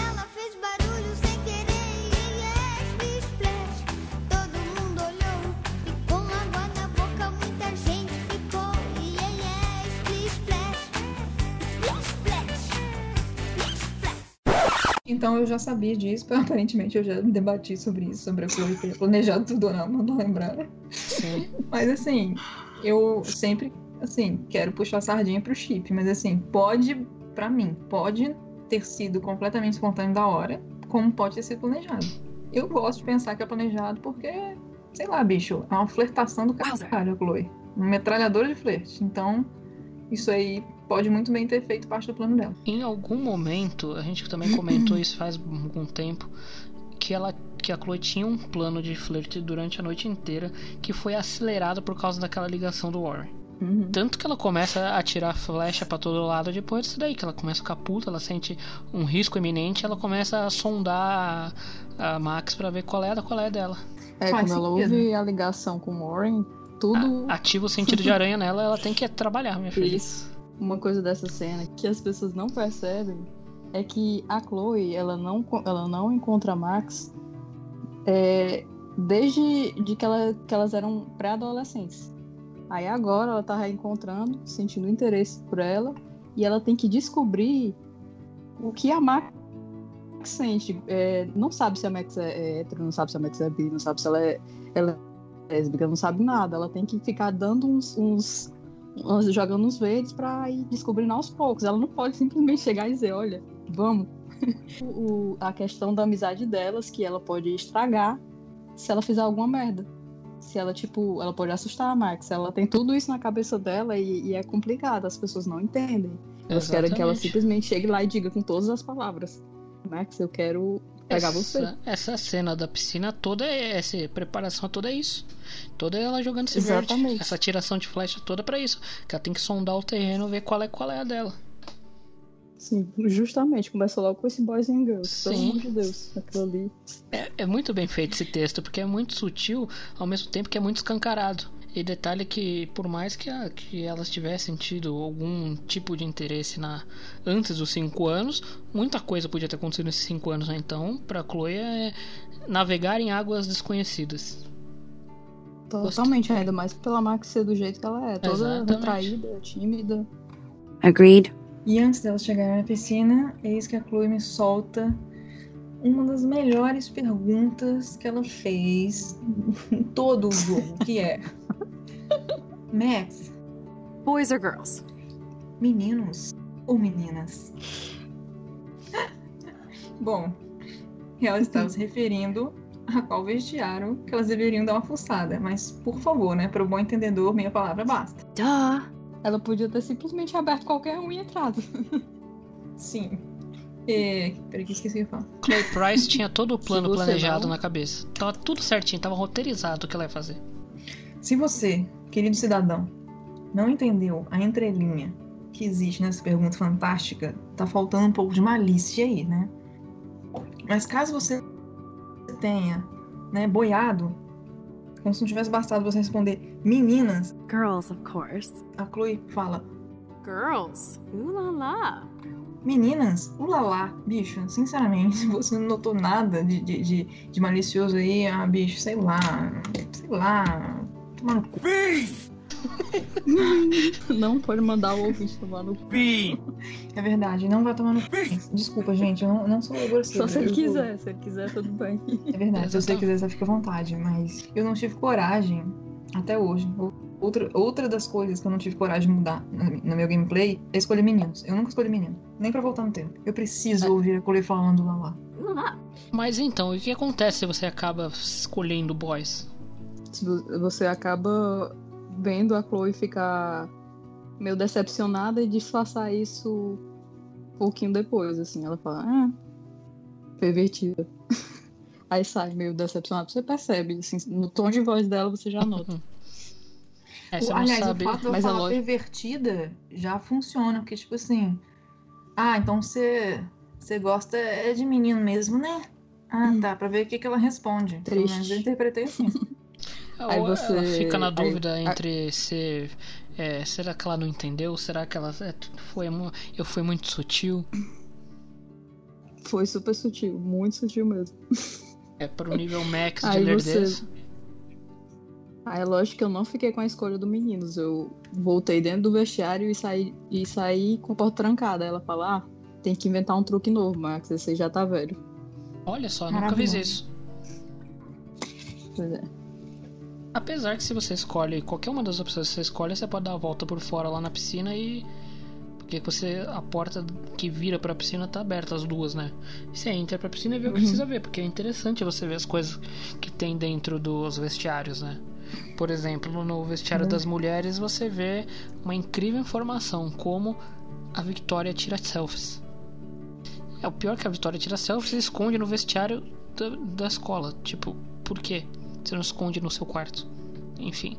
Então eu já sabia disso, aparentemente eu já debati sobre isso, sobre a Chloe ter planejado tudo ou não, não tô lembrando. Mas assim, eu sempre assim, quero puxar a sardinha pro chip, mas assim, pode, pra mim, pode ter sido completamente espontâneo da hora, como pode ter sido planejado. Eu gosto de pensar que é planejado porque, sei lá, bicho, é uma flertação do caralho, a Chloe. Uma metralhadora de flerte. Então, isso aí pode muito bem ter feito parte do plano dela. Em algum momento, a gente também comentou isso faz algum tempo, que ela que a Chloe tinha um plano de flerte durante a noite inteira que foi acelerado por causa daquela ligação do Warren. Uhum. Tanto que ela começa a tirar flecha para todo lado depois disso daí, que ela começa a ficar puta, ela sente um risco iminente, ela começa a sondar a, a Max para ver qual é a qual é dela. É, Faz quando ela sentido. ouve a ligação com o Warren, tudo. Ativa o sentido de aranha nela, ela tem que trabalhar, minha filha. Isso. Uma coisa dessa cena que as pessoas não percebem é que a Chloe, ela não, ela não encontra Max é, desde de que, ela, que elas eram pré-adolescentes. Aí agora ela tá reencontrando, sentindo interesse por ela, e ela tem que descobrir o que a Max sente. É, não sabe se a Max é, é hétero, não sabe se a Max é bi, não sabe se ela é, ela é lésbica, não sabe nada. Ela tem que ficar dando uns uns- jogando uns verdes pra ir descobrindo aos poucos. Ela não pode simplesmente chegar e dizer, olha, vamos. O- a questão da amizade delas, que ela pode estragar se ela fizer alguma merda. Se ela, tipo, ela pode assustar a Max. Ela tem tudo isso na cabeça dela e, e é complicado, as pessoas não entendem. Elas querem que ela simplesmente chegue lá e diga com todas as palavras. Max, eu quero pegar você. essa, essa cena da piscina toda é essa preparação toda é isso. Toda ela jogando esse verde. Exatamente. Essa tiração de flecha toda pra isso. Que ela tem que sondar o terreno, ver qual é qual é a dela. Sim, justamente. Começa logo com esse Boys and Girls. Pelo Sim. amor de Deus. Aquilo ali. É, é muito bem feito esse texto, porque é muito sutil, ao mesmo tempo que é muito escancarado. E detalhe que, por mais que, a- que elas tivessem tido algum tipo de interesse na antes dos cinco anos, muita coisa podia ter acontecido nesses cinco anos. Né? Então, pra Chloe é navegar em águas desconhecidas. Totalmente, ainda mais pela Max ser do jeito que ela é. Toda Exatamente. retraída, tímida. Agreed. E antes delas chegarem na piscina, eis que a Chloe me solta uma das melhores perguntas que ela fez em todo o jogo, que é Max, Boys or girls? meninos ou meninas? Bom, ela estava se referindo a qual vestiário que elas deveriam dar uma fuçada, mas por favor, né, para o bom entendedor, minha palavra basta. Duh. Ela podia ter simplesmente aberto qualquer um e entrado. Sim. É, peraí que esqueci o que falar. Chloe Price tinha todo o plano planejado não- na cabeça. Tava tudo certinho, tava roteirizado o que ela ia fazer. Se você, querido cidadão, não entendeu a entrelinha que existe nessa pergunta fantástica, tá faltando um pouco de malícia aí, né? Mas caso você tenha, né, boiado, como se não tivesse bastado você responder meninas, Girls, of course. a Chloe fala Girls. Ooh la la. meninas, ulalá, bicho, sinceramente, você não notou nada de, de, de, de malicioso aí, ah, bicho, sei lá, sei lá, tomar no cu. Não pode mandar o ouvinte tomar no cu. É verdade, não vai tomar no cu. Desculpa, gente, eu não, não sou grosseira. Só se ele eu- quiser. Se ele quiser, tudo bem. É verdade, se você quiser, você fica à vontade, mas eu não tive coragem até hoje. Outra, outra das coisas que eu não tive coragem de mudar no meu gameplay é escolher meninos. Eu nunca escolhi menino, nem pra voltar no tempo. Eu preciso ouvir a Chloe falando lá lá. Mas então, e o que acontece se você acaba escolhendo boys? Você acaba vendo a Chloe ficar meio decepcionada e disfarçar isso um pouquinho depois, assim. Ela fala, ah, pervertida. Aí sai meio decepcionada. Você percebe, assim, no tom de voz dela você já nota. É, O- você não aliás, sabe. o fato de eu é falar lógico. pervertida já funciona, porque, tipo assim. Ah, então você. Você gosta é de menino mesmo, né? Ah, tá, pra ver o que, que ela responde. Pelo Triste. menos eu interpretei assim. Aí Ou você- ela fica na aí- dúvida aí- entre ser. é, será que ela não entendeu? Será que ela é, foi eu fui muito sutil? Foi super sutil, muito sutil mesmo. É pro nível max de Aí lerdeza. você. Aí é lógico que eu não fiquei com a escolha do meninos. Eu voltei dentro do vestiário e saí, e saí com a porta trancada. Ela fala, ah, tem que inventar um truque novo, Max. Aí já tá velho. Olha só, nunca fiz isso. Pois é. Apesar que se você escolhe qualquer uma das opções que você escolhe, você pode dar a volta por fora lá na piscina e. Porque você. A porta que vira pra piscina tá aberta, as duas, né? E você entra pra piscina e vê o que Uhum. precisa ver, porque é interessante você ver as coisas que tem dentro dos vestiários, né? Por exemplo, no vestiário Uhum. das mulheres você vê uma incrível informação, como a Victoria tira selfies. É o pior que a Vitória tira selfies e esconde no vestiário da, da escola. Tipo, por quê? Você não esconde no seu quarto. Enfim.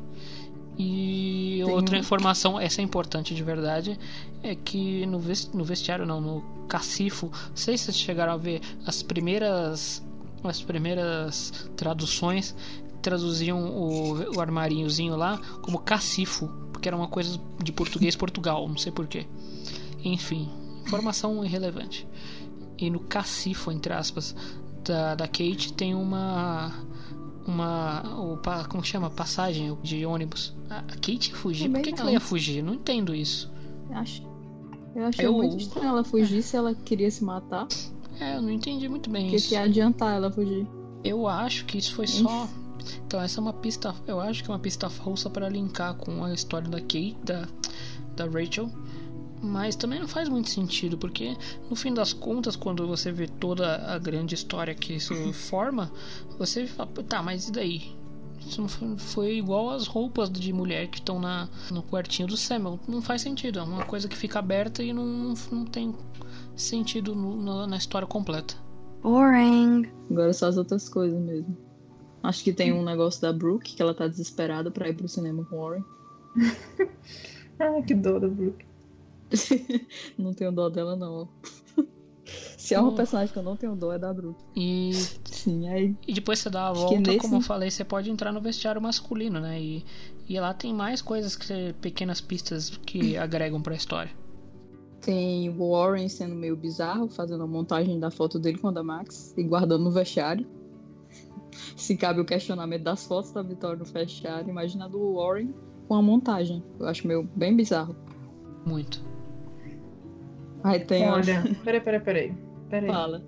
E Tem outra informação, essa é importante de verdade, é que no vestiário, não, no cacifo, não sei se vocês chegaram a ver as primeiras as primeiras traduções traduziam o, o armarinhozinho lá como cacifo, porque era uma coisa de português Portugal, não sei porquê. Enfim, informação irrelevante. E no cacifo, entre aspas, da, da Kate tem uma. Uma. O, como chama? Passagem de ônibus. A Kate ia fugir? Por Também que, que não. ela ia fugir? Não entendo isso. Acho, eu achei Eu- muito estranho ela fugir se ela queria se matar. É, eu não entendi muito bem que, isso. que ia adiantar ela fugir? Eu acho que isso foi só. Então, essa é uma pista. Eu acho que é uma pista falsa para linkar com a história da Kate, da, da Rachel. Mas também não faz muito sentido, porque no fim das contas, quando você vê toda a grande história que isso forma, você fala, tá, mas e daí? Isso não foi, foi igual as roupas de mulher que estão na, no quartinho do Samuel. Não faz sentido, é uma coisa que fica aberta e não, não, não tem sentido no- na, na história completa. Boring. Agora só as outras coisas mesmo. Acho que tem um negócio da Brooke, que ela tá desesperada pra ir pro cinema com o Warren. Ah, que dor da Brooke. não tenho dó dela, não. Se é uma Hum. personagem que eu não tenho dó, é da Brooke. E Sim, aí. E depois você dá a volta, nesse- como eu falei, você pode entrar no vestiário masculino, né? E, e lá tem mais coisas que pequenas pistas que agregam pra história. Tem o Warren sendo meio bizarro, fazendo a montagem da foto dele com a da Max e guardando no vestiário. Se cabe o questionamento das fotos da Vitória no vestiário, imagina a do Warren com a montagem. Eu acho meio bem bizarro. Muito. Aí tem. Olha, peraí, peraí, peraí. peraí. Fala.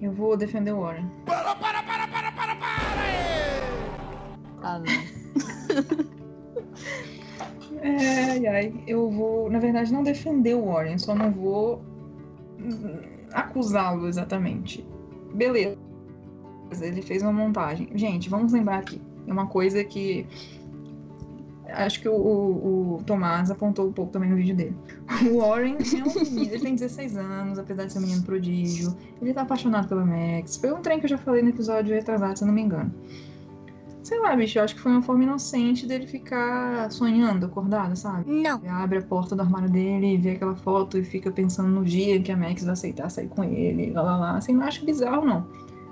Eu vou defender o Warren. Ah, não. Ai, ai, eu vou, na verdade, não defender o Warren, só não vou acusá-lo exatamente. Beleza, ele fez uma montagem. Gente, vamos lembrar aqui. É uma coisa que. Acho que o, o, o Tomás apontou um pouco também no vídeo dele. O Warren é um menino, ele tem 16 anos, apesar de ser um menino prodígio. Ele tá apaixonado pela Max. Foi um trem que eu já falei no episódio retrasado, se eu não me engano. Sei lá, bicho, eu acho que foi uma forma inocente dele ficar sonhando, acordado, sabe? Não. Ele abre a porta do armário dele, vê aquela foto e fica pensando no dia que a Max vai aceitar sair com ele, lá lá lá. Assim, não acho bizarro, não.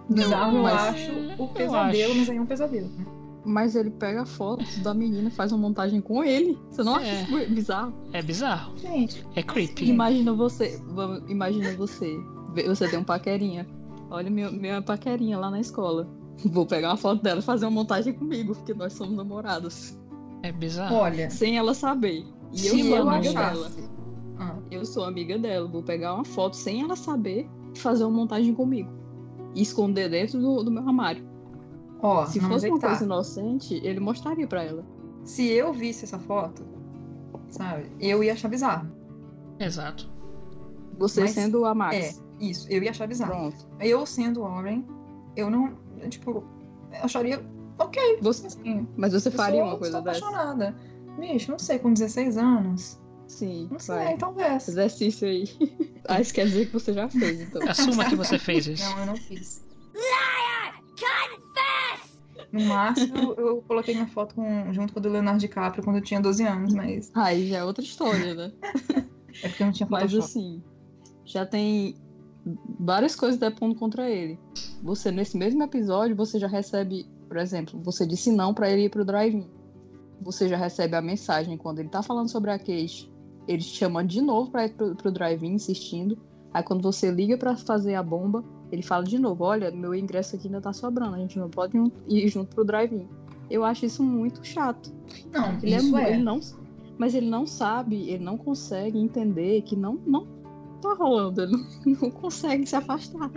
Bizarro eu mas- acho o pesadelo, acho. mas aí é um pesadelo, né? Mas ele pega a foto da menina e faz uma montagem com ele. Você não acha É. isso bizarro? É bizarro. Gente, É creepy. Imagina você. Imagina você. Você tem um paquerinha. Olha minha, minha paquerinha lá na escola. Vou pegar uma foto dela e fazer uma montagem comigo, porque nós somos namorados. É bizarro. olha, Sem ela saber. E eu sou eu amiga achasse. dela. Ah, Eu sou amiga dela. Vou pegar uma foto sem ela saber e fazer uma montagem comigo. E esconder dentro do, do meu armário. Ó, Se fosse uma tá. coisa inocente, ele mostraria pra ela. Se eu visse essa foto, sabe, eu ia achar bizarro. Exato. Você Mas- sendo a Max. É, isso, eu ia achar bizarro. Pronto. Eu sendo Warren, eu não, tipo, eu acharia ok. Você- assim, Mas você faria sou- uma coisa sou dessa? apaixonada. Bicho, não sei, com 16 anos. Sim, Não sei, vai. talvez. Exercício aí. Ah, isso quer dizer que você já fez, então. Assuma que você fez isso. Não, eu não fiz. No máximo, eu coloquei minha foto com- junto com a do Leonardo DiCaprio quando eu tinha 12 anos, mas Aí já é outra história, né? é porque eu não tinha Mas Photoshop. assim, já tem várias coisas depondo contra ele. Você, nesse mesmo episódio, você já recebe, por exemplo, você disse não pra ele ir pro drive-in. Você já recebe a mensagem quando ele tá falando sobre a Kate, ele te chamando de novo pra ir pro, pro drive-in, insistindo. Aí quando você liga pra fazer a bomba, ele fala de novo, olha, meu ingresso aqui ainda tá sobrando, a gente não pode ir junto pro drive-in. Eu acho isso muito chato. Não, Ele, é isso mu- é. ele não, mas ele não sabe, ele não consegue entender que não, não tá rolando, ele não, não consegue se afastar.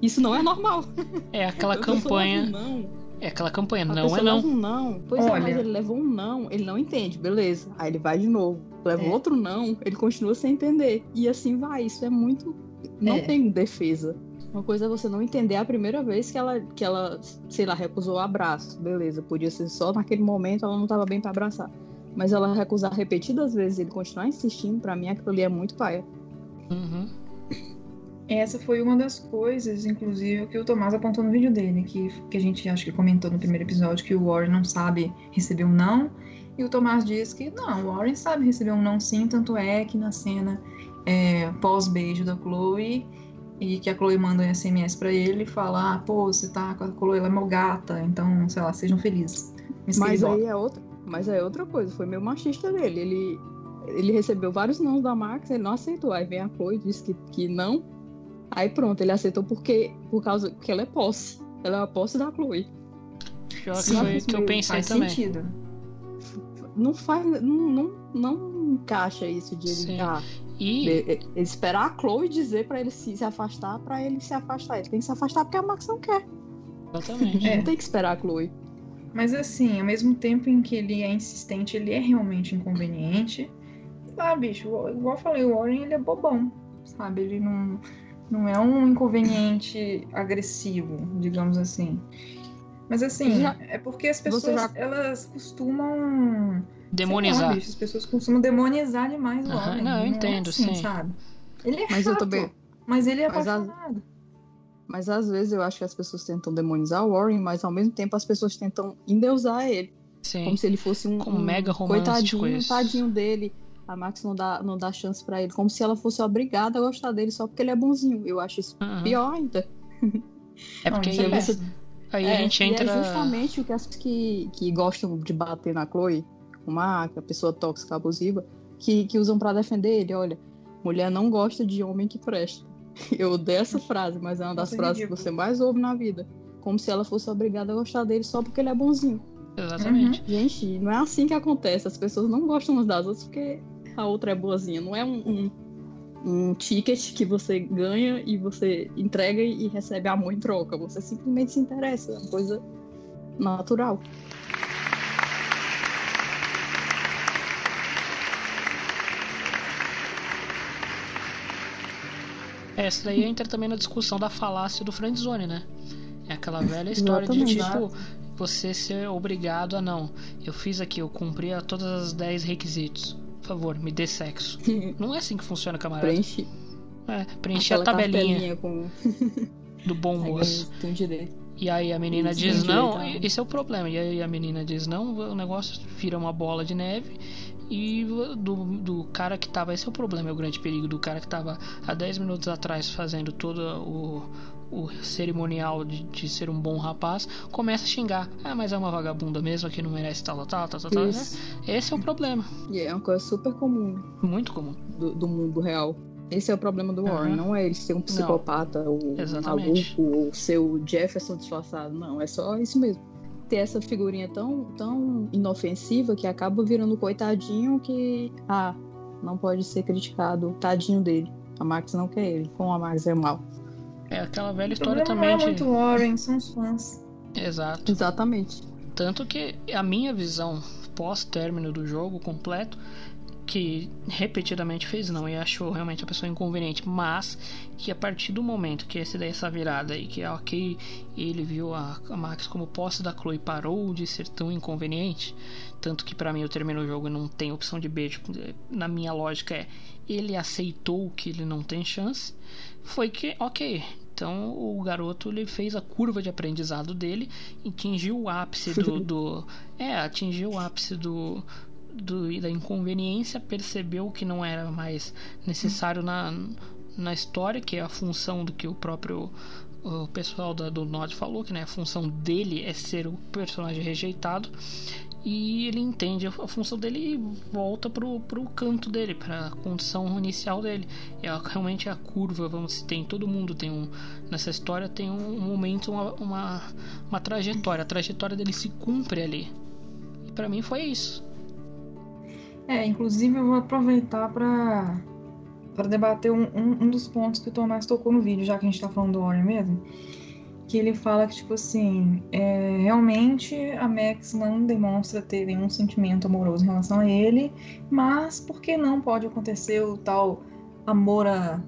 Isso não é normal. É aquela campanha. Não, É aquela campanha, A não é não. leva um não. Pois é, Olha. mas ele levou um não, ele não entende, beleza. Aí ele vai de novo. Leva É. outro não, ele continua sem entender. E assim vai. Isso é muito. Não É. tem defesa. Uma coisa é você não entender a primeira vez que ela, que ela, sei lá, recusou o abraço. Beleza, podia ser só naquele momento ela não tava bem pra abraçar. Mas ela recusar repetidas vezes e ele continuar insistindo, pra mim aquilo ali é muito paia. Uhum. Essa foi uma das coisas, inclusive, que o Tomás apontou no vídeo dele, que, que a gente acho que comentou no primeiro episódio, que o Warren não sabe receber um não. E o Tomás diz que não, o Warren sabe receber um não sim, tanto é que na cena é, pós-beijo da Chloe, e que a Chloe manda um SMS pra ele e fala, ah, pô, você tá com a Chloe, ela é mó gata, então, sei lá, sejam felizes. Mas Kate aí é outra, mas aí é outra coisa, foi meio machista dele. Ele, ele recebeu vários não da Max, ele não aceitou. Aí vem a Chloe, disse que, que não. Aí pronto, ele aceitou porque por causa que ela é posse. Ela é a posse da Chloe. Pior que Sim, foi mas que eu pensei Faz também. sentido. Não faz. Não, não, não encaixa isso de ele, ah, E de- esperar a Chloe dizer pra ele se, se afastar, pra ele se afastar. Ele tem que se afastar porque a Max não quer. exatamente. É. Não tem que esperar a Chloe. Mas assim, ao mesmo tempo em que ele é insistente, ele é realmente inconveniente. Ah, bicho, igual eu falei, o Warren ele é bobão, sabe? Ele não, não é um inconveniente agressivo, digamos assim. Mas assim, Já- é porque as pessoas, já- elas costumam... Demonizar. lá, bicho, as pessoas costumam demonizar demais o Warren. não, eu é entendo, assim, sim. sabe? Ele é Mas eu chato, também- mas ele é Mas as- apaixonado. Mas às vezes eu acho que as pessoas tentam demonizar o Warren, mas ao mesmo tempo as pessoas tentam endeusar ele. Sim. Como se ele fosse um, um mega romântico coitadinho, isso. tadinho dele. A Max não dá, não dá chance pra ele. Como se ela fosse obrigada a gostar dele só porque ele é bonzinho. Eu acho isso Uhum. pior ainda. É porque Não, é você- aí É, a gente e entra. é justamente o que as que, que gostam de bater na Chloe, uma a pessoa tóxica, abusiva, que, que usam pra defender ele. Olha, mulher não gosta de homem que presta. Eu odeio essa frase, mas é uma das Nossa, frases que você mais ouve na vida. Como se ela fosse obrigada a gostar dele só porque ele é bonzinho. Exatamente. Gente, não é assim que acontece. As pessoas não gostam umas das outras porque a outra é boazinha. Não é um, um, um ticket que você ganha e você entrega e recebe amor em troca. Você simplesmente se interessa. É uma coisa natural. É, Essa daí entra também na discussão da falácia do friendzone, né? É aquela velha história de tipo, você ser obrigado a não. Eu fiz aqui, eu cumpri a todas as 10 requisitos. Por favor, me dê sexo. Não é assim que funciona, camarada. Preenche É, preencher a tabelinha com do bom moço. tem direito. E aí a menina diz não, direito e- esse é o problema. E aí a menina diz não, o negócio vira uma bola de neve. E do, do cara que tava, esse é o problema, é o grande perigo do cara que tava há 10 minutos atrás fazendo todo o, o cerimonial de, de ser um bom rapaz, começa a xingar. Ah, mas é uma vagabunda mesmo que não merece tal, tal, tal, tal, tal. Isso. Esse é o problema. E é uma coisa super comum Muito comum. do, do mundo real. Esse é o problema do Warren. Aham. Não é ele ser um psicopata ou um Exatamente. maluco ou ser o Jefferson disfarçado. Não, é só isso mesmo. Ter essa figurinha tão, tão inofensiva que acaba virando coitadinho que, ah, não pode ser criticado, tadinho dele. A Max não quer ele, como a Max é mal. É aquela velha história problema também não é de. muito Warren, são os fãs. Exato. Exatamente. Tanto que a minha visão pós-término do jogo completo, que repetidamente fez não e achou realmente a pessoa inconveniente, mas que a partir do momento que esse daí essa virada aí, que ok, ele viu a, a Max como posse da Chloe parou de ser tão inconveniente, tanto que pra mim eu termino o jogo e não tem opção de beijo, na minha lógica é ele aceitou que ele não tem chance, foi que ok, então o garoto ele fez a curva de aprendizado dele e atingiu o ápice do, do é atingiu o ápice do, do da inconveniência percebeu que não era mais necessário na, na história que é a função do que o próprio o pessoal da, do Nod falou que né, a função dele é ser o personagem rejeitado e ele entende a, função dele e volta pro, pro canto dele, para a condição inicial dele. É realmente a curva, vamos tem todo mundo tem um nessa história tem um, momento, uma, uma, uma trajetória. A trajetória dele se cumpre ali. E para mim foi isso. É, inclusive eu vou aproveitar para para debater um, um, um dos pontos que o Tomás tocou no vídeo, já que a gente tá falando do Warren mesmo. Que ele fala que, tipo assim, é, realmente a Max não demonstra ter nenhum sentimento amoroso em relação a ele, mas por que não pode acontecer o tal amor à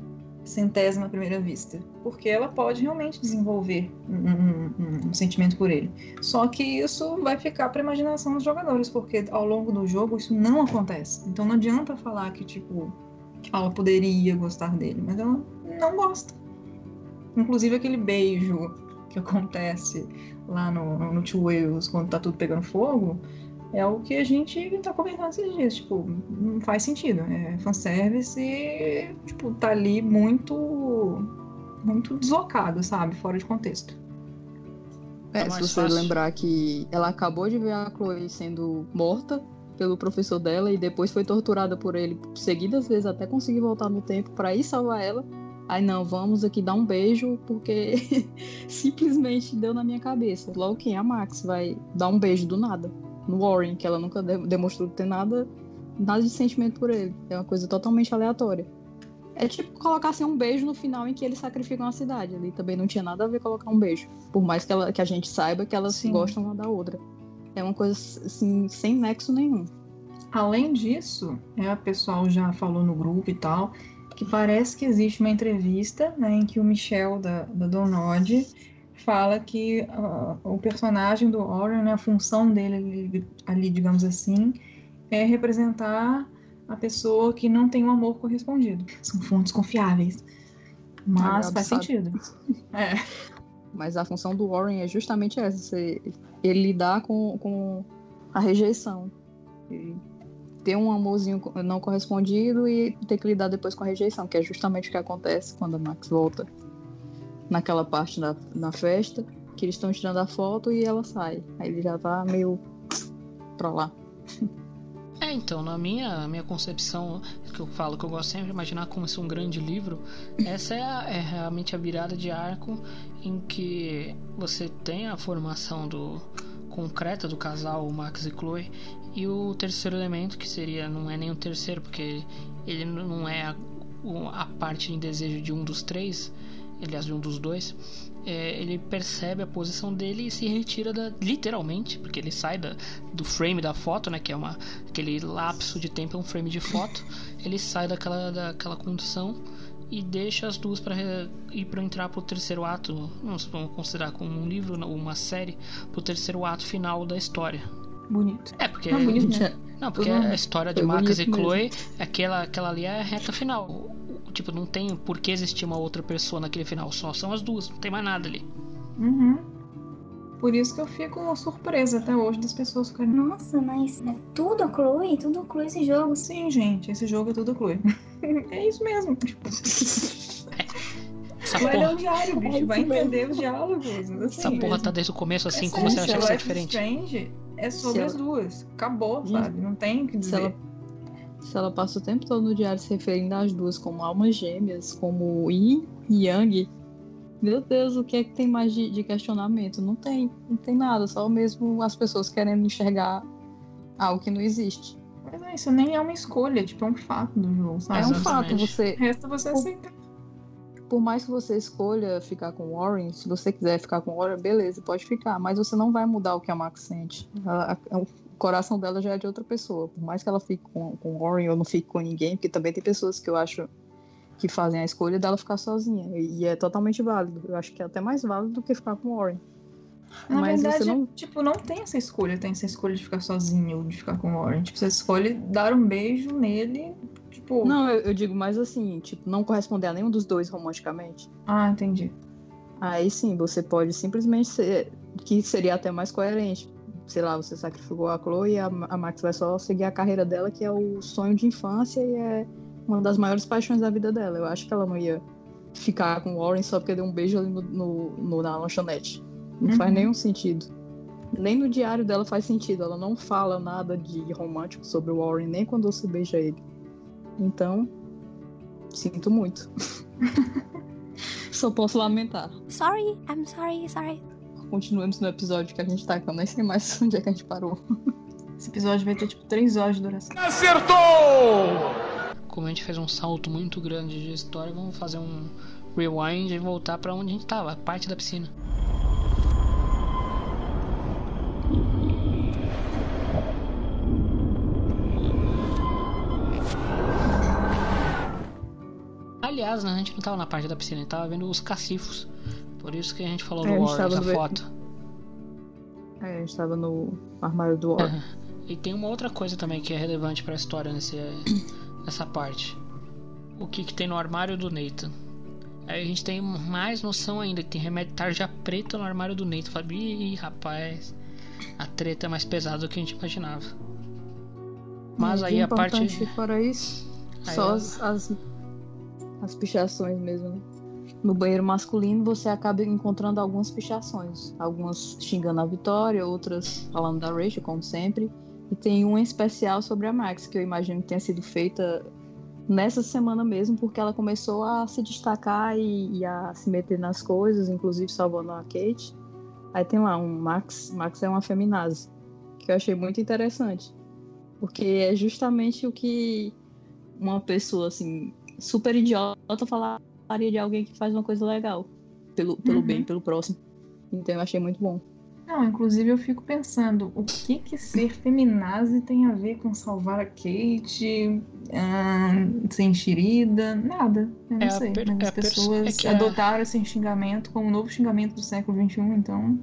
centésima primeira vista? Porque ela pode realmente desenvolver um, um- um sentimento por ele. Só que isso vai ficar para imaginação dos jogadores, porque ao longo do jogo isso não acontece. Então não adianta falar que, tipo, ela poderia gostar dele, mas ela não gosta. Inclusive aquele beijo que acontece lá no, no Two Wheels quando tá tudo pegando fogo, é o que a gente tá comentando esses dias. Tipo, não faz sentido. É fanservice e, tipo, tá ali muito. muito deslocado, sabe? Fora de contexto. É, Tá se você fácil. lembrar que ela acabou de ver a Chloe sendo morta pelo professor dela e depois foi torturada por ele seguidas vezes até conseguir voltar no tempo pra ir salvar ela. Aí não, vamos aqui dar um beijo porque simplesmente deu na minha cabeça. Logo quem a Max vai dar um beijo do nada no Warren, que ela nunca de- demonstrou ter nada nada de sentimento por ele. É uma coisa totalmente aleatória. É tipo colocar assim um beijo no final em que eles sacrificam a cidade. Ali também não tinha nada a ver colocar um beijo. Por mais que, ela, que a gente saiba que elas Sim. gostam uma da outra. É uma coisa assim, sem nexo nenhum. Além disso, é, o pessoal já falou no grupo e tal, que parece que existe uma entrevista né, em que o Michel da, da Donod fala que ah, o personagem do Orion, né, a função dele ali, digamos assim, é representar a pessoa que não tem o amor correspondido. São fontes confiáveis. Mas faz sabe. sentido. É. Mas a função do Warren é justamente essa: ele lidar com, com a rejeição. Ele ter um amorzinho não correspondido e ter que lidar depois com a rejeição, que é justamente o que acontece quando a Max volta naquela parte da, da festa, que eles estão tirando a foto e ela sai. Aí ele já tá meio pra lá. É, então, na minha, minha concepção, que eu falo que eu gosto sempre de imaginar como se um grande livro, essa é, a- é realmente a virada de arco em que você tem a formação do concreta do casal Max e Chloe e o terceiro elemento que seria não é nem o terceiro porque ele não é a, o- a parte em desejo de um dos três, aliás de um dos dois, é, ele percebe a posição dele e se retira da, literalmente, porque ele sai da, do frame da foto, né, que é uma, aquele lapso de tempo, é um frame de foto, ele sai daquela, daquela condição e deixa as duas para ir para entrar pro terceiro ato, vamos, vamos considerar como um livro ou uma série, pro terceiro ato final da história. Bonito. É, porque. Não, bonito, né? Não, porque a história de Max e Chloe, mesmo. aquela, aquela ali é a reta final. Tipo, não tem por que existir uma outra pessoa naquele final, só são as duas, não tem mais nada ali. Uhum. Por isso que eu fico surpresa até hoje das pessoas ficarem. Nossa, mas é tudo a Chloe? Tudo Chloe esse jogo? Sim, gente, esse jogo é tudo Chloe. é isso mesmo. Tipo, Essa vai ler porra, o diário, bicho. Vai entender os diálogos. Assim, essa porra tá desde o começo assim, é como você sério, acha que é diferente? Strange é sobre Se as ela- duas. Acabou, Hum. sabe? Não tem o que Se dizer. ela, se ela passa o tempo todo no diário se referindo às duas como almas gêmeas, como Yin e Yang, meu Deus, o que é que tem mais de, de questionamento? Não tem, não tem nada, só mesmo as pessoas querendo enxergar algo que não existe. Mas é, isso nem é uma escolha, tipo, é um fato do jogo, sabe? É um Exatamente. fato, você, Resta você Por- aceitar. Por mais que você escolha ficar com o Warren, se você quiser ficar com o Warren, beleza, pode ficar, mas você não vai mudar o que a Max sente. Ela- o coração dela já é de outra pessoa. Por mais que ela fique com, com o Warren ou não fique com ninguém, porque também tem pessoas que eu acho que fazem a escolha dela ficar sozinha. E, e é totalmente válido. Eu acho que é até mais válido do que ficar com o Warren. Na mas verdade, não. tipo, não tem essa escolha, tem essa escolha de ficar sozinho ou de ficar com o Warren. Tipo, você escolhe dar um beijo nele, tipo. Não, eu, eu digo mais assim, tipo, não corresponder a nenhum dos dois romanticamente. Ah, entendi. Aí sim, você pode simplesmente ser. Que seria até mais coerente. Sei lá, você sacrificou a Chloe e a, a Max vai só seguir a carreira dela, que é o sonho de infância e é uma das maiores paixões da vida dela. Eu acho que ela não ia ficar com o Warren só porque deu um beijo ali no, no- no- na lanchonete. Não faz Uhum. nenhum sentido. Nem no diário dela faz sentido. Ela não fala nada de romântico sobre o Warren, nem quando você beija ele. Então, sinto muito. Só posso lamentar. Sorry, I'm sorry, sorry. Continuemos no episódio que a gente tá, que eu nem sei mais onde é que a gente parou. Esse episódio vai ter, tipo, três horas de duração. Como a gente fez um salto muito grande de história, vamos fazer um rewind e voltar pra onde a gente tava, a parte da piscina. Aliás, né, a gente não tava na parte da piscina, a gente tava vendo os cacifos. Por isso que a gente falou É, do a gente Warriors, tava a no- foto. É, a gente tava no armário do War. E tem uma outra coisa também que é relevante pra história nesse, nessa parte. O que, que tem no armário do Nathan. Aí a gente tem mais noção ainda que tem remédio tarja preta no armário do Nathan. Fala, ih, rapaz, a treta é mais pesada do que a gente imaginava. Mas E aí a parte. Fora isso, Aí só as, as, as pichações mesmo. né? No banheiro masculino você acaba encontrando algumas pichações. Algumas xingando a Vitória, outras falando da Rachel, como sempre. E tem uma especial sobre a Max, que eu imagino que tenha sido feita nessa semana mesmo, porque ela começou a se destacar e, e a se meter nas coisas, inclusive salvando a Kate. Aí tem lá um Max, Max é uma feminazi, que eu achei muito interessante. Porque é justamente o que uma pessoa assim, super idiota falaria de alguém que faz uma coisa legal. Pelo, pelo Uhum. bem, pelo próximo. Então eu achei muito bom. Não, inclusive eu fico pensando, o que que ser feminazi tem a ver com salvar a Kate, ahn, ser enxerida? Nada, eu não É sei. Mas é as pessoas é a- adotaram esse xingamento como um novo xingamento do século XXI, então...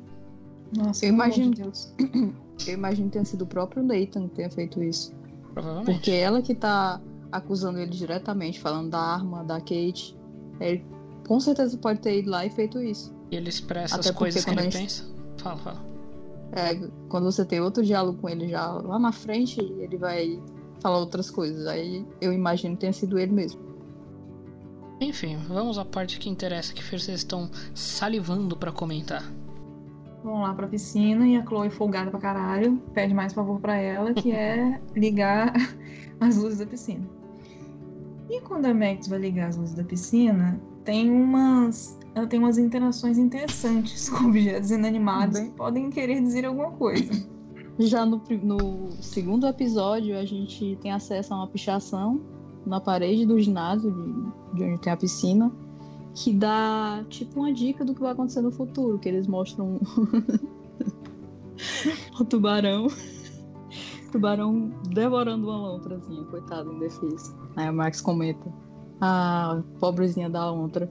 Nossa, Eu amor de imagino, Deus. eu imagino que tenha sido o próprio Nathan que tenha feito isso. Provavelmente. Porque ela que tá acusando ele diretamente, falando da arma, da Kate. Ele com certeza pode ter ido lá e feito isso. E ele expressa Até as coisas que ele gente- pensa. Fala, fala. É, quando você tem outro diálogo com ele já lá na frente, ele vai falar outras coisas. Aí eu imagino que tenha sido ele mesmo. Enfim, vamos à parte que interessa, que vocês estão salivando pra comentar. Vão lá pra piscina e a Chloe folgada pra caralho pede mais favor pra ela, que é ligar as luzes da piscina. E quando a Max vai ligar as luzes da piscina, tem umas ela tem umas interações interessantes com objetos inanimados que podem querer dizer alguma coisa. Já no, no segundo episódio, a gente tem acesso a uma pichação na parede do ginásio, de, de onde tem a piscina, que dá tipo uma dica do que vai acontecer no futuro, que eles mostram o tubarão. Tubarão devorando uma lontrazinha, coitado, indefeso. Aí a Max comenta. Ah, pobrezinha da lontra.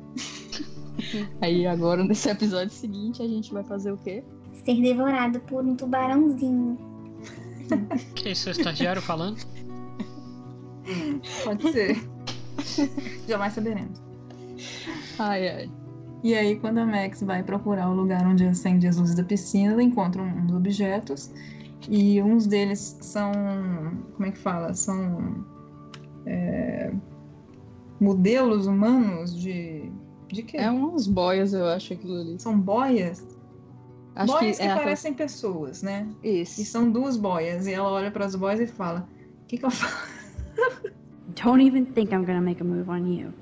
Aí agora, nesse episódio seguinte, a gente vai fazer o quê? Ser devorado por um tubarãozinho. Que isso, é o estagiário falando? Pode ser. Jamais saberemos. Ai, ai. E aí, quando a Max vai procurar o lugar onde acende as luzes da piscina, ela encontra uns objetos. E uns deles são. Como é que fala? São. é, modelos humanos de. De quê? É umas boias, eu acho, aquilo ali. São boias? Acho boias que, é aquela- parecem pessoas, né? Isso. E são duas boias. E ela olha para as boias e fala: O que, que eu faço? Don't even think I'm gonna make a move on you.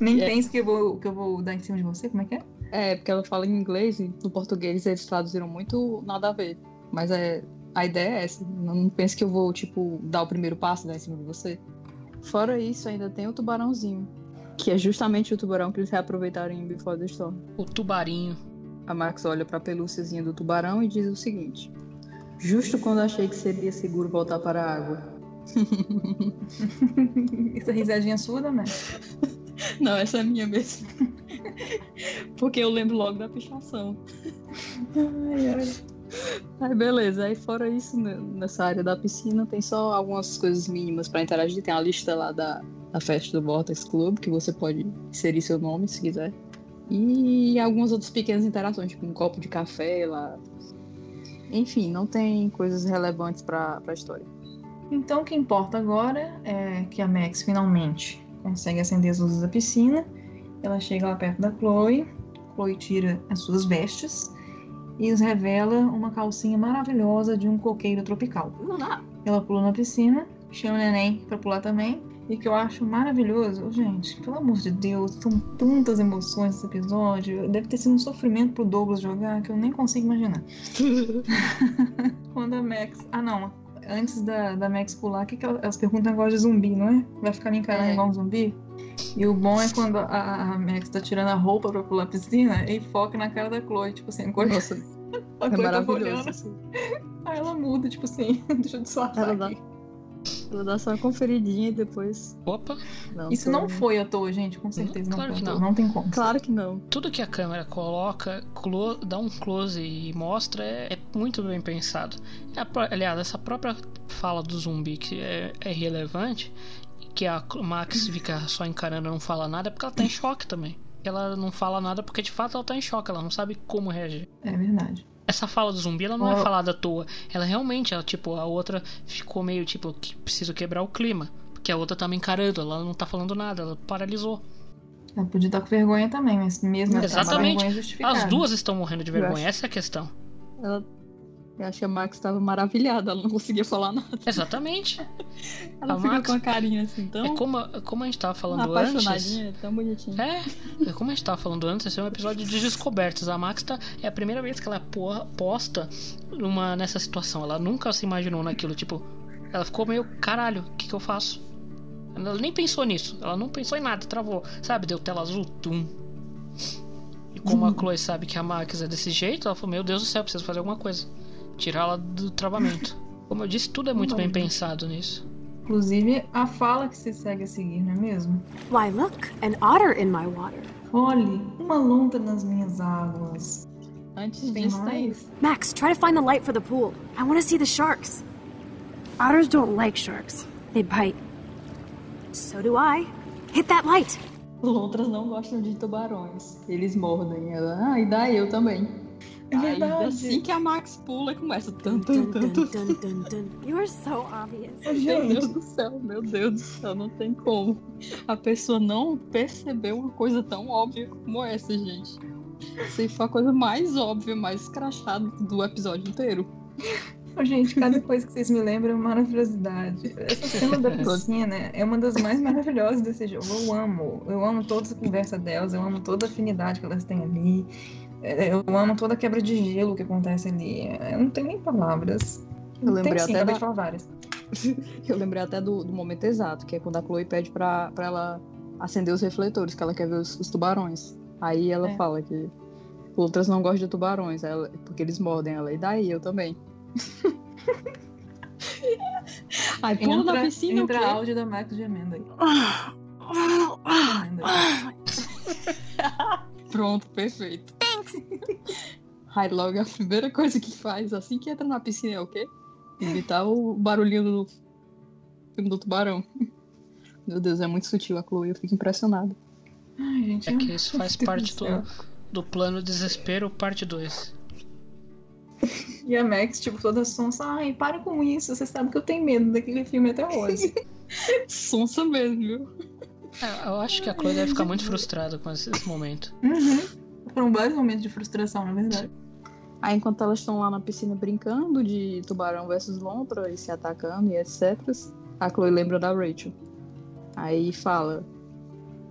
Nem É. pense que eu, vou, que eu vou dar em cima de você? Como é que é? É, porque ela fala em inglês e no português eles traduziram muito nada a ver. Mas é, a ideia é essa. Não, não pense que eu vou, tipo, dar o primeiro passo dar em cima de você. Fora isso, ainda tem o tubarãozinho. Que é justamente o tubarão que eles reaproveitaram em Before the Storm. O tubarinho. A Max olha pra pelúciazinha do tubarão e diz o seguinte: Justo quando achei que seria seguro voltar para a água. Essa risadinha surda, né? Não, essa é minha mesmo. Porque eu lembro logo da pichação. Ai, ai. Aí beleza, aí fora isso, né, nessa área da piscina tem só algumas coisas mínimas pra interagir. Tem a lista lá da, da festa do Vortex Club, que você pode inserir seu nome se quiser. E algumas outras pequenas interações, tipo um copo de café lá. Enfim, não tem coisas relevantes pra, pra história. Então, o que importa agora é que a Max finalmente consegue acender as luzes da piscina. Ela chega lá perto da Chloe. Chloe tira as suas vestes e os revela uma calcinha maravilhosa de um coqueiro tropical. Ela pula na piscina, chama o neném pra pular também. E que eu acho maravilhoso, gente, pelo amor de Deus, são tantas emoções nesse episódio. Deve ter sido um sofrimento pro Douglas jogar que eu nem consigo imaginar. Quando a Max. Ah, não. Antes da, da Max pular, o que, que ela- elas perguntam agora de zumbi, não é? Vai ficar me encarando É. igual um zumbi? E o bom é quando a, a Max tá tirando a roupa pra pular a piscina e foca na cara da Chloe, tipo assim, a Chloe, Nossa, a é Chloe tava maravilhoso. olhando. assim. Aí ela muda, tipo assim, deixa eu disfarçar Ela dá-. Vou dar só uma conferidinha e depois. Opa! Isso não foi à toa, gente, com certeza não Claro foi que não. Não tem como. Claro que não. Tudo que a câmera coloca, clo- dá um close e mostra é, é muito bem pensado. É aliás, essa própria fala do zumbi que é, é relevante, que a Max fica só encarando e não fala nada, é porque ela tá em choque também. Ela não fala nada porque de fato ela tá em choque, ela não sabe como reagir. É verdade. Essa fala do zumbi, ela não é falada à toa. Ela realmente, ela, tipo, a outra ficou meio tipo, que preciso quebrar o clima. Porque a outra tá me encarando, ela não tá falando nada, ela paralisou. Ela podia estar com vergonha também, mas mesmo assim, Exatamente. vergonha justificada. As duas estão morrendo de vergonha, essa é a questão. Ela... Que a Max estava maravilhada, ela não conseguia falar nada. Exatamente. Ela A fica Max- com a carinha assim, tão É como, como a gente tava falando antes. apaixonadinha, tão bonitinha. É, é como a gente tava falando antes, esse é um episódio de descobertas. A Max tá, é a primeira vez que ela é po- posta numa, nessa situação. Ela nunca se imaginou naquilo. Tipo, ela ficou meio, caralho, o que, que eu faço? Ela nem pensou nisso. Ela não pensou em nada, travou. Sabe, deu tela azul, tum. E como a Chloe sabe que a Max é desse jeito, ela falou: Meu Deus do céu, preciso fazer alguma coisa. Tirá-la do travamento. Como eu disse, tudo é muito bem pensado nisso. Inclusive, a fala que se segue a seguir, não é mesmo? Why, look, an otter in my water. Olhe, uma lontra nas minhas águas. Antes Tem disso, tem mais? Max, try to find the light for the pool. I want to see the sharks. Otters don't like sharks. They bite. So do I. Hit that light. Lontras não gostam de tubarões. Eles mordem ela. Ah, e daí eu também. É Aí, verdade. assim que a Max pula, começa tanto, tanto. You are so obvious. Meu Deus do céu, meu Deus do céu, não tem como. A pessoa não percebeu uma coisa tão óbvia como essa, gente. Isso aí foi a coisa mais óbvia, mais escrachada do episódio inteiro. Gente, cada coisa que vocês me lembram é uma maravilhosidade. Essa cena da piscina é uma das mais maravilhosas desse jogo. Eu amo. Eu amo toda essa conversa delas, eu amo toda a afinidade que elas têm ali. É, Eu amo toda a quebra de gelo que acontece ali. Eu não tenho nem palavras. Eu lembrei Tem sim, até da- de falar várias. Eu lembrei até do, do momento exato, que é quando a Chloe pede pra, pra ela acender os refletores, que ela quer ver os, os tubarões. Aí ela É. fala que outras não gostam de tubarões, ela- porque eles mordem ela. E daí eu também. Aí pula na Entra, piscina o entra quê? áudio da Max gemendo aí. Pronto, perfeito. Aí logo a primeira coisa que faz assim que entra na piscina é o quê? Imitar o barulhinho do do tubarão. Meu Deus, é muito sutil a Chloe, eu fico impressionada. Ai, gente. É que isso faz Deus parte do do plano desespero, parte 2. E a Max, tipo, toda sonsa. Ai, para com isso. Você sabe que eu tenho medo daquele filme até hoje. Sonsa mesmo, viu? É, eu acho que a Chloe deve ficar muito frustrada com esse esse momento. Uhum. Foram vários momentos de frustração, na verdade. Aí enquanto elas estão lá na piscina brincando de tubarão versus lontra e se atacando e etc, a Chloe lembra da Rachel. Aí fala: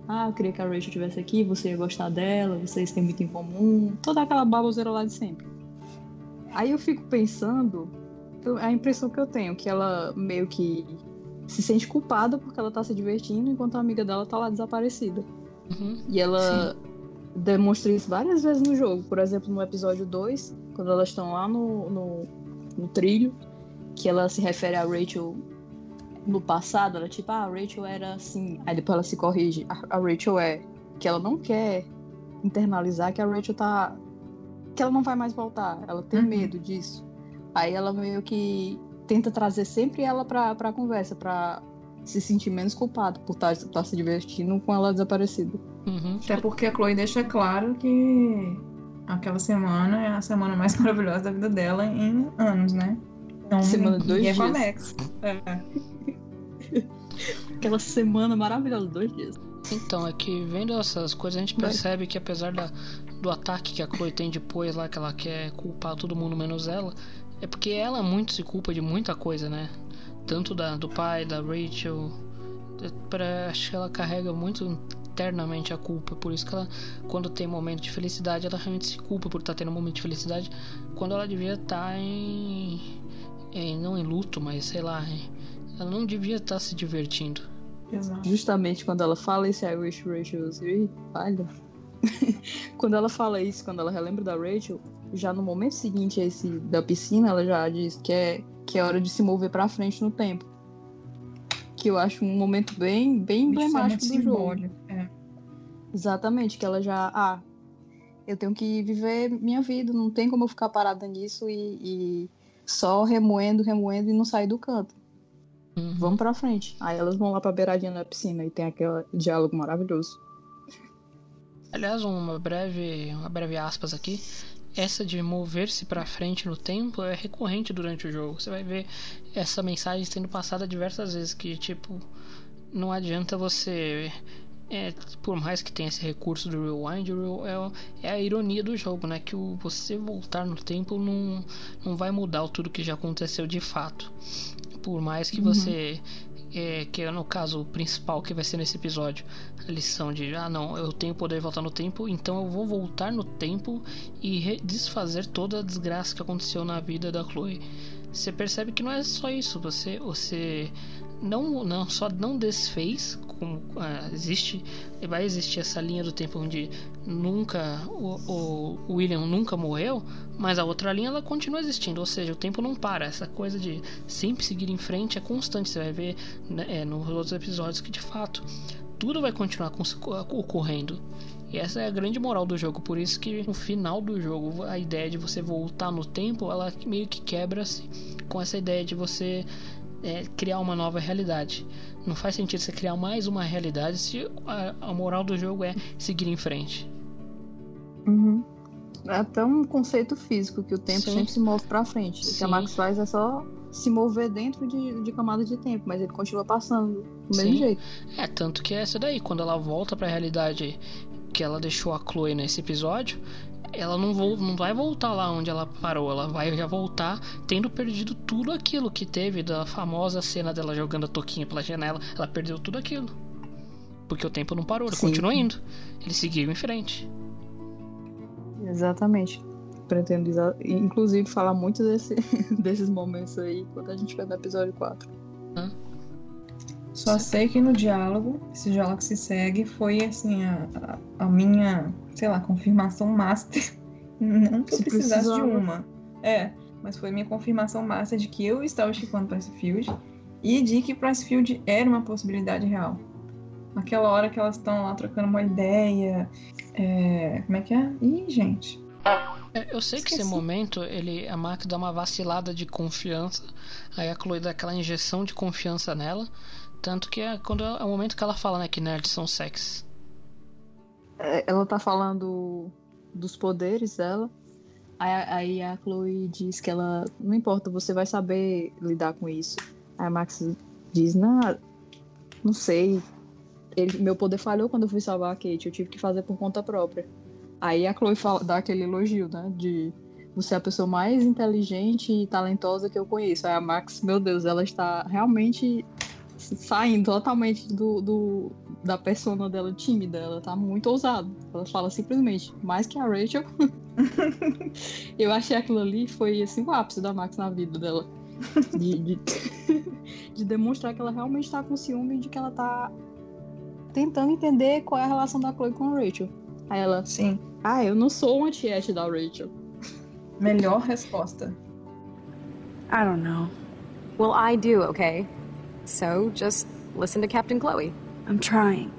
Ah, eu queria que a Rachel estivesse aqui, você ia gostar dela, vocês têm muito em comum. Toda aquela baboseira lá de sempre. Aí eu fico pensando, a impressão que eu tenho, que ela meio que se sente culpada porque ela tá se divertindo enquanto a amiga dela tá lá desaparecida. Uhum. E ela demonstra isso várias vezes no jogo. Por exemplo, no episódio 2, quando elas estão lá no, no, no trilho, que ela se refere a Rachel no passado, ela tipo, ah, a Rachel era assim. Aí depois ela se corrige. A, a Rachel é que ela não quer internalizar que a Rachel tá. que ela não vai mais voltar. Ela tem Uhum. medo disso. Aí ela meio que tenta trazer sempre ela pra, pra conversa, pra se sentir menos culpada por estar tá, se divertindo com ela desaparecida. Uhum. Até porque a Chloe deixa claro que aquela semana é a semana mais maravilhosa da vida dela em anos, né? Então, Semana de dois e é com a dias. Max. É. Aquela semana maravilhosa, dois dias. Então, é que vendo essas coisas, a gente percebe que apesar da, do ataque que a Chloe tem depois lá, que ela quer culpar todo mundo menos ela, é porque ela muito se culpa de muita coisa, né? Tanto da, do pai, da Rachel. é, Pra, acho que ela carrega muito internamente a culpa. Por isso que ela, quando tem momento de felicidade, ela realmente se culpa por estar tendo um momento de felicidade. Quando ela devia estar em, em. Não em luto, mas sei lá. em- ela não devia estar se divertindo. Exato. Justamente quando ela fala isso, I wish Rachel was here, olha. quando ela fala isso, quando ela relembra da Rachel, já no momento seguinte a esse da piscina, ela já diz que é, que é hora de se mover pra frente no tempo. que eu acho um momento bem, bem emblemático do jogo. É. Exatamente, que ela já. Ah, eu tenho que viver minha vida, não tem como eu ficar parada nisso e, e só remoendo, remoendo e não sair do canto. Uhum. Vamos pra frente. Aí elas vão lá pra beiradinha da piscina e tem aquele diálogo maravilhoso. Aliás, uma breve, uma breve aspas aqui. Essa de mover-se pra frente no tempo é recorrente durante o jogo. Você vai ver essa mensagem sendo passada diversas vezes que tipo não adianta você é, por mais que tenha esse recurso do rewind, é, é a ironia do jogo, né? Que o, você voltar no tempo não, não vai mudar tudo que já aconteceu de fato. Por mais que Uhum. você é, que é no caso o principal que vai ser nesse episódio, lição de ah não, eu tenho poder de voltar no tempo, então eu vou voltar no tempo e desfazer toda a desgraça que aconteceu na vida da Chloe. Você percebe que não é só isso, você você não não só não desfez como ah, existe vai existir essa linha do tempo onde nunca o, o William nunca morreu, mas a outra linha ela continua existindo, ou seja, o tempo não para. Essa coisa de sempre seguir em frente é constante. Você vai ver né, é, nos outros episódios que de fato tudo vai continuar ocorrendo. E essa é a grande moral do jogo, por isso que no final do jogo a ideia de você voltar no tempo, ela meio que quebra-se com essa ideia de você é, criar uma nova realidade. Não faz sentido você criar mais uma realidade se a, a moral do jogo é seguir em frente. Uhum. É até um conceito físico, que o tempo Sim. sempre se move pra frente. O que a Max faz é só se mover dentro de, de camadas de tempo, mas ele continua passando do mesmo Sim. jeito. É, tanto que é essa daí, quando ela volta pra realidade que ela deixou a Chloe nesse episódio, ela não, vol não vai voltar lá onde ela parou, ela vai já voltar tendo perdido tudo aquilo que teve da famosa cena dela jogando a toquinha pela janela. Ela perdeu tudo aquilo. Porque o tempo não parou, ele Sim. continuou indo. Ele seguiu em frente. Exatamente. Pretendo, inclusive, falar muito desse, desses momentos aí quando a gente vai no episódio 4. Só sei que no diálogo, esse diálogo que se segue, foi assim, a, a, minha, sei lá, confirmação master. Não que eu Se precisasse de precisava. uma. É, mas foi minha confirmação master de que eu estava chipando Pricefield e de que Pricefield era uma possibilidade real. Naquela hora que elas estão lá trocando uma ideia. é, como é que é? Ih, gente. É, Eu sei que esse momento ele a Mac dá uma vacilada de confiança, aí a Chloe dá aquela injeção de confiança nela, tanto que é quando é o momento que ela fala né, que nerds são sex. É, Ela tá falando dos poderes dela. Aí, aí a Chloe diz que ela. Não importa, você vai saber lidar com isso. Aí a Max diz, não, não sei. Ele- meu poder falhou quando eu fui salvar a Kate, eu tive que fazer por conta própria. Aí a Chloe fala, dá aquele elogio, né? De você é a pessoa mais inteligente e talentosa que eu conheço. Aí a Max, meu Deus, ela está realmente saindo totalmente do, do- da persona dela tímida. Ela tá muito ousada. Ela fala simplesmente, mais que a Rachel. eu achei aquilo ali foi assim o ápice da Max na vida dela. De, de, de demonstrar que ela realmente tá com ciúme e de que ela tá tentando entender qual é a relação da Chloe com a Rachel. Aí ela, sim. Ah, eu não sou uma tiete da Rachel. Melhor resposta. I don't know. Well, I do, okay? So just listen to Captain Chloe. I'm trying.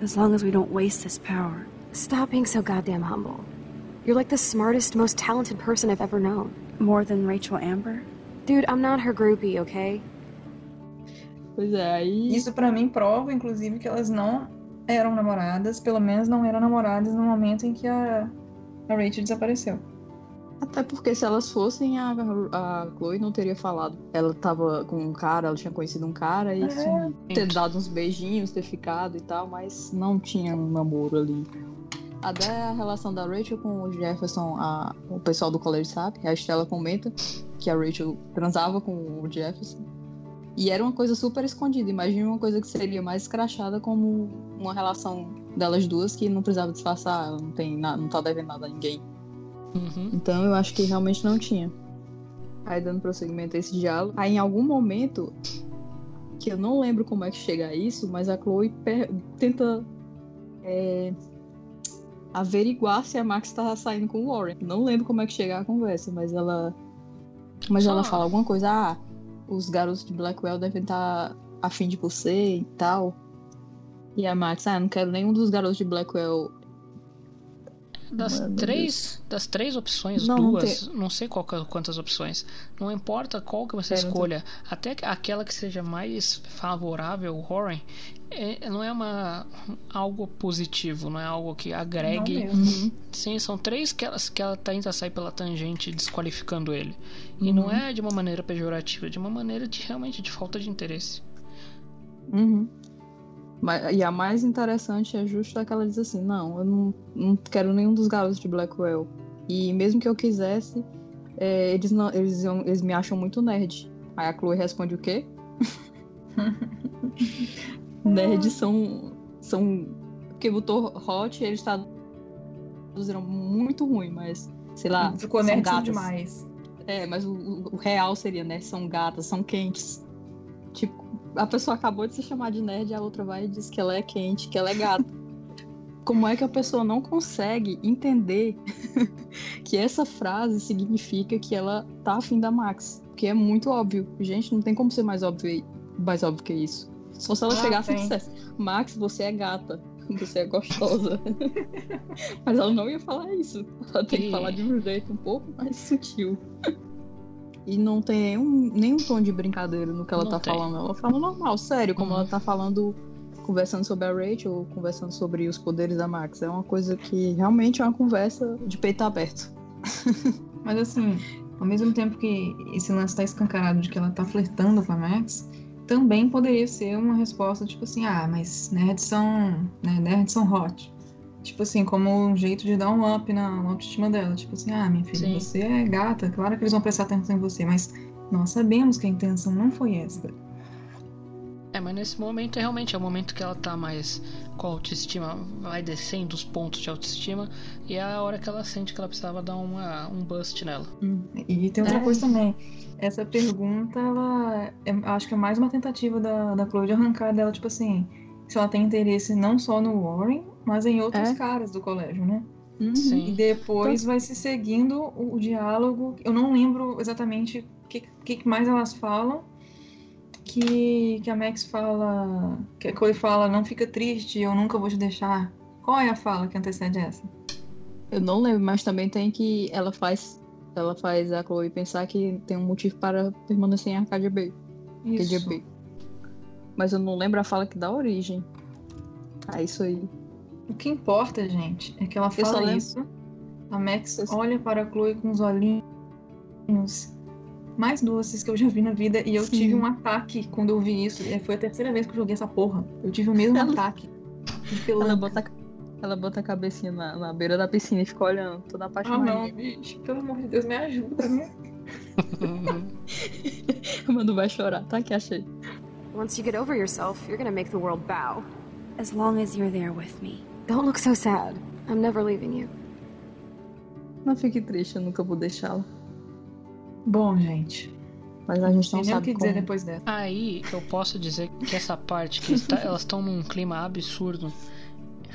As long as we don't waste this power. Stop being so goddamn humble. You're like the smartest, most talented person I've ever known. More than Rachel Amber? Dude, I'm not her groupie, okay? Pois é, aí. Isso pra mim prova, inclusive, que elas não eram namoradas, pelo menos não eram namoradas no momento em que a, a Rachel desapareceu. Até porque se elas fossem, a, a Chloe não teria falado. Ela tava com um cara, ela tinha conhecido um cara e É. tinha ter dado uns beijinhos, ter ficado e tal, mas não tinha um namoro ali. Até a relação da Rachel com o Jefferson, a- o pessoal do colégio sabe. A Estela comenta que a Rachel transava com o Jefferson. E era uma coisa super escondida. Imagina uma coisa que seria mais escrachada como uma relação delas duas que não precisava disfarçar, não tem nada, não tá devendo nada a ninguém. Uhum. Então eu acho que realmente não tinha. Aí dando prosseguimento a esse diálogo. Aí em algum momento, que eu não lembro como é que chega a isso, mas a Chloe tenta é, averiguar se a Max tá saindo com o Warren. Não lembro como é que chega a conversa, mas ela. Mas Só- ela fala alguma coisa, ah, os garotos de Blackwell devem estar afim de você e tal. E a Max, ah, não quero nenhum dos garotos de Blackwell. Das Mano, três, das três opções, Não, não duas, não sei qual, que- quantas opções. Não importa qual que você É, escolha, até que- aquela que seja mais favorável, o Warren, é, não é uma algo positivo, não é algo que agregue. Sim, são três que ela, que ela tenta sair pela tangente, desqualificando ele. E Uhum. não é de uma maneira pejorativa, é de uma maneira de realmente de falta de interesse. Uhum. Mas- E a mais interessante é justo aquela diz assim, não, eu não, não quero nenhum dos garotos de Blackwell. E mesmo que eu quisesse, é, eles, não, eles, eles me acham muito nerd. Aí a Chloe responde o quê? Nerds são. são. Porque botou hot e eles traduziram muito ruim, mas sei lá. Ficou nerd gatas. demais. É, mas o, o- real seria, né? São gatas, são quentes. Tipo, a pessoa acabou de se chamar de nerd e a outra vai e diz que ela é quente, que ela é gata. Como é que a pessoa não consegue entender que essa frase significa que ela tá afim da Max? Porque é muito óbvio. Gente, não tem como ser mais óbvio, mais óbvio que isso. Só se ela Ah, chegasse e dissesse, Max, você é gata. Você é gostosa. Mas ela não ia falar isso. Ela tem que falar de um jeito um pouco mais sutil. E não tem nenhum, nenhum tom de brincadeira no que ela Não tá tem. falando. Ela fala normal, sério, como Uhum. ela tá falando, conversando sobre a Rachel, conversando sobre os poderes da Max. É uma coisa que realmente é uma conversa de peito aberto. Mas assim, ao mesmo tempo que esse lance tá escancarado de que ela tá flertando com a Max, também poderia ser uma resposta tipo assim, ah, mas nerds são. Né, nerds são hot. Tipo assim, como um jeito de dar um up na, na autoestima dela. Tipo assim, ah, minha filha, Sim. você é gata, claro que eles vão prestar atenção em você, mas nós sabemos que a intenção não foi essa. É, mas nesse momento realmente é o momento que ela tá mais com a autoestima, vai descendo os pontos de autoestima, e é a hora que ela sente que ela precisava dar uma, um bust nela. E tem outra É. coisa também. Essa pergunta, ela é, acho que é mais uma tentativa da, da Chloe de arrancar dela, tipo assim, se ela tem interesse não só no Warren, mas em outros É. caras do colégio, né? Uhum. E Sim. depois vai se seguindo o, o diálogo. Eu não lembro exatamente o que, que mais elas falam. Que, que a Max fala. Que a Chloe fala, não fica triste, eu nunca vou te deixar. Qual é a fala que antecede essa? Eu não lembro, mas também tem que ela faz ela faz a Chloe pensar que tem um motivo para permanecer em Arcadia Bay. Arcadia Isso. Bay. Mas eu não lembro a fala que dá origem a isso aí. O que importa, gente, é que ela fala isso. A Max olha para a Chloe com os olhinhos mais doces que eu já vi na vida. E eu Sim. tive um ataque quando eu vi isso. E Foi a terceira vez que eu joguei essa porra. Eu tive o mesmo Ela- ataque. Ela bota, a- ela bota a cabecinha na, na beira da piscina e fica olhando, toda Ah, apaixonada. não, bicho. Pelo amor de Deus, me ajuda, né? Mano, vai chorar, tá? Que achei. Once you get over yourself, you're gonna make the world bow. As long as you're there with me. Don't look so sad. I'm never leaving you. Não fique triste, eu nunca vou deixá-la. Bom, gente. Mas a gente Não nem o sabe que dizer como. depois dessa. Aí eu posso dizer que essa parte que está- elas estão num clima absurdo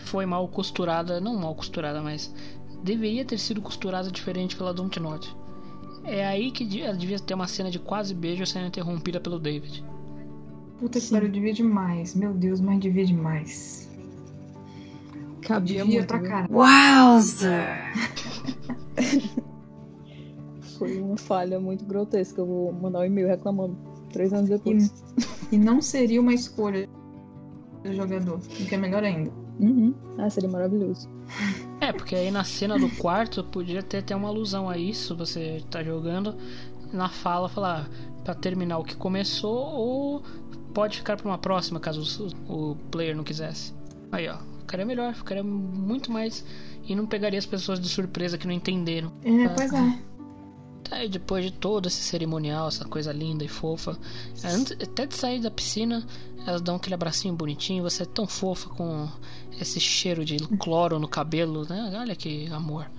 foi mal costurada, não mal costurada, mas deveria ter sido costurada diferente pela Dontnod. É aí que ela devia ter uma cena de quase beijo sendo interrompida pelo David. Puta que pariu, devia demais. Meu Deus, mas devia demais. Cabia Devia muito. pra caralho. Wowzer! Foi uma falha muito grotesca. Eu vou mandar um e-mail reclamando. Três anos depois. E não seria uma escolha do jogador, o que é melhor ainda. Uhum. Ah, seria maravilhoso. É, porque aí na cena do quarto podia ter até uma alusão a isso, você tá jogando, na fala falar pra terminar o que começou ou pode ficar pra uma próxima caso o, o player não quisesse. Aí ó, ficaria melhor, ficaria muito mais e não pegaria as pessoas de surpresa que não entenderam. É, pois é. Aí depois de todo esse cerimonial, essa coisa linda e fofa, antes, até de sair da piscina, elas dão aquele abracinho bonitinho, você é tão fofa com esse cheiro de cloro no cabelo, né? Olha que amor.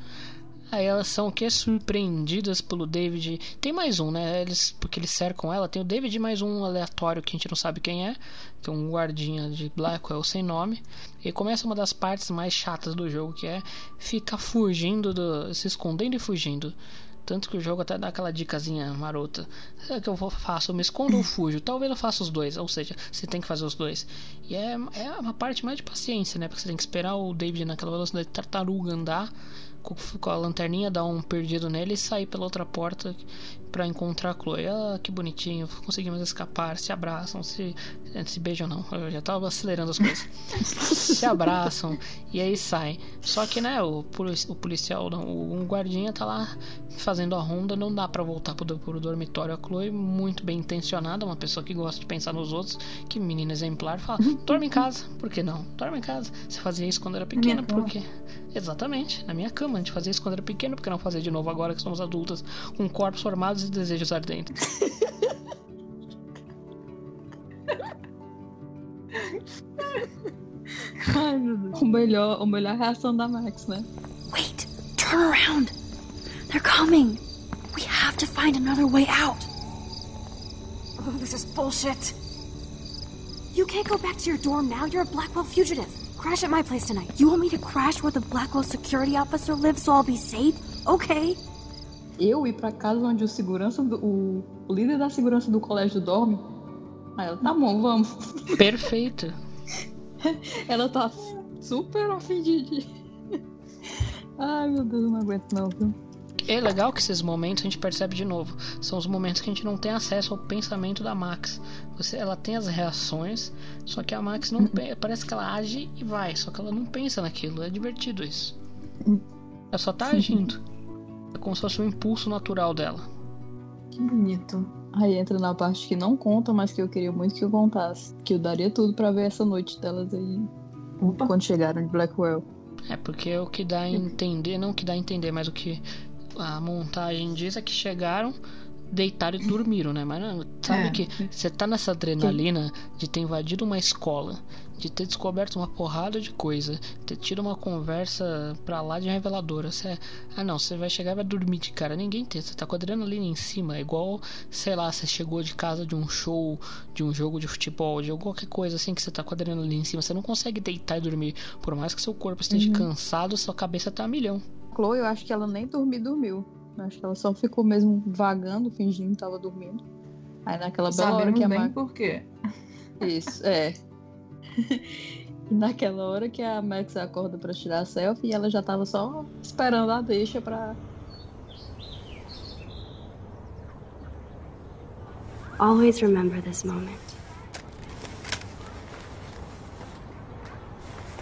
Aí elas são que? Surpreendidas pelo David. Tem mais um, né? Eles, porque eles cercam ela. Tem o David mais um aleatório que a gente não sabe quem é. Que é um guardinha de Blackwell sem nome. E começa uma das partes mais chatas do jogo, que é ficar fugindo, do, se escondendo e fugindo Tanto que o jogo até dá aquela dicasinha marota. É que eu vou, faço, eu me escondo ou fujo. Talvez eu faça os dois, ou seja, você tem que fazer os dois. E é, é uma parte mais de paciência, né? Porque você tem que esperar o David naquela velocidade de tartaruga andar com, com a lanterninha, dar um perdido nele e sair pela outra porta para encontrar a Chloe. Ah, que bonitinho, conseguimos escapar, se abraçam, se, se beijam não, eu já tava acelerando as coisas. se abraçam e aí saem. Só que, né, o, o policial, não, o guardinha tá lá fazendo a ronda, não dá para voltar pro, pro dormitório. A Chloe, muito bem intencionada, uma pessoa que gosta de pensar nos outros, que menina exemplar, fala: dorme em casa, por que não? Dorme em casa. Você fazia isso quando era pequena, por quê? Exatamente, na minha cama. A gente fazia isso quando era pequeno, porque não fazer de novo agora que somos adultas, com corpos formados e desejos ardentes. Ai, meu Deus. O melhor, o melhor reação da Max, né? Wait! Turn around! They're coming! We have to find another way out! Oh, this is bullshit. You can't go back to your dorm now. You're a Blackwell fugitive. Crash at my place tonight. You want me to crash where the Blackwell security officer lives so I'll be safe? Okay. Eu ir pra casa onde o segurança do, o, o líder da segurança do colégio dorme. Aí ela, tá bom, vamos. Perfeito. ela tá super ofendida. Ai, meu Deus, eu não aguento não, viu? É legal que esses momentos a gente percebe de novo. São os momentos que a gente não tem acesso ao pensamento da Max. Você, ela tem as reações, só que a Max não parece que ela age e vai, só que ela não pensa naquilo. É divertido isso. Ela só tá agindo. É como se fosse um impulso natural dela. Que bonito. Aí entra na parte que não conta, mas que eu queria muito que eu contasse. Que eu daria tudo para ver essa noite delas aí. Opa. Quando chegaram de Blackwell. É porque é o que dá a entender, não o que dá a entender, mas o que a montagem diz é que chegaram, deitaram e dormiram, né? Mas sabe É. que você tá nessa adrenalina de ter invadido uma escola, de ter descoberto uma porrada de coisa, ter tido uma conversa pra lá de reveladora. Você, ah não, você vai chegar e vai dormir de cara. Ninguém tem, você tá com a adrenalina em cima. É igual, sei lá, você chegou de casa de um show, de um jogo de futebol, de qualquer coisa assim que você tá com a adrenalina em cima. Você não consegue deitar e dormir. Por mais que seu corpo esteja Uhum. cansado, sua cabeça tá a milhão. Chloe, eu acho que ela nem dormiu, dormiu. Acho que ela só ficou mesmo vagando, fingindo que tava dormindo. Aí naquela bela hora Sabemos que a bem Max. por quê. Isso, é. e naquela hora que a Max acorda pra tirar a selfie, ela já tava só esperando a deixa pra. Always remember this moment.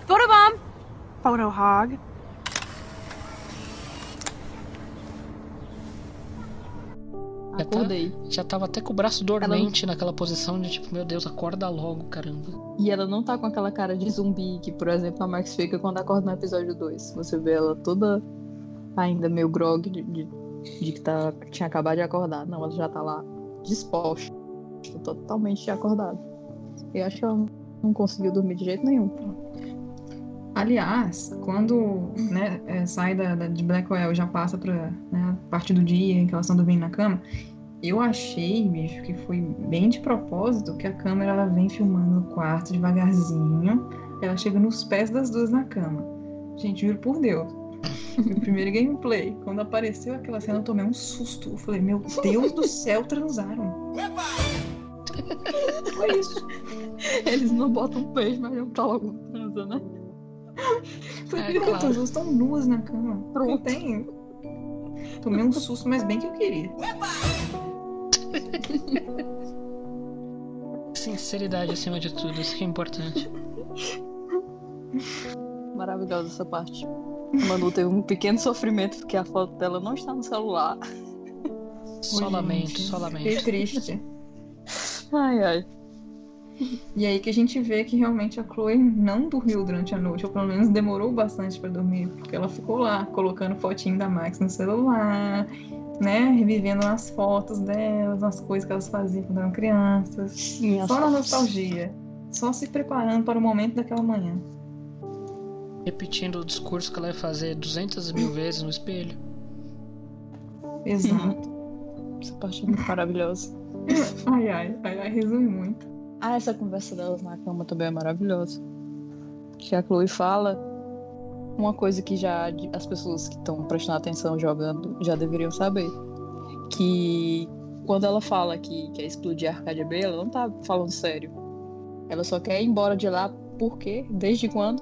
Photobomb! Photo hog. Já tá- Acordei. já tava até com o braço dormente naquela posição de tipo, meu Deus, acorda logo, caramba. E ela não tá com aquela cara de zumbi que, por exemplo, a Max fica quando acorda no episódio 2. Você vê ela toda ainda meio grog de, de, de que tá, tinha acabado de acordar. Não, ela já tá lá disposta, totalmente acordada. Eu acho que ela não conseguiu dormir de jeito nenhum. Aliás, quando né, é, sai da, da- de Blackwell e já passa pra né, a parte do dia em que elas estão dormindo na cama, eu achei, bicho, que foi bem de propósito que a câmera ela vem filmando o quarto devagarzinho, ela chega nos pés das duas na cama. Gente, juro por Deus. Meu primeiro gameplay, quando apareceu aquela cena, eu tomei um susto. Eu falei, meu Deus do céu, transaram. Foi isso. Eles não botam beijo, mas não tá logo transa, né? Foi É, pronto, claro. as duas estão nuas na cama. Não tem. Tomei um susto, mas bem que eu queria. Sinceridade acima de tudo, isso que é importante. Maravilhosa essa parte. A Manu teve um pequeno sofrimento porque a foto dela não está no celular. Só Fiquei lamento. triste. Ai, ai. E aí que a gente vê que realmente a Chloe não dormiu durante a noite, ou pelo menos demorou bastante pra dormir, porque ela ficou lá colocando fotinho da Max no celular, né, revivendo as fotos delas, as coisas que elas faziam quando eram crianças, Sim, só na nostalgia, só se preparando para o momento daquela manhã. Repetindo o discurso que ela ia fazer 200 mil vezes no espelho. Exato. Essa parte é muito maravilhosa. Ai, ai, ai, ai, resume muito. Ah, essa conversa delas na cama também é maravilhosa. Que a Chloe fala uma coisa que já as pessoas que estão prestando atenção jogando já deveriam saber. Que quando ela fala que quer explodir a Arcadia Bay, ela não tá falando sério. Ela só quer ir embora de lá por quê? Desde quando?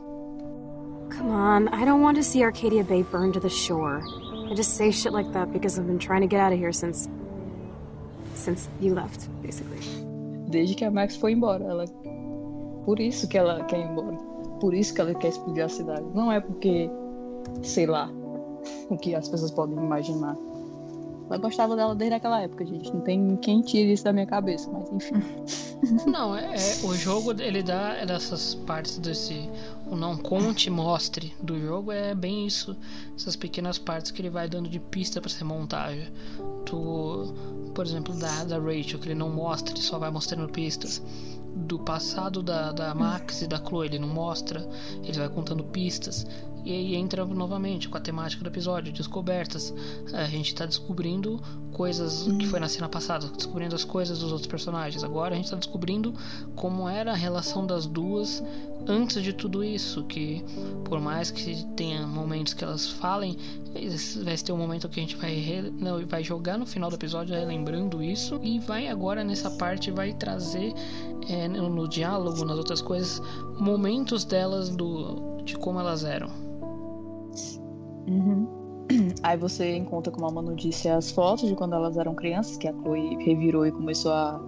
Come on, I don't want to see Arcadia Bay burned to the shore. I just say shit like that because I've been trying to get out of here since. since you left, basically. Desde que a Max foi embora. Ela. Por isso que ela quer ir embora. Por isso que ela quer explodir a cidade. Não é porque. sei lá. O que as pessoas podem imaginar. Ela gostava dela desde aquela época, gente. Não tem quem tire isso da minha cabeça, mas enfim. Não, é, é, o jogo ele dá dessas partes desse o não conte mostre do jogo é bem isso, essas pequenas partes que ele vai dando de pista para ser montagem. Tu, por exemplo, da, da Rachel que ele não mostra, ele só vai mostrando pistas. Do passado da, da Max e da Chloe, ele não mostra, ele vai contando pistas. E aí entra novamente com a temática do episódio, descobertas. A gente está descobrindo coisas que foi na cena passada, descobrindo as coisas dos outros personagens. Agora a gente está descobrindo como era a relação das duas antes de tudo isso. Que por mais que tenha momentos que elas falem, vai ter um momento que a gente vai, re... Não, vai jogar no final do episódio lembrando isso. E vai agora nessa parte vai trazer é, no diálogo, nas outras coisas, momentos delas do, de como elas eram. Uhum. Aí você encontra, como a Manu disse, as fotos de quando elas eram crianças, que a Chloe revirou e começou a,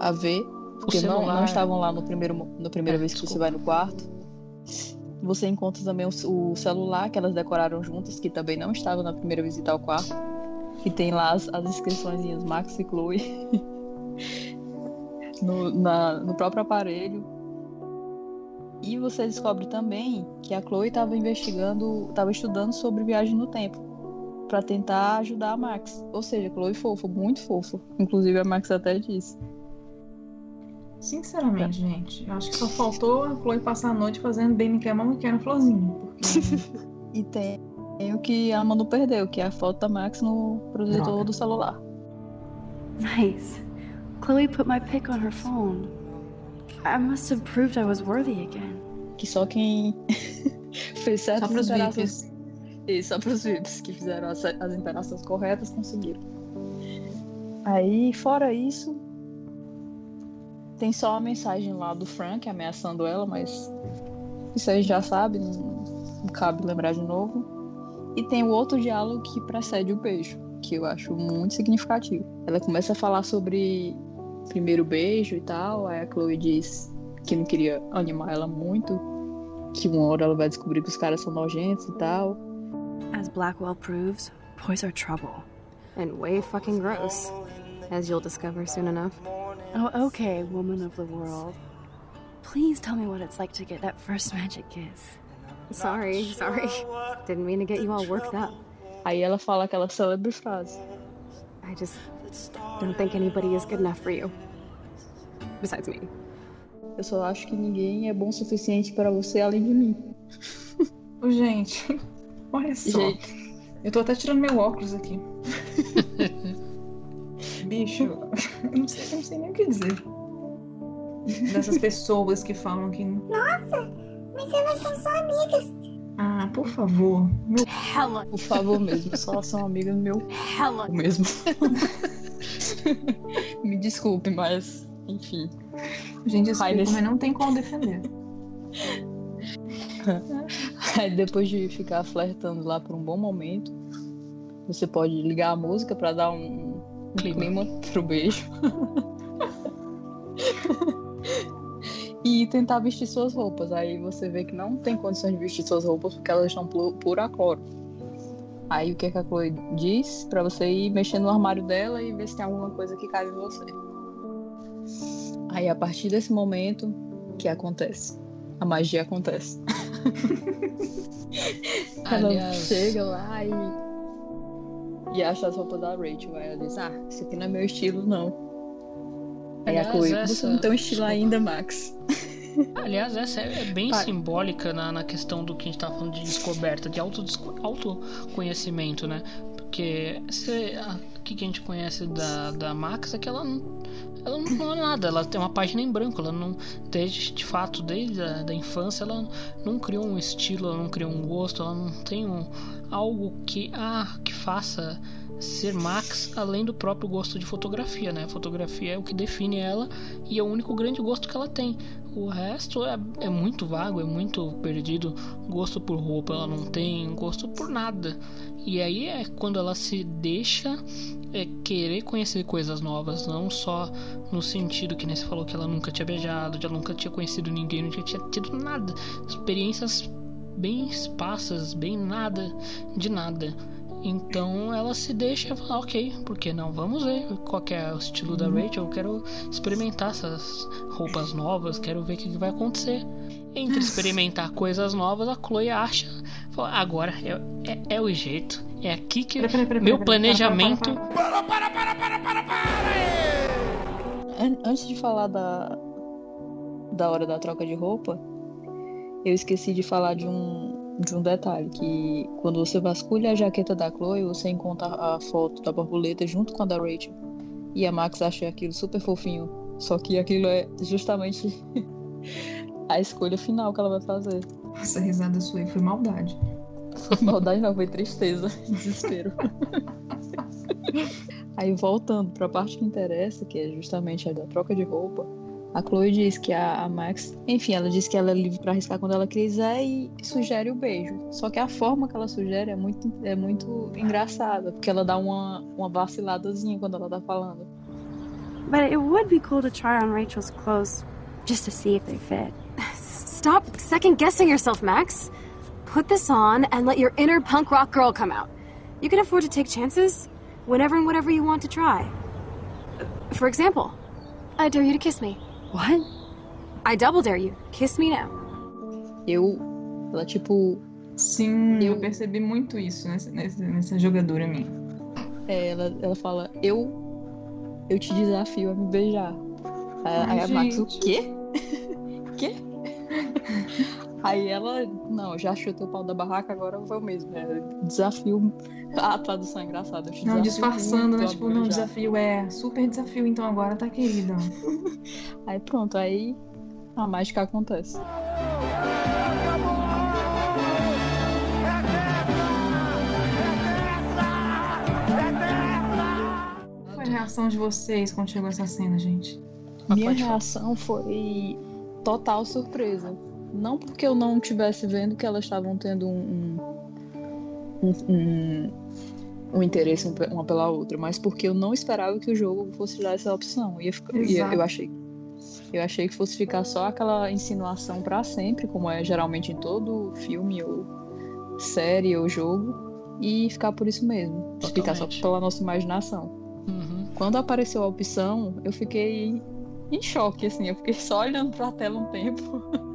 a ver. Porque não, não estavam lá no primeiro, no primeira é, vez que desculpa. você vai no quarto. Você encontra também o, o, celular que elas decoraram juntas, que também não estava na primeira visita ao quarto. Que tem lá as, as inscrições Max e Chloe. no, na, no próprio aparelho. E você descobre também que a Chloe estava investigando, estava estudando sobre viagem no tempo para tentar ajudar a Max. Ou seja, Chloe fofa, muito fofa. Inclusive a Max até disse. Sinceramente, é. gente, acho que só faltou a Chloe passar a noite fazendo bem me quer, me quer no florzinho. Porque... e tem, tem, o que a Manu perdeu, que é a foto da Max no projetor Droga. do celular. Nice. Chloe put my pic on her phone. I must have proved I was worthy again. Que só quem fez certas só interações. Isso, só pros VIPs que fizeram as, as interações corretas conseguiram. Aí, fora isso, tem só a mensagem lá do Frank ameaçando ela, mas isso aí já sabe, não, não cabe lembrar de novo. E tem o outro diálogo que precede o beijo, que eu acho muito significativo. Ela começa a falar sobre primeiro beijo e tal. Aí a Chloe diz que não queria animar ela muito, que uma hora ela vai descobrir que os caras são nojentos e tal. As Blackwell proves, boys are trouble. And way fucking gross. As you'll discover soon enough. Oh, okay, woman of the world. Please tell me what it's like to get that first magic kiss. Sorry, sorry. Didn't mean to get you all worked up. Aí ela fala aquela célebre frase. I just don't think anybody is good enough for you. Besides me. Eu só acho que ninguém é bom o suficiente para você além de mim. Gente, olha só. Gente. Eu tô até tirando meu óculos aqui. Bicho, eu não, sei, eu não sei nem o que dizer. Dessas pessoas que falam que. Nossa, mas elas são só amigas. Ah, por favor. Meu... Por favor mesmo, só são amigas meu. Hella. Mesmo. Me desculpe, mas enfim. Gente, desculpa, Ai, mas não tem como defender. Aí depois de ficar flertando lá por um bom momento, você pode ligar a música para dar um, um clima pro beijo. e tentar vestir suas roupas. Aí você vê que não tem condições de vestir suas roupas porque elas estão por, por acloro. Aí o que, é que a Chloe diz? Pra você ir mexendo no armário dela e ver se tem alguma coisa que cabe em você. Aí a partir desse momento, o que acontece? A magia acontece. ela Aliás... chega lá e, e acha as roupas da Rachel. Aí ela diz, ah, isso aqui não é meu estilo, não. Aí a Chloe, essa... você não tem um estilo Desculpa. ainda, Max. Aliás, essa é bem Pai. simbólica na, na questão do que a gente tá falando de descoberta, de auto, autoconhecimento, né? Porque você, que a gente conhece da, da Max é que ela não, ela não é nada, ela tem uma página em branco, ela não, desde de fato, desde a da infância, ela não criou um estilo, ela não criou um gosto, ela não tem um, algo que, ah, que faça ser Max além do próprio gosto de fotografia, né? A fotografia é o que define ela e é o único grande gosto que ela tem. O resto é, é muito vago, é muito perdido. Gosto por roupa ela não tem, gosto por nada. E aí é quando ela se deixa é, querer conhecer coisas novas, não só no sentido que nem falou que ela nunca tinha beijado, que nunca tinha conhecido ninguém, nunca tinha tido nada. Experiências bem esparsas, bem nada de nada. Então ela se deixa falar, ok, por que não? Vamos ver qual é o estilo da Rachel. Eu quero experimentar essas roupas novas, quero ver o que vai acontecer. Entre experimentar coisas novas, a Chloe acha, fala, agora é, é, é o jeito. É aqui que Pera, pera, pera, meu planejamento. para, para, An- Antes de falar da, da hora da troca de roupa, eu esqueci de falar de um, de um detalhe, que quando você vasculha a jaqueta da Chloe, você encontra a foto da borboleta junto com a da Rachel. E a Max acha aquilo super fofinho. Só que aquilo é justamente a escolha final que ela vai fazer. Essa risada sua aí foi maldade. Maldade não, foi tristeza, desespero. Aí voltando para a parte que interessa, que é justamente a da troca de roupa, a Chloe diz que a, a Max, enfim, ela diz que ela é livre para arriscar quando ela quiser e sugere o beijo. Só que a forma que ela sugere é muito, é muito engraçada, porque ela dá uma, uma vaciladazinha quando ela tá falando. But it would be cool to try on Rachel's clothes just to see if they fit. Stop second guessing yourself, Max. Put this on and let your inner punk rock girl come out. You can afford to take chances whenever and whatever you want to try. For example, I dare you to kiss me. What? I double dare you. Kiss me now. Eu, ela tipo. Sim, eu, percebi muito isso nessa, nessa, nessa jogadora minha. É, ela, ela fala, eu. Eu te desafio a me beijar. Aí, a Max, o quê? quê? Aí ela, não, já chutei o pau da barraca, agora foi o mesmo. É, desafio. A tradução é engraçada. eu Não, disfarçando, né? Tipo, não, beijar. desafio é super desafio, então agora tá querida. Aí pronto, aí a mágica acontece. Qual foi a reação de vocês quando chegou essa cena, gente? Minha reação foi total surpresa. Não porque eu não estivesse vendo que elas estavam tendo um, um, um, um- interesse um uma pela outra, mas porque eu não esperava que o jogo fosse dar essa opção. Exato. eu achei eu achei que fosse ficar só aquela insinuação pra sempre, como é geralmente em todo filme ou série ou jogo, e ficar por isso mesmo. Ficar só Totalmente. pela nossa imaginação. Uhum. Quando apareceu a opção, eu fiquei em choque, assim. Eu fiquei só olhando pra tela um tempo.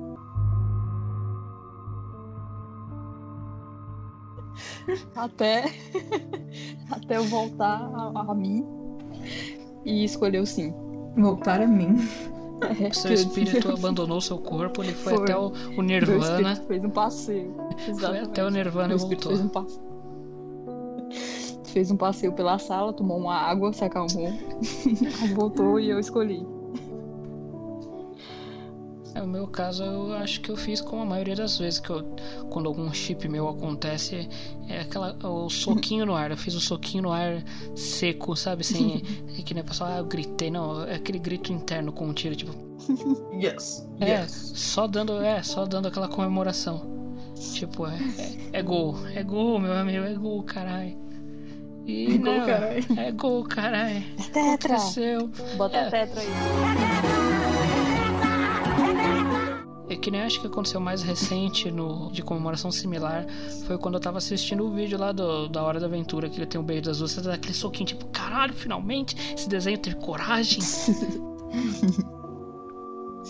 até, até eu voltar a, a mim e escolher o sim. Voltar a mim. É, Seu espírito abandonou seu corpo, ele foi, Foi. até o, o Nirvana. fez um passeio. Foi até o Nirvana Meu e espírito voltou. fez um passeio. Fez um passeio pela sala, tomou uma água, se acalmou. Voltou e eu escolhi. É, o meu caso, eu acho que eu fiz como a maioria das vezes que eu, quando algum chip meu acontece, é aquela o soquinho no ar. Eu fiz o soquinho no ar seco, sabe? Sem é que nem a pessoa, ah, eu gritei, não, é aquele grito interno com um tiro, tipo, Yes. é, yes. só dando, é, só dando aquela comemoração. Tipo, é, é, é gol, é gol, meu amigo, é gol, caralho. E É gol, não, caralho. É gol, caralho. Tetra. Aconteceu. Bota É. tetra aí. É que nem acho que aconteceu mais recente no, de comemoração similar foi quando eu tava assistindo o vídeo lá do, da Hora da Aventura, que ele tem um beijo das duas, você dá aquele soquinho, tipo, caralho, finalmente esse desenho teve coragem.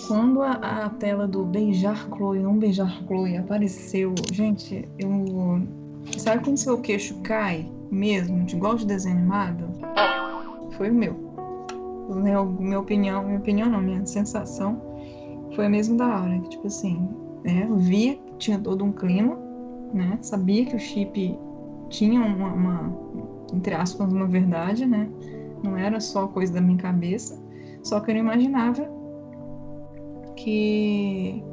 Quando a, a tela do beijar Chloe, não beijar Chloe apareceu, gente, eu. Sabe quando seu queixo cai mesmo, de igual de desenho animado? Foi o meu. Meu, minha opinião, minha opinião não, minha sensação foi a mesma da hora. Que, tipo assim, né, eu via que tinha todo um clima, né? Sabia que o chip tinha uma, uma- entre aspas, uma verdade, né? Não era só coisa da minha cabeça. Só que eu não imaginava que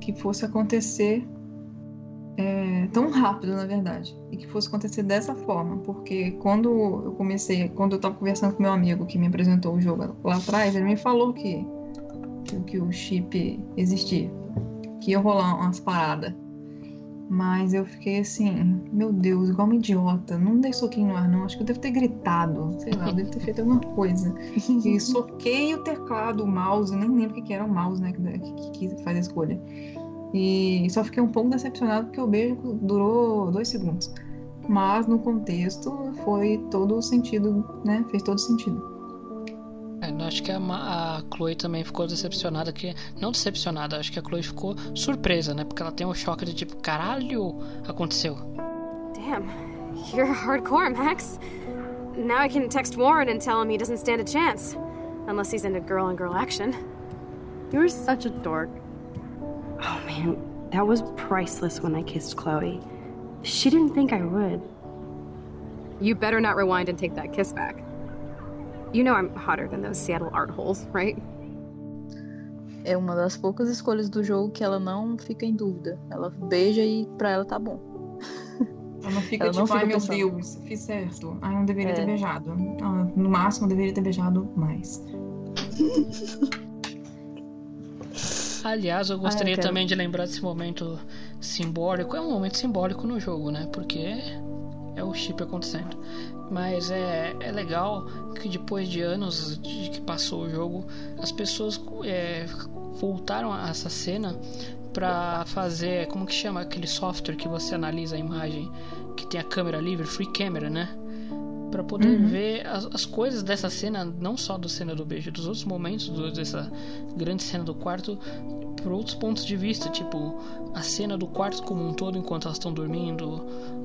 que fosse acontecer é, tão rápido, na verdade, e que fosse acontecer dessa forma, porque quando eu comecei, quando eu estava conversando com meu amigo que me apresentou o jogo lá atrás, ele me falou que que, que o chip existia, que ia rolar umas paradas. Mas eu fiquei assim, meu Deus, igual uma idiota. Não dei soquinho no ar, não. Acho que eu devo ter gritado. Sei lá, eu devo ter feito alguma coisa. E soquei o teclado, o mouse, nem lembro o que era o mouse, né? Que, que, que faz a escolha. E só fiquei um pouco decepcionado porque o beijo durou dois segundos. Mas no contexto foi todo o sentido, né? Fez todo sentido. É, eu acho que a, a Chloe também ficou decepcionada que não decepcionada, acho que a Chloe ficou surpresa, né? Porque ela tem um choque de tipo, caralho, aconteceu. Damn, you're hardcore, Max. Now I can text Warren and tell him he doesn't stand a chance. Unless he's into girl on girl action. You're such a dork. Oh man, that was priceless when I kissed Chloe. She didn't think I would. You better not rewind and take that kiss back. You know I'm hotter than those Seattle art holes, right? É uma das poucas escolhas do jogo que ela não fica em dúvida. Ela beija e pra ela tá bom. Ela não fica Ela tipo, não fica ai meu pensando. Deus, fiz certo. Ai, não deveria É. ter beijado. Ah, no máximo, eu deveria ter beijado mais. Aliás, eu gostaria Ah, eu também de lembrar desse momento simbólico. É um momento simbólico no jogo, né? Porque é o chip acontecendo. Mas é, é legal que depois de anos de que passou o jogo, as pessoas é, voltaram a essa cena pra fazer, como que chama aquele software que você analisa a imagem, que tem a câmera livre, free camera, né? Pra poder Uhum. ver as, as coisas dessa cena, não só da cena do beijo, dos outros momentos do- dessa grande cena do quarto, por outros pontos de vista, tipo a cena do quarto como um todo enquanto elas estão dormindo,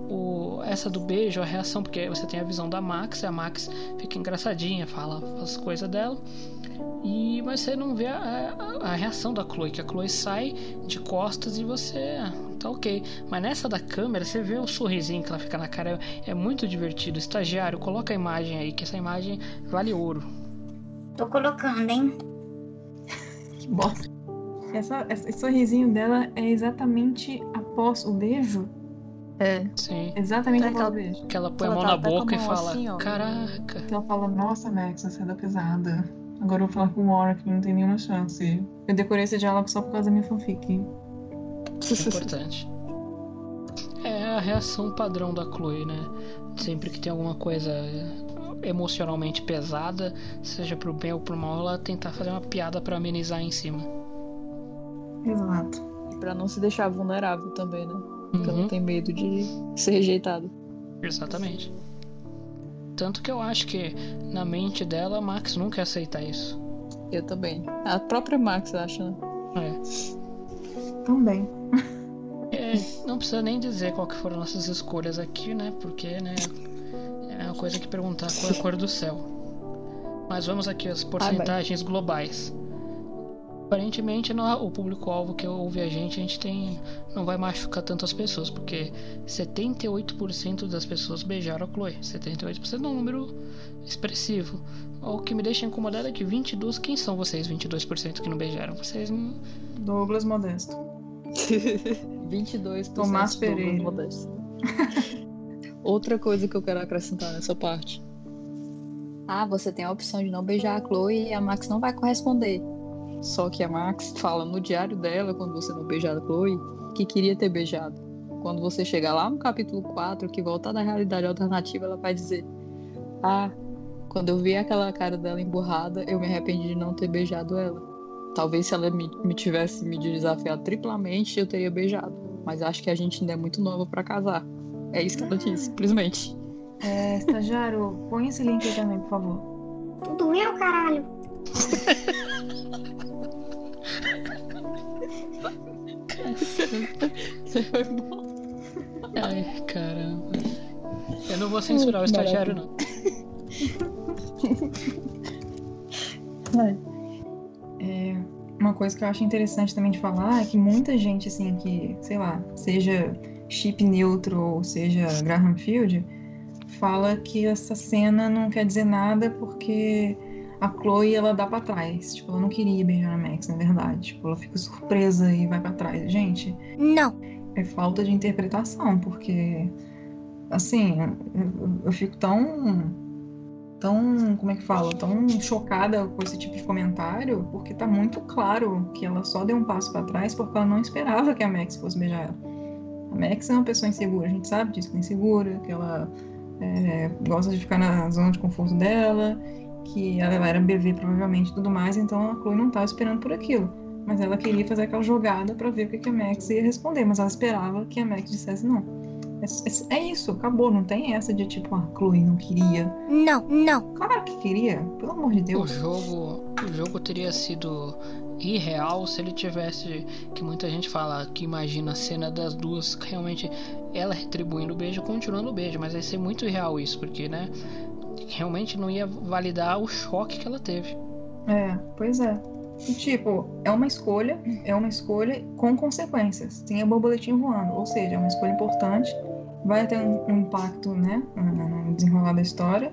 o, essa do beijo, a reação, porque você tem a visão da Max, e a Max fica engraçadinha, fala as coisas dela, e mas você não vê a, a- a reação da Chloe, que a Chloe sai de costas e você ah, tá ok. Mas nessa da câmera, você vê o sorrisinho que ela fica na cara, é, é muito divertido. Estagiário, coloca a imagem aí, que essa imagem vale ouro. Tô colocando, hein? Que bosta. Essa, essa- esse sorrisinho dela é exatamente após o beijo? É. Sim. Exatamente É após o beijo. Que ela põe a Ela mão tá na até com a boca e mão fala: assim. Caraca. Que ela fala, nossa, Max, você é da pesada. Agora eu vou falar com o que não tem nenhuma chance. Eu decorei esse diálogo só por causa da minha fanfic. Importante. É a reação padrão da Chloe, né? Sempre que tem alguma coisa emocionalmente pesada, seja pro bem ou pro mal, ela tentar fazer uma piada pra amenizar em cima. Exato. E pra não se deixar vulnerável também, né? Porque Uhum. ela tem medo de ser rejeitada. Exatamente. Tanto que eu acho que na mente dela, Max nunca ia aceitar isso. Eu também. A própria Max acha, né? É. Também. É, não precisa nem dizer qual que foram nossas escolhas aqui, né? Porque, né? É uma coisa que perguntar qual é a cor do céu. Mas vamos aqui às porcentagens globais. Aparentemente, no- o público-alvo que ouve a gente, a gente tem. não vai machucar tanto as pessoas, porque 78% das pessoas beijaram a Chloe. 78% é um número expressivo. O que me deixa incomodado é que 22%. Quem são vocês, 22% que não beijaram? Vocês não. Douglas Modesto. 22% Tomás Douglas Pereira. Modesto. Outra coisa que eu quero acrescentar nessa parte. Ah, você tem a opção de não beijar a Chloe e a Max não vai corresponder. Só que a Max fala no diário dela, quando você não beijar a Chloe, que queria ter beijado. Quando você chegar lá no capítulo 4, que volta da realidade alternativa, ela vai dizer: Ah, quando eu vi aquela cara dela emburrada, eu me arrependi de não ter beijado ela. Talvez se ela me, me tivesse me desafiado triplamente, eu teria beijado. Mas acho que a gente ainda é muito nova pra casar. É isso que ela disse, simplesmente. É, estagiário, põe esse link aí também, por favor. Tudo meu, caralho. Ai, caramba. Eu não vou censurar o estagiário, não. É, uma coisa que eu acho interessante também de falar é que muita gente, assim, que, sei lá, seja chip neutro ou seja Graham Field, fala que essa cena não quer dizer nada porque a Chloe ela dá pra trás. Tipo, ela não queria beijar a Max, na verdade. Tipo, ela fica surpresa e vai pra trás. Gente, Não. é falta de interpretação, porque assim, eu, eu fico tão tão, como é que fala, tão chocada com esse tipo de comentário, porque tá muito claro que ela só deu um passo pra trás porque ela não esperava que a Max fosse beijar ela. A Max é uma pessoa insegura, a gente sabe disso, que é insegura, que ela é, gosta de ficar na zona de conforto dela, que ela era bebê provavelmente e tudo mais, então a Chloe não tava esperando por aquilo. Mas ela queria fazer aquela jogada pra ver o que que a Max ia responder, mas ela esperava que a Max dissesse não. É, é isso, acabou, não tem essa de tipo, a Chloe não queria. Não, não. Claro que queria, pelo amor de O Deus. jogo, o jogo teria sido irreal se ele tivesse que muita gente fala que imagina a cena das duas realmente ela retribuindo o beijo continuando o beijo, mas ia ser muito irreal isso, porque né, realmente não ia validar o choque que ela teve. É, pois é. E, tipo, é uma escolha, é uma escolha com consequências. Tem a borboletinha voando, ou seja, é uma escolha importante, vai ter um, um impacto, né, no no desenrolar da história.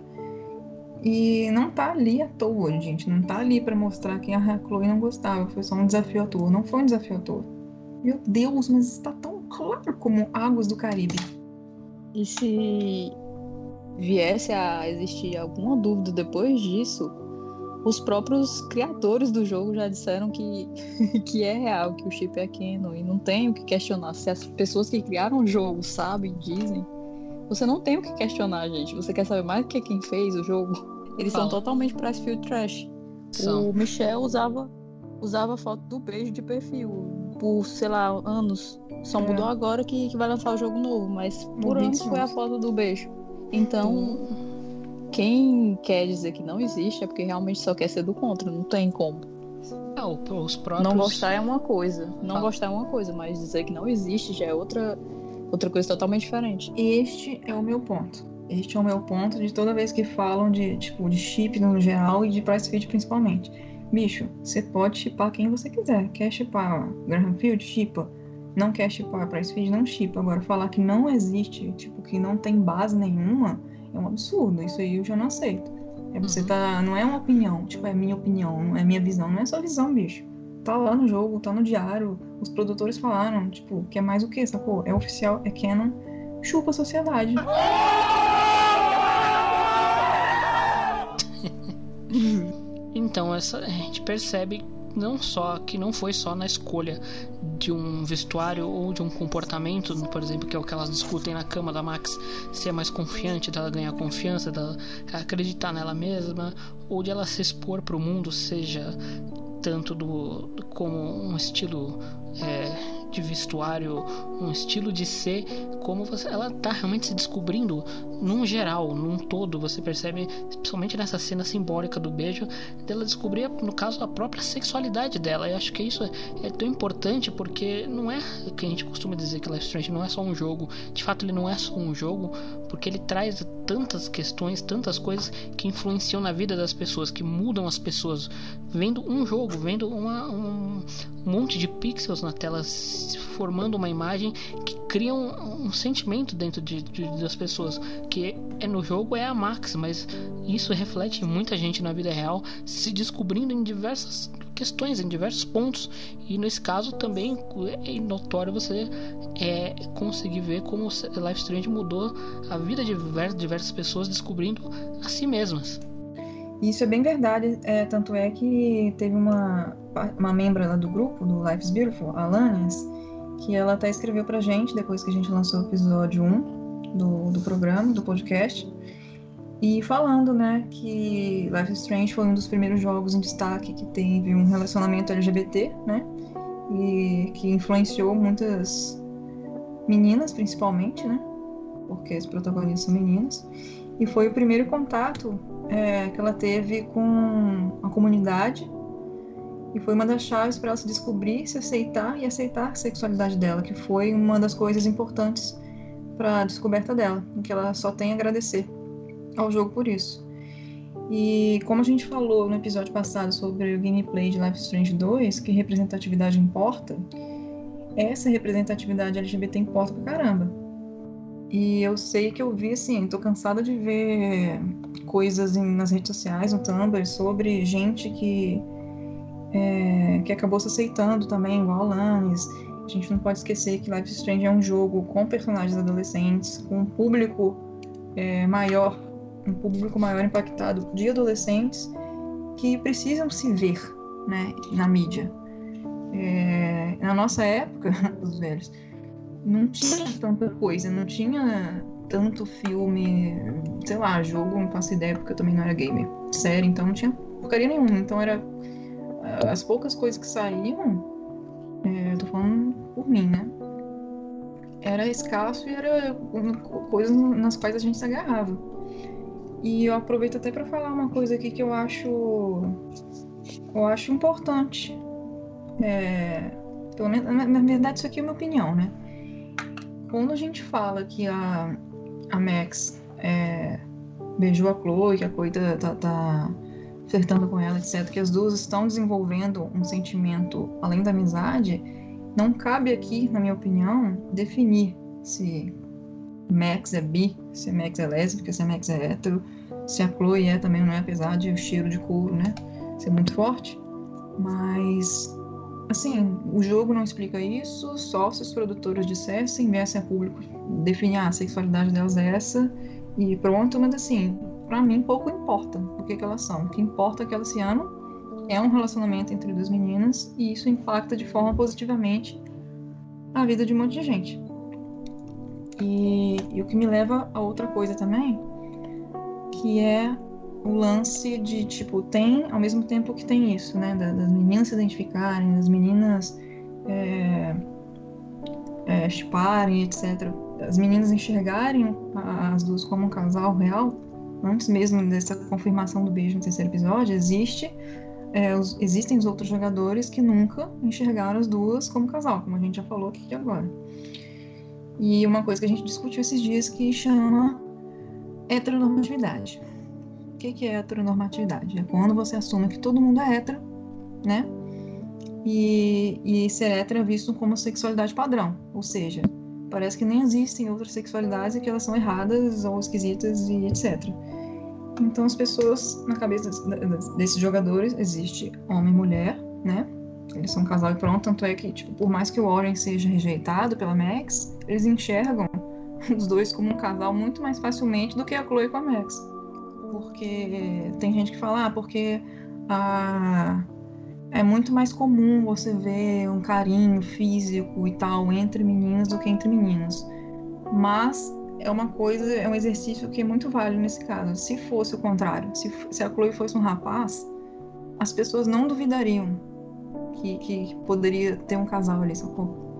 E não tá ali à toa, gente. Não tá ali pra mostrar que a Chloe não gostava. Foi só um desafio à toa. Não foi um desafio à toa. Meu Deus, mas está tão claro como águas do Caribe. E se viesse a existir alguma dúvida depois disso, os próprios criadores do jogo já disseram que, que é real, que o chip é canon e não tem o que questionar. Se as pessoas que criaram o jogo sabem, dizem, você não tem o que questionar, gente. Você quer saber mais do que quem fez o jogo? Eles são Fala. totalmente Pressfield Trash. São. O Michel usava usava foto do beijo de perfil por, sei lá, anos. Só É. mudou agora que, que vai lançar o jogo novo, mas por anos foi a foto do beijo. Então, quem quer dizer que não existe é porque realmente só quer ser do contra, não tem como. É, o- os próprios Não gostar é uma coisa, não Ah. gostar é uma coisa, mas dizer que não existe já é outra, outra coisa totalmente diferente. Este é o meu ponto. Este é o meu ponto de toda vez que falam de, tipo, de chip no geral e de price fit principalmente. Bicho, você pode chipar quem você quiser. Quer chipar Graham Field? Chipa. Não quer chipar price fit? Não chipa. Agora, falar que não existe, tipo, que não tem base nenhuma, é um absurdo. Isso aí eu já não aceito. É você tá. Não é uma opinião, tipo, é minha opinião, não é minha visão, não é sua visão, bicho. Tá lá no jogo, tá no diário. Os produtores falaram, tipo, que é mais o que, sacou? É oficial, é canon, chupa a sociedade. Então essa a gente percebe não só que não foi só na escolha de um vestuário ou de um comportamento, por exemplo, que é o que elas discutem na cama da Max, ser mais confiante, dela ganhar confiança, dela acreditar nela mesma, ou de ela se expor para o mundo, seja tanto do como um estilo é, de vestuário, um estilo de ser, como você, ela tá realmente se descobrindo num geral, num todo. Você percebe, principalmente nessa cena simbólica do beijo, dela descobrir, no caso, a própria sexualidade dela. Eu acho que isso é, é tão importante porque não é o que a gente costuma dizer que Life Strange não é só um jogo. De fato, ele não é só um jogo, porque ele traz tantas questões, tantas coisas que influenciam na vida das pessoas, que mudam as pessoas. Vendo um jogo, vendo uma, um monte de pixels na tela formando uma imagem que cria um, um sentimento dentro de, de- das pessoas que é no jogo é a Max mas isso reflete muita gente na vida real se descobrindo em diversas questões em diversos pontos. E nesse caso também é notório você é, conseguir ver como o Life Strange mudou a vida de diversas pessoas descobrindo a si mesmas Isso é bem verdade, é, tanto é que teve uma, uma membra lá do grupo, do Life is Beautiful, a Alanis, que ela até escreveu pra gente depois que a gente lançou o episódio 1 do, do programa, do podcast, e falando, né, que Life is Strange foi um dos primeiros jogos em destaque que teve um relacionamento LGBT, né, e que influenciou muitas meninas, principalmente, né, porque os protagonistas são meninas, e foi o primeiro contato é, que ela teve com a comunidade e foi uma das chaves para ela se descobrir, se aceitar e aceitar a sexualidade dela, que foi uma das coisas importantes para a descoberta dela, em que ela só tem a agradecer ao jogo por isso. E como a gente falou no episódio passado sobre o gameplay de Life Strange 2, que representatividade importa, essa representatividade LGBT importa pra caramba. E eu sei que eu vi, assim, tô cansada de ver coisas em- nas redes sociais, no Tumblr, sobre gente que, é, que acabou se aceitando também, igual Alanis. A gente não pode esquecer que Life Strange é um jogo com personagens adolescentes, com um público é, maior, um público maior impactado de adolescentes que precisam se ver né, na mídia. É, na nossa época, os velhos, não tinha tanta coisa, não tinha tanto filme, sei lá, jogo, não faço ideia porque eu também não era gamer, série, então não tinha porcaria nenhuma. Então era as poucas coisas que saíam, é, eu tô falando por mim, né? Era escasso e era coisas nas quais a gente se agarrava. E eu aproveito até para falar uma coisa aqui que eu acho eu acho importante. É, pelo menos, na verdade, isso aqui é uma opinião, né? Quando a gente fala que a, a Max é, beijou a Chloe, que a Chloe tá, tá, tá flertando com ela, etc., que as duas estão desenvolvendo um sentimento além da amizade, não cabe aqui, na minha opinião, definir se Max é bi, se Max é lésbica, se Max é hétero, se a Chloe é também não é, apesar de o cheiro de couro, né? Ser muito forte. Mas, assim, o jogo não explica isso, só se os produtores dissessem, viessem a público definir ah, a sexualidade delas é essa e pronto, mas assim, pra mim pouco importa o que, que elas são. O que importa é que elas se amam, é um relacionamento entre duas meninas e isso impacta de forma positivamente a vida de um monte de gente. E, e o que me leva a outra coisa também, que é o lance de, tipo, tem, ao mesmo tempo que tem isso, né, da- das meninas se identificarem, das meninas é, é, chiparem, etc. As meninas enxergarem as duas como um casal real, antes mesmo dessa confirmação do beijo no terceiro episódio, existe, é, os- existem os outros jogadores que nunca enxergaram as duas como casal, como a gente já falou aqui agora. E uma coisa que a gente discutiu esses dias que chama heteronormatividade. Que que é heteronormatividade? É quando você assume que todo mundo é hétero, né? E, e ser hétero é visto como sexualidade padrão. Ou seja, parece que nem existem outras sexualidades e que elas são erradas ou esquisitas e etc. Então as pessoas, na cabeça des- desses jogadores, existe homem e mulher, né? Eles são um casal e pronto, tanto é que, tipo, por mais que o Warren seja rejeitado pela Max, eles enxergam os dois como um casal muito mais facilmente do que a Chloe com a Max. Porque tem gente que fala, ah, porque a... é muito mais comum você ver um carinho físico e tal entre meninas do que entre meninos. Mas é uma coisa, é um exercício que é muito válido nesse caso. Se fosse o contrário, se, se a Chloe fosse um rapaz, as pessoas não duvidariam que, que poderia ter um casal ali, sacou?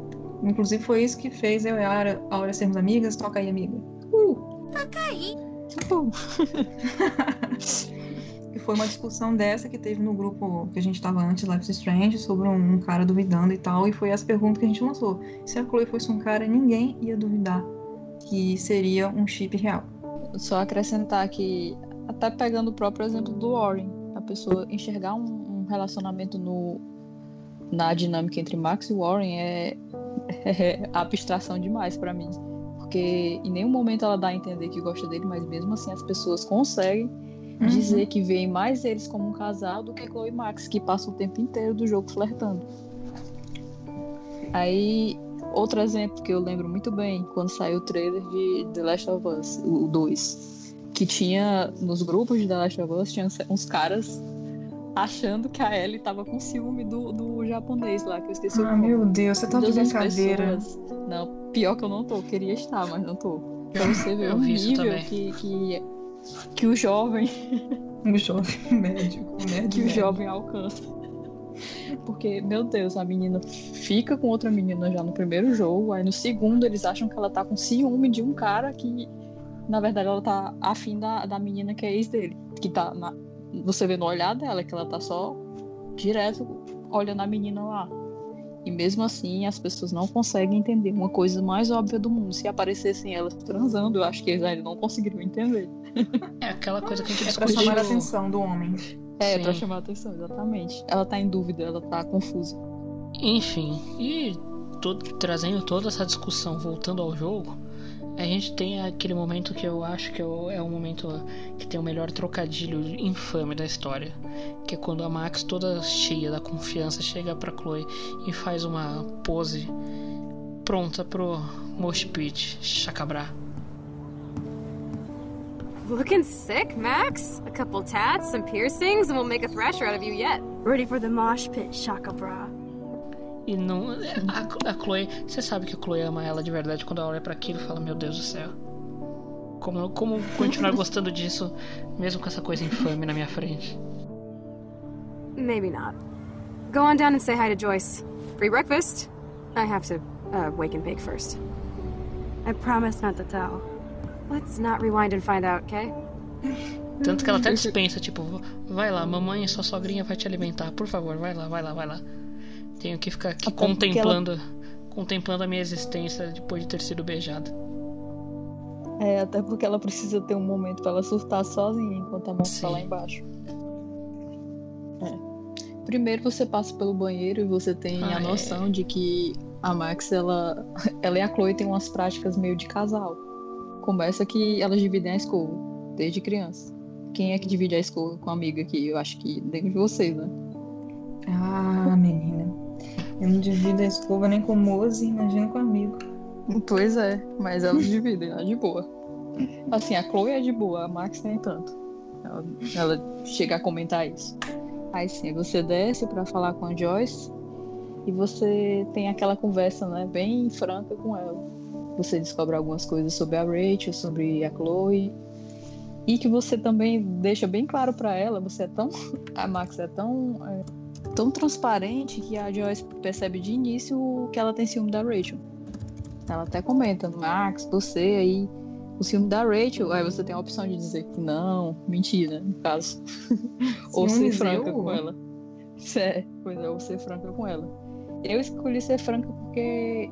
Inclusive foi isso que fez eu e a Aura, a Aura sermos amigas. Toca aí, amiga. Uh! Toca aí. E foi uma discussão dessa que teve no grupo que a gente tava antes, Life is Strange, sobre um, cara duvidando e tal. E foi essa pergunta que a gente lançou. Se a Chloe fosse um cara, ninguém ia duvidar que seria um chip real. Só acrescentar que, até pegando o próprio exemplo do Warren, a pessoa enxergar um, um relacionamento no, na dinâmica entre Max e Warren é, é abstração demais pra mim. Porque em nenhum momento ela dá a entender que gosta dele, mas mesmo assim as pessoas conseguem Uhum. dizer que veem mais eles como um casal do que Chloe e Max, que passam o tempo inteiro do jogo flertando. Aí, outro exemplo que eu lembro muito bem, quando saiu o trailer de The Last of Us, o 2, que tinha nos grupos de The Last of Us, tinha uns caras achando que a Ellie tava com ciúme do, do japonês lá, que eu esqueci o Ah, nome. meu Deus, você tá de brincadeira. pessoas- Não, pior que eu não tô, queria estar, mas não tô. Pra você ver Eu o nível que, que, que o jovem O jovem médico, o nerd que o médico. jovem alcança. Porque, meu Deus, a menina fica com outra menina já no primeiro jogo, aí no segundo eles acham que ela tá com ciúme de um cara que, na verdade, ela tá afim da, da menina que é ex dele. Que tá na. Você vê no olhar dela que ela tá só direto olhando a menina lá. E mesmo assim, as pessoas não conseguem entender uma coisa mais óbvia do mundo. Se aparecessem elas transando, eu acho que eles ainda não conseguiriam entender. É aquela coisa que a gente É pra chamar a atenção do homem. É, Sim. pra chamar a atenção, exatamente. Ela tá em dúvida, ela tá confusa. Enfim, e to- trazendo toda essa discussão, voltando ao jogo, a gente tem aquele momento que eu acho que é o é o momento que tem o melhor trocadilho infame da história. Que é quando a Max, toda cheia da confiança, chega pra Chloe e faz uma pose pronta pro Mosh Pit chacabrar. Looking sick, Max? A couple tats, some piercings, and we'll make a thrasher out of you yet. Ready for the mosh pit, Shaka Bra. E não. A, a Chloe. Você sabe que a Chloe ama ela de verdade quando ela olha pra aquilo e fala: Meu Deus do céu. Como, como continuar gostando disso, mesmo com essa coisa infame na minha frente? Maybe not. Go on down and say hi to Joyce. Free breakfast? I have to uh, wake and bake first. I promise not to tell. Let's not rewind and find out, okay? Tanto que ela até dispensa, tipo, vai lá, mamãe e sua sogrinha vai te alimentar, por favor, vai lá, vai lá, vai lá. Tenho que ficar aqui Até porque contemplando, contemplando a minha existência depois de ter sido beijada. É, até porque ela precisa ter um momento pra ela surtar sozinha enquanto a Max tá lá embaixo. É. Primeiro você passa pelo banheiro e você tem Ah, a é. noção de que a Max, ela, ela e a Chloe têm umas práticas meio de casal. Começa que elas dividem a escova, desde criança. Quem é que divide a escova com a amiga aqui? Eu acho que nenhum de vocês, né? Ah, menina. Eu não divido a escova nem com o Mose, imagina com amigo. Pois é, mas elas dividem, é de boa. Assim, a Chloe é de boa, a Max nem tanto. Ela, ela chega a comentar isso. Aí sim, você desce pra falar com a Joyce e você tem aquela conversa, né, bem franca com ela. Você descobre algumas coisas sobre a Rachel, sobre a Chloe. E que você também deixa bem claro pra ela, você é tão. A Max é tão. é, tão transparente que a Joyce percebe de início que ela tem ciúme da Rachel. Ela até comenta, Max, você aí, o ciúme da Rachel, aí você tem a opção de dizer que não, mentira, no caso. ou ser franca eu? com ela. É, pois é, ou ser franca com ela. Eu escolhi ser franca porque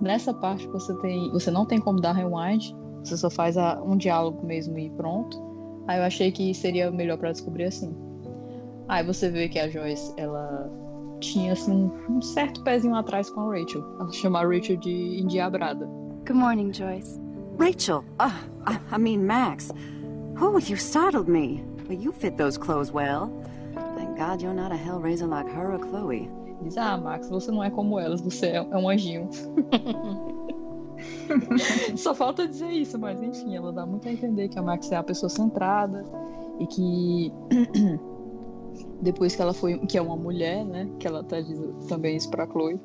nessa parte você tem. Você não tem como dar rewind, você só faz a- um diálogo mesmo e pronto. Aí eu achei que seria melhor pra descobrir assim. Aí você vê que a Joyce, ela tinha assim um, certo pezinho atrás com a Rachel. Ela chama a Rachel de endiabrada. Good morning, Joyce. Rachel, uh, I, I mean Max. Oh, you startled me. Well, you fit those clothes well. Thank God you're not a hellraiser like her or Chloe. Diz, ah, Max, você não é como elas, você é, é um anjinho. Só falta dizer isso, mas enfim, ela dá muito a entender que a Max é a pessoa centrada e que depois que ela foi, que é uma mulher, né, que ela até diz também isso pra Chloe,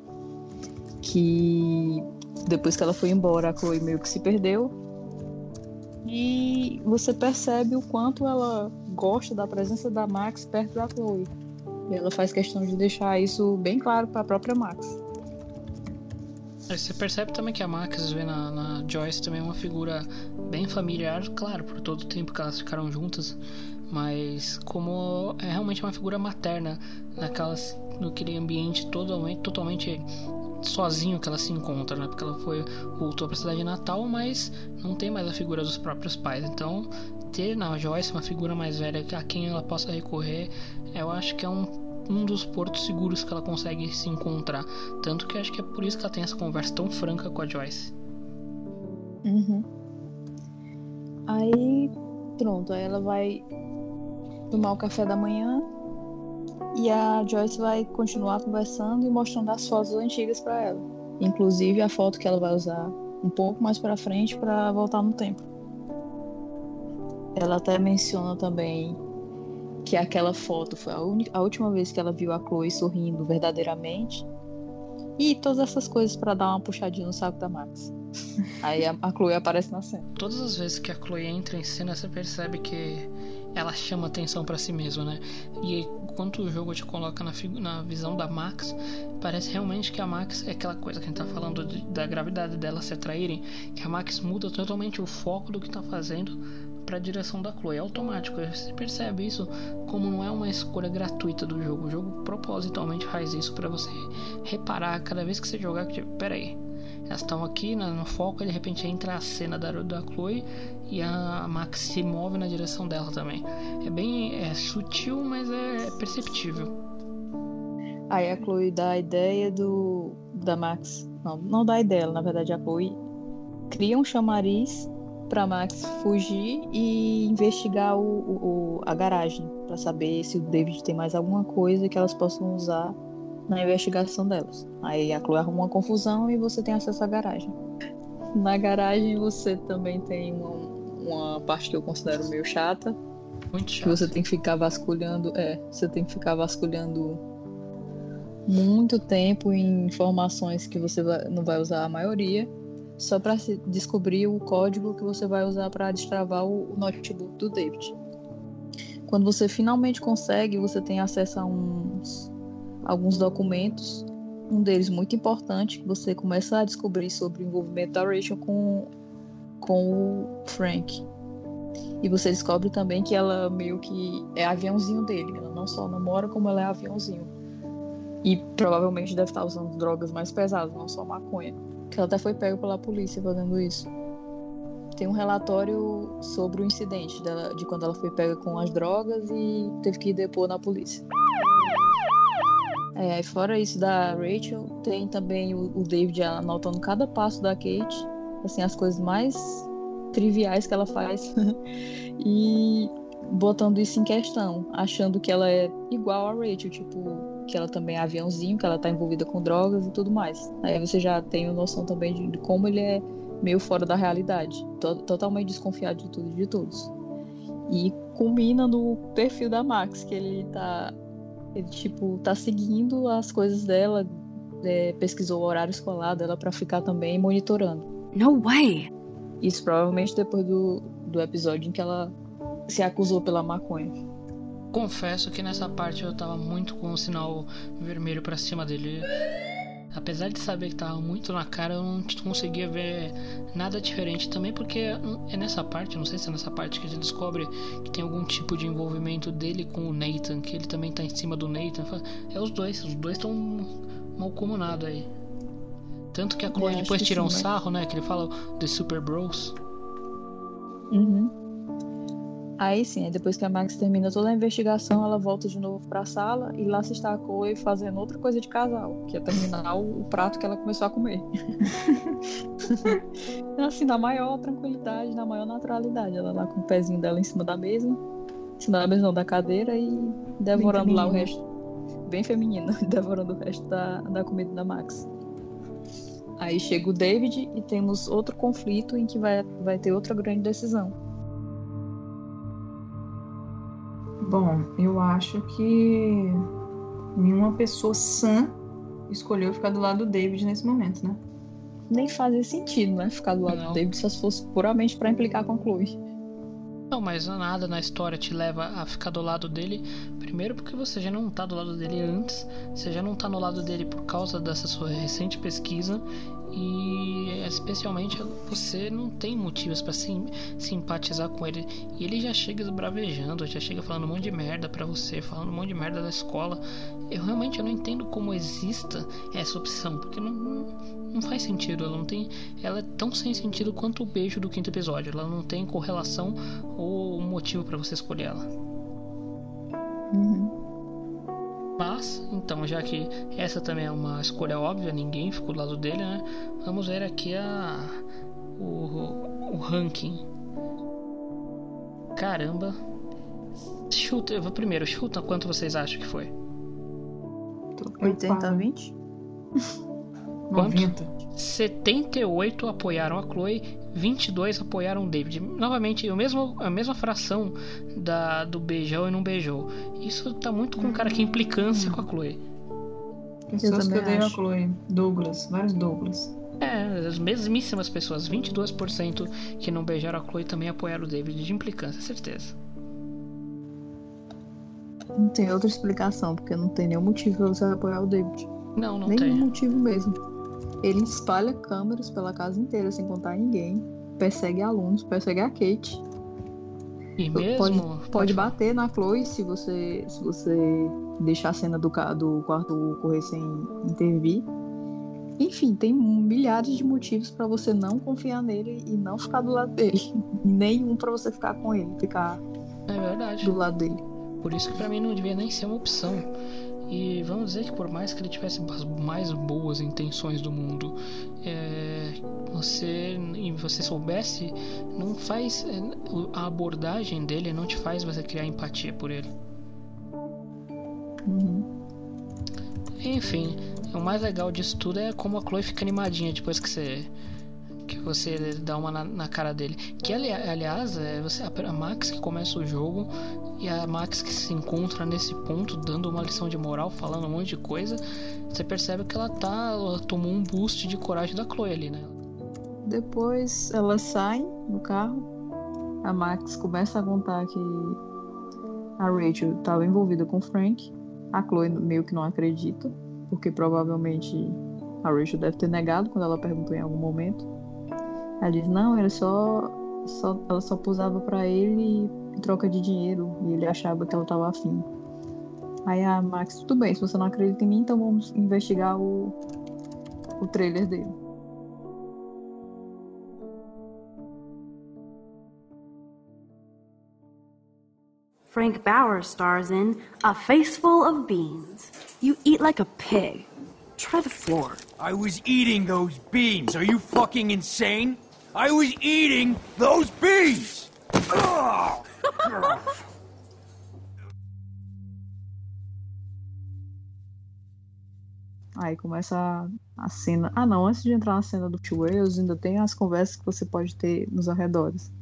que depois que ela foi embora, a Chloe meio que se perdeu. E você percebe o quanto ela gosta da presença da Max perto da Chloe. E ela faz questão de deixar isso bem claro para a própria Max. Aí Você percebe também que a Max vê na, na Joyce também uma figura bem familiar, claro, por todo o tempo que elas ficaram juntas, mas como é realmente uma figura materna naquelas, naquele ambiente totalmente, totalmente sozinho que ela se encontra, né? Porque ela foi voltou para a cidade natal, mas não tem mais a figura dos próprios pais. Então, ter na Joyce uma figura mais velha a quem ela possa recorrer, eu acho que é um um dos portos seguros que ela consegue se encontrar. Tanto que acho que é por isso que ela tem essa conversa tão franca com a Joyce. Uhum. Aí, pronto, aí ela vai tomar o café da manhã e a Joyce vai continuar conversando e mostrando as fotos antigas para ela. Inclusive a foto que ela vai usar um pouco mais para frente para voltar no tempo. Ela até menciona também que aquela foto foi a, uni- a última vez que ela viu a Chloe sorrindo verdadeiramente. E todas essas coisas para dar uma puxadinha no saco da Max. Aí a, a Chloe aparece na cena. Todas as vezes que a Chloe entra em cena, você percebe que ela chama atenção pra si mesma, né? E enquanto o jogo te coloca na, na visão da Max, parece realmente que a Max é aquela coisa que a gente tá falando de- da gravidade dela se atraírem, que a Max muda totalmente o foco do que tá fazendo pra direção da Chloe. É automático, você percebe isso como não é uma escolha gratuita do jogo. O jogo propositalmente faz isso pra você reparar cada vez que você jogar que, tipo, peraí, elas estão aqui na- no foco e de repente entra a cena da, da Chloe e a Max se move na direção dela também. É bem é sutil, mas é perceptível. Aí a Chloe dá a ideia do da Max. Não, não dá a ideia, na verdade a Chloe cria um chamariz para Max fugir e investigar o- o- a garagem para saber se o David tem mais alguma coisa que elas possam usar na investigação delas. Aí a Chloe arruma uma confusão e você tem acesso à garagem. Na garagem você também tem uma, uma parte que eu considero meio chata, Muito que chato. você tem que ficar vasculhando, é, você tem que ficar vasculhando muito tempo em informações que você vai- não vai usar a maioria, só para descobrir o código que você vai usar para destravar o, o notebook do David. Quando você finalmente consegue, você tem acesso a uns alguns documentos, um deles muito importante que você começa a descobrir sobre o envolvimento da Rachel com com o Frank. E você descobre também que ela meio que é aviãozinho dele. Ela não só namora, como ela é aviãozinho. E provavelmente deve estar usando drogas mais pesadas, não só maconha. Que ela até foi pega pela polícia fazendo isso. Tem um relatório sobre o incidente dela, de quando ela foi pega com as drogas e teve que depor na polícia. É, fora isso da Rachel, tem também o, David anotando cada passo da Kate, assim, as coisas mais triviais que ela faz e botando isso em questão, achando que ela é igual a Rachel, tipo, que ela também é aviãozinho, que ela tá envolvida com drogas e tudo mais. Aí você já tem a noção também de, como ele é meio fora da realidade, to totalmente desconfiado de tudo e de todos. E culmina no perfil da Max, que ele tá ele tipo tá seguindo as coisas dela, é, pesquisou o horário escolar dela para ficar também monitorando. No way! Isso provavelmente depois do, do episódio em que ela se acusou pela maconha. Confesso que nessa parte eu tava muito com o sinal vermelho pra cima dele. Apesar de saber que tava muito na cara, eu não conseguia ver nada diferente também, porque é nessa parte, não sei se é nessa parte que a gente descobre que tem algum tipo de envolvimento dele com o Nathan, que ele também tá em cima do Nathan. É os dois, os dois estão mal comunados aí. Tanto que a Chloe É, depois acho que tira um mas- sarro, né? Que ele fala The Super Bros. Uhum. Aí sim, aí depois que a Max termina toda a investigação, ela volta de novo pra sala e lá se está a Chloe fazendo outra coisa de casal, que é terminar o, prato que ela começou a comer. assim, na maior tranquilidade, na maior naturalidade. Ela lá com o pezinho dela em cima da mesa, em cima da mesa não, da cadeira e devorando lá o feminina. resto. Bem feminino, devorando o resto da, da comida da Max. Aí chega o David e temos outro conflito em que vai, vai ter outra grande decisão. Bom, eu acho que nenhuma pessoa sã escolheu ficar do lado do David nesse momento, né? Nem fazia sentido, né? Ficar do lado Não. do David se fosse puramente pra implicar com a Chloe. Não, mas nada na história te leva a ficar do lado dele. Primeiro porque você já não tá do lado dele antes, você já não tá no lado dele por causa dessa sua recente pesquisa e especialmente você não tem motivos pra sim, simpatizar com ele. E ele já chega esbravejando, já chega falando um monte de merda pra você, falando um monte de merda da escola. Eu realmente eu não entendo como exista essa opção, porque não, não, faz sentido, ela não tem, ela é tão sem sentido quanto o beijo do quinto episódio. Ela não tem correlação ou motivo pra você escolher ela. Mas, então, já que essa também é uma escolha óbvia, ninguém ficou do lado dele, né? Vamos ver aqui a o, o ranking. Caramba. Chuta, eu vou primeiro, chuta quanto vocês acham que foi? 80 a 20? 90. 78 apoiaram a Chloe, 22 apoiaram o David. Novamente, o mesmo, a mesma fração da, do beijou e não beijou. Isso tá muito com cara que implicância com a Chloe. Pessoas que odeiam a. Chloe. Douglas, vários Douglas. É, as mesmíssimas pessoas, 22% que não beijaram a Chloe também apoiaram o David de implicância, certeza. Não tem outra explicação, porque não tem nenhum motivo pra você apoiar o David. Não, não nenhum tem. motivo mesmo. Ele espalha câmeras pela casa inteira sem contar ninguém. Persegue alunos, persegue a Kate. E Pode, mesmo. pode bater na Chloe se você, se você deixar a cena do, do quarto correr sem intervir. Enfim, tem milhares de motivos pra você não confiar nele e não ficar do lado dele. Nenhum pra você ficar com ele, ficar É verdade. do lado dele. Por isso que pra mim não devia nem ser uma opção. E vamos dizer que por mais que ele tivesse as mais boas intenções do mundo, é, você e você soubesse, não faz é, a abordagem dele não te faz você criar empatia por ele. Enfim, o mais legal disso tudo é como a Chloe fica animadinha depois que você que você dá uma na, na cara dele. Que ali, aliás, é você a Max que começa o jogo e a Max que se encontra nesse ponto dando uma lição de moral, falando um monte de coisa. Você percebe que ela tá ela tomou um boost de coragem da Chloe ali, né? Depois elas saem no carro. A Max começa a contar que a Rachel estava envolvida com o Frank. A Chloe meio que não acredita, porque provavelmente a Rachel deve ter negado quando ela perguntou em algum momento. Ela diz, não, era só, só ela só posava para ele em troca de dinheiro e ele achava que ela tava afim. Aí a Max, tudo bem, se você não acredita em mim, então vamos investigar o, o trailer dele. Frank Bauer stars in A Faceful of Beans. You eat like a pig. Try the floor. I was eating those beans. Are you fucking insane? I was eating those beans! Aí começa a, a cena. Ah, não, antes de entrar na cena do Two Wales, ainda tem as conversas que você pode ter nos arredores.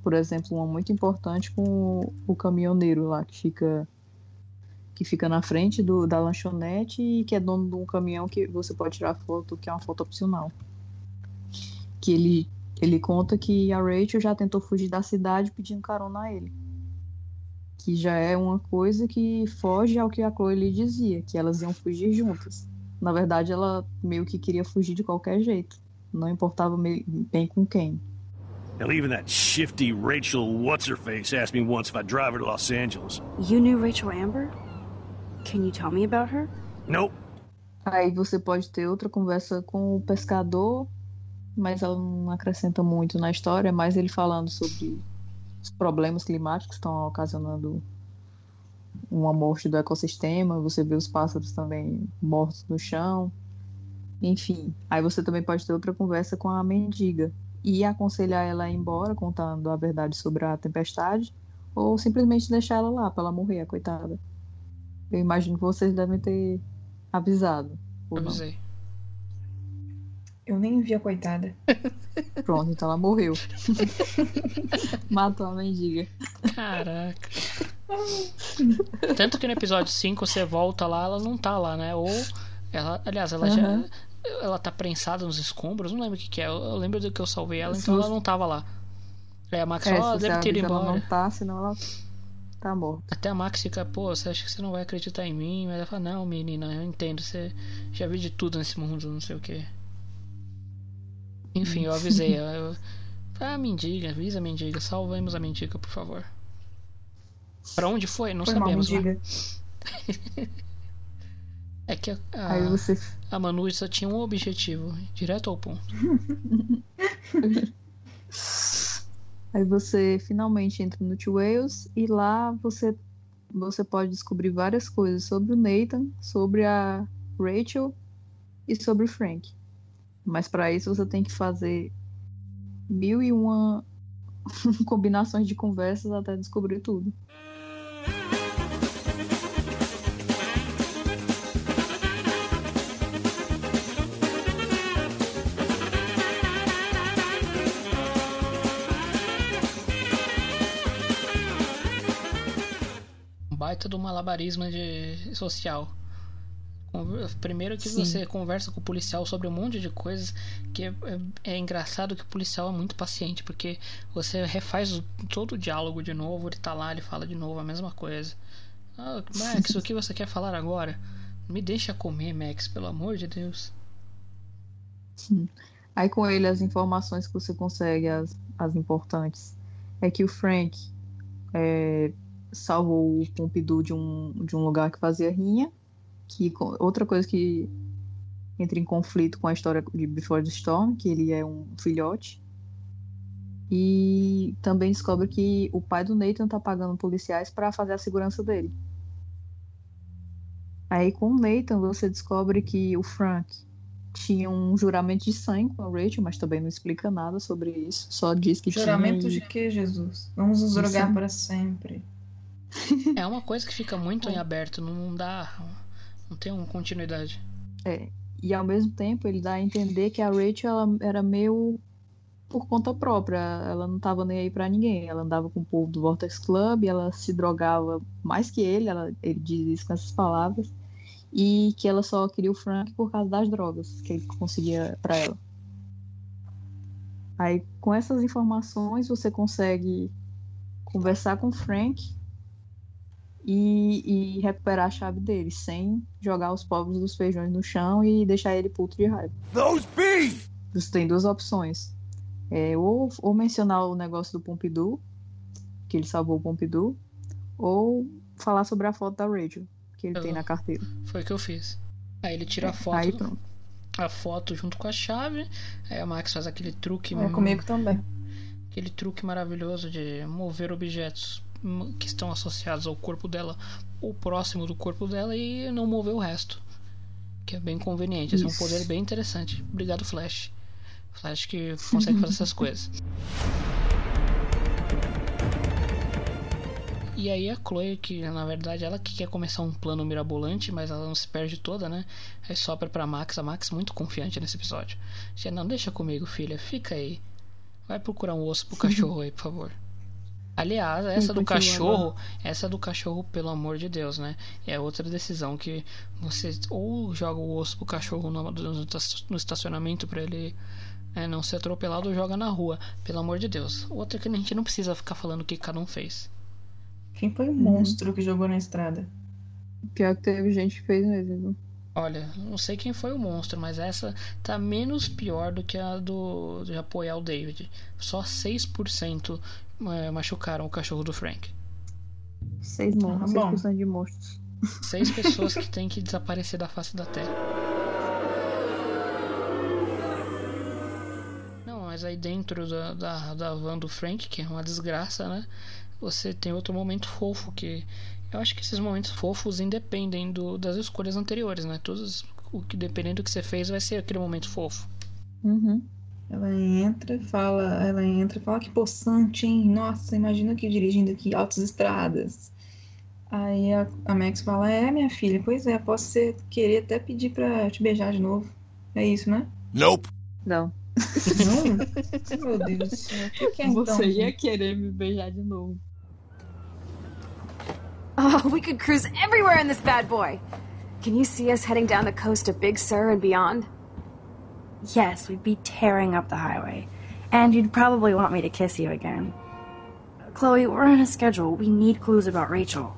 Por exemplo, uma muito importante com o, o caminhoneiro lá que fica que fica na frente do, da lanchonete e que é dono de um caminhão que você pode tirar foto, que é uma foto opcional. Que ele, ele conta que a Rachel já tentou fugir da cidade pedindo carona a ele. Que já é uma coisa que foge ao que a Chloe lhe dizia, que elas iam fugir juntas. Na verdade, ela meio que queria fugir de qualquer jeito. Não importava bem com quem. Hell, even that shifty Rachel What's-Her-Face asked me once if I'd drive her to Los Angeles. You knew Rachel Amber? Can you tell me about her? Nope. Aí você pode ter outra conversa com o pescador, mas ela não acrescenta muito na história, mas ele falando sobre os problemas climáticos que estão ocasionando uma morte do ecossistema, você vê os pássaros também mortos no chão. Enfim, aí você também pode ter outra conversa com a mendiga e aconselhar ela a ir embora contando a verdade sobre a tempestade ou simplesmente deixar ela lá para ela morrer, a coitada. Eu imagino que vocês devem ter avisado. não. Eu nem vi a coitada. Pronto, então ela morreu. Matou a mendiga. Caraca. Tanto que no episódio 5 você volta lá, ela não tá lá, né? Ou ela, aliás, ela já Aham. ela tá prensada nos escombros, não lembro o que, que é. Eu, lembro do que eu salvei ela, então ela não tava lá. Aí a Max É, fala, se ah, deve ter ido avisa, ela embora. não tá, senão ela tá morta. Até a Max fica, pô, você acha que você não vai acreditar em mim? Mas ela fala, não, menina, eu entendo, você já viu de tudo nesse mundo, não sei o que. Enfim, eu avisei. eu, eu, ah, mendiga, avisa a mendiga, salvemos a mendiga, por favor. Pra onde foi? Não Foi mal, sabemos. lá. mendiga. É que a, a, você- a Manu só tinha um objetivo, direto ao ponto. Aí você finalmente entra no Two Wales e lá você, você pode descobrir várias coisas sobre o Nathan, sobre a Rachel e sobre o Frank. Mas para isso você tem que fazer mil e uma combinações de conversas até descobrir tudo. Baita do malabarismo de social. Primeiro que Sim. você conversa com o policial sobre um monte de coisas que é, é- é engraçado que o policial é muito paciente, porque você refaz todo o diálogo de novo, ele tá lá, ele fala de novo a mesma coisa. Ah, Max, o que você quer falar agora? Me deixa comer, Max, pelo amor de Deus. Aí com ele as informações que você consegue, as, as importantes, é que o Frank é, salvou o Pompidou de um, de um lugar que fazia rinha, que outra coisa que entra em conflito com a história de Before the Storm, que ele é um filhote. E também descobre que o pai do Nathan tá pagando policiais para fazer a segurança dele. Aí com o Nathan você descobre que o Frank tinha um juramento de sangue com a Rachel, mas também não explica nada sobre isso. Só diz que Juramento tinha. de que, Jesus? Vamos nos drogar para sempre. É uma coisa que fica muito em aberto, não dá. Não tem uma continuidade. É. E ao mesmo tempo ele dá a entender que a Rachel ela era meio por conta própria. Ela não tava nem aí pra ninguém. Ela andava com o povo do Vortex Club, ela se drogava mais que ele, ela, ele diz isso com essas palavras. E que ela só queria o Frank por causa das drogas que ele conseguia pra ela. Aí, com essas informações, você consegue conversar com o Frank e, e recuperar a chave dele, sem jogar os povos dos feijões no chão e deixar ele puto de raiva. Those beans! Você tem duas opções. É, ou, ou mencionar o negócio do Pompidou, que ele salvou o Pompidou, ou falar sobre a foto da Rachel, que ele tem na carteira. Foi o que eu fiz. Aí ele tira a foto. Aí pronto. A foto junto com a chave. Aí a Max faz aquele truque. É comigo também. Aquele truque maravilhoso de mover objetos que estão associados ao corpo dela ou próximo do corpo dela e não mover o resto. Que é bem conveniente. Esse é um poder bem interessante. Obrigado, Flash. Flash que consegue fazer essas coisas. E aí a Chloe, que na verdade ela que quer começar um plano mirabolante, mas ela não se perde toda, né? Aí sopra pra Max, a Max muito confiante nesse episódio. Já não deixa comigo, filha, fica aí. Vai procurar um osso pro cachorro aí, por favor. Aliás, essa do cachorro, essa do cachorro, pelo amor de Deus, né? É outra decisão que você ou joga o osso pro cachorro no, estacionamento pra ele é, não ser atropelado ou joga na rua, pelo amor de Deus. Outra que a gente não precisa ficar falando o que cada um fez. Quem foi o monstro que jogou na estrada? Pior que teve gente que fez mesmo. Olha, não sei quem foi o monstro, mas essa tá menos pior do que a do de apoiar o David. Só 6% eh, machucaram o cachorro do Frank. Seis monstros, bom. 6% de monstros. Seis pessoas que têm que desaparecer da face da Terra. Não, mas aí dentro da, da, da van do Frank, que é uma desgraça, né? Você tem outro momento fofo que. Eu acho que esses momentos fofos independem do, das escolhas anteriores, né? Todos, o que dependendo do que você fez, vai ser aquele momento fofo. Uhum. Ela entra fala, ela entra fala que possante, hein? Nossa, imagina aqui dirigindo aqui altas estradas. Aí a, a Max fala, é minha filha, pois é, posso ser, querer até pedir pra te beijar de novo. É isso, né? Nope. Não. Não? Meu Deus do céu. O que, que é então? Você ia querer me beijar de novo. Oh, we could cruise everywhere in this bad boy. Can you see us heading down the coast to Big Sur and beyond? Yes, we'd be tearing up the highway. And you'd probably want me to kiss you again. Chloe, we're on a schedule. We need clues about Rachel.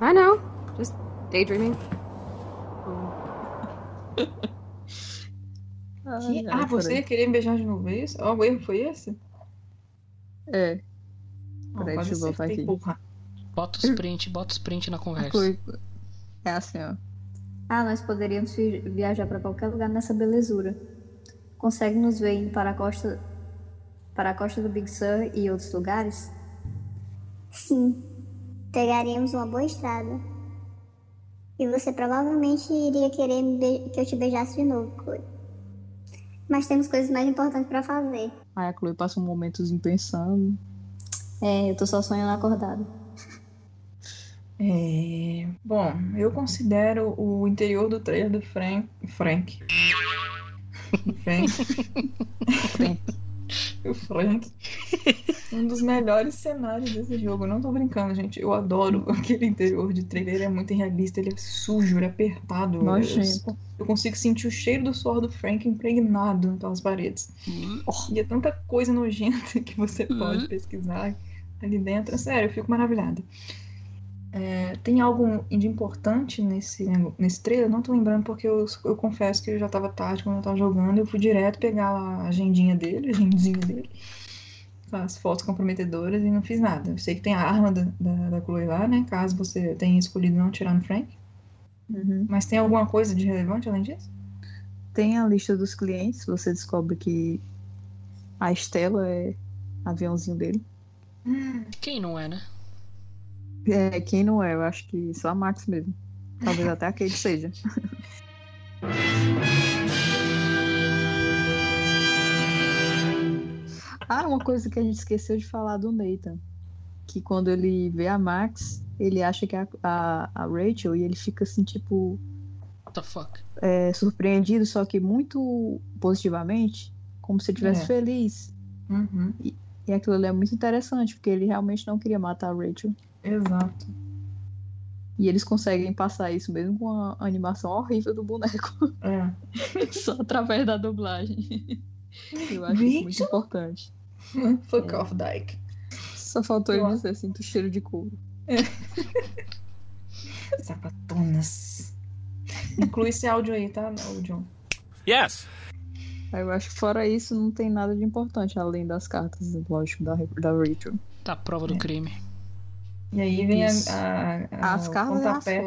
I know. Just daydreaming. Que- ah, você ia querer me beijar de novo, é isso? Ó, o erro foi esse? É. Ó, Peraí, quase deixa eu voltar aqui. porra. Bota os print, bota os print na conversa. É assim, ó. Ah, nós poderíamos vi- viajar para qualquer lugar nessa belezura. Consegue nos ver indo para a costa para a costa do Big Sur e outros lugares? Sim, pegaríamos uma boa estrada. E você provavelmente iria querer que eu te beijasse de novo, Chloe. Mas temos coisas mais importantes pra fazer. Aí a Chloe passa um momentozinho pensando. É, eu tô só sonhando acordado. É... Bom, eu considero o interior do trailer do Frank. Frank. Frank. o Frank. Um dos melhores cenários desse jogo. Eu não tô brincando, gente. Eu adoro aquele interior de trailer. Ele é muito realista, ele é sujo, ele é apertado. Nojento. Eu, eu consigo sentir o cheiro do suor do Frank impregnado pelas paredes. E é tanta coisa nojenta que você pode pesquisar ali dentro. Sério, eu fico maravilhada. É, tem algo de importante nesse, nesse trailer? Eu não tô lembrando porque eu, eu confesso que eu já tava tarde quando eu tava jogando. Eu fui direto pegar lá a agendinha dele, a agendinha dele, as fotos comprometedoras e não fiz nada. Eu sei que tem a arma da, da, da Chloe lá, né? Caso você tenha escolhido não atirar no Frank. Uhum. Mas tem alguma coisa de relevante além disso? Tem a lista dos clientes, você descobre que a Estela é aviãozinho dele. Quem não é, né? É, quem não é? Eu acho que só a Max mesmo. Talvez até a Kate seja. ah, uma coisa que a gente esqueceu de falar do Nathan. Que quando ele vê a Max, ele acha que é a, a, a Rachel e ele fica assim, tipo. What the fuck? é, surpreendido, só que muito positivamente, como se ele estivesse É. feliz. Uhum. E, e aquilo ali é muito interessante, porque ele realmente não queria matar a Rachel. Exato. E eles conseguem passar isso mesmo com a animação horrível do boneco. É. Só através da dublagem. Eu acho isso muito importante. Fuck off, Dyke. Só faltou ele dizer, sinto o cheiro de couro. Sapatonas. Inclui esse áudio aí, tá, John? Yes. Eu acho que fora isso não tem nada de importante, além das cartas, lógico, da, da Rachel. Da prova do crime. E aí vem a, Isso. a, a- As o cartas as pontapé,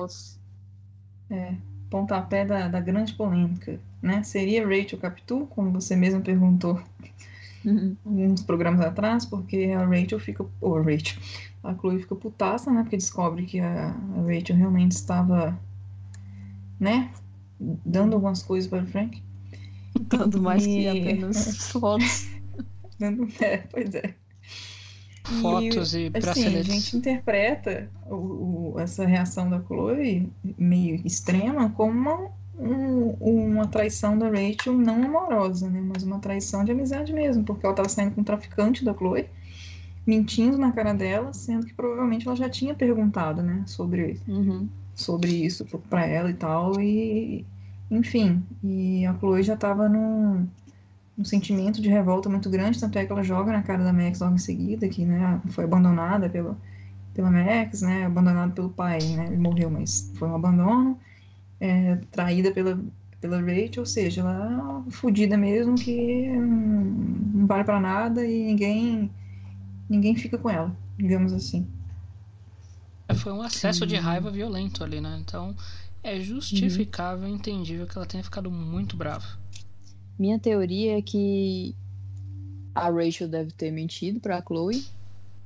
é, pontapé da, da grande polêmica, né? Seria Rachel Capitu, como você mesmo perguntou Uhum. uns programas atrás, porque a Rachel fica. Ou a Rachel. A Chloe fica putaça, né? Porque descobre que a, a Rachel realmente estava, né? Dando algumas coisas para o Frank. Dando mais que E- apenas fotos. Dando- é, pois é. Fotos e assim, braceletes. a gente interpreta o- o- essa reação da Chloe meio extrema como uma, um- uma traição da Rachel não amorosa, né? Mas uma traição de amizade mesmo, porque ela estava saindo com um traficante da Chloe, mentindo na cara dela, sendo que provavelmente ela já tinha perguntado, né, sobre Uhum. sobre isso pra ela e tal, e enfim, e a Chloe já tava num, num sentimento de revolta muito grande, tanto é que ela joga na cara da Max logo em seguida, que, né, foi abandonada pela, pela Max, né, abandonada pelo pai, né, ele morreu, mas foi um abandono, é, traída pela, pela Rachel, ou seja, ela é uma fodida mesmo, que não vale pra nada e ninguém, ninguém fica com ela, digamos assim. Foi um acesso de raiva violento ali, né? Então é justificável e entendível que ela tenha ficado muito brava. Minha teoria é que a Rachel deve ter mentido pra Chloe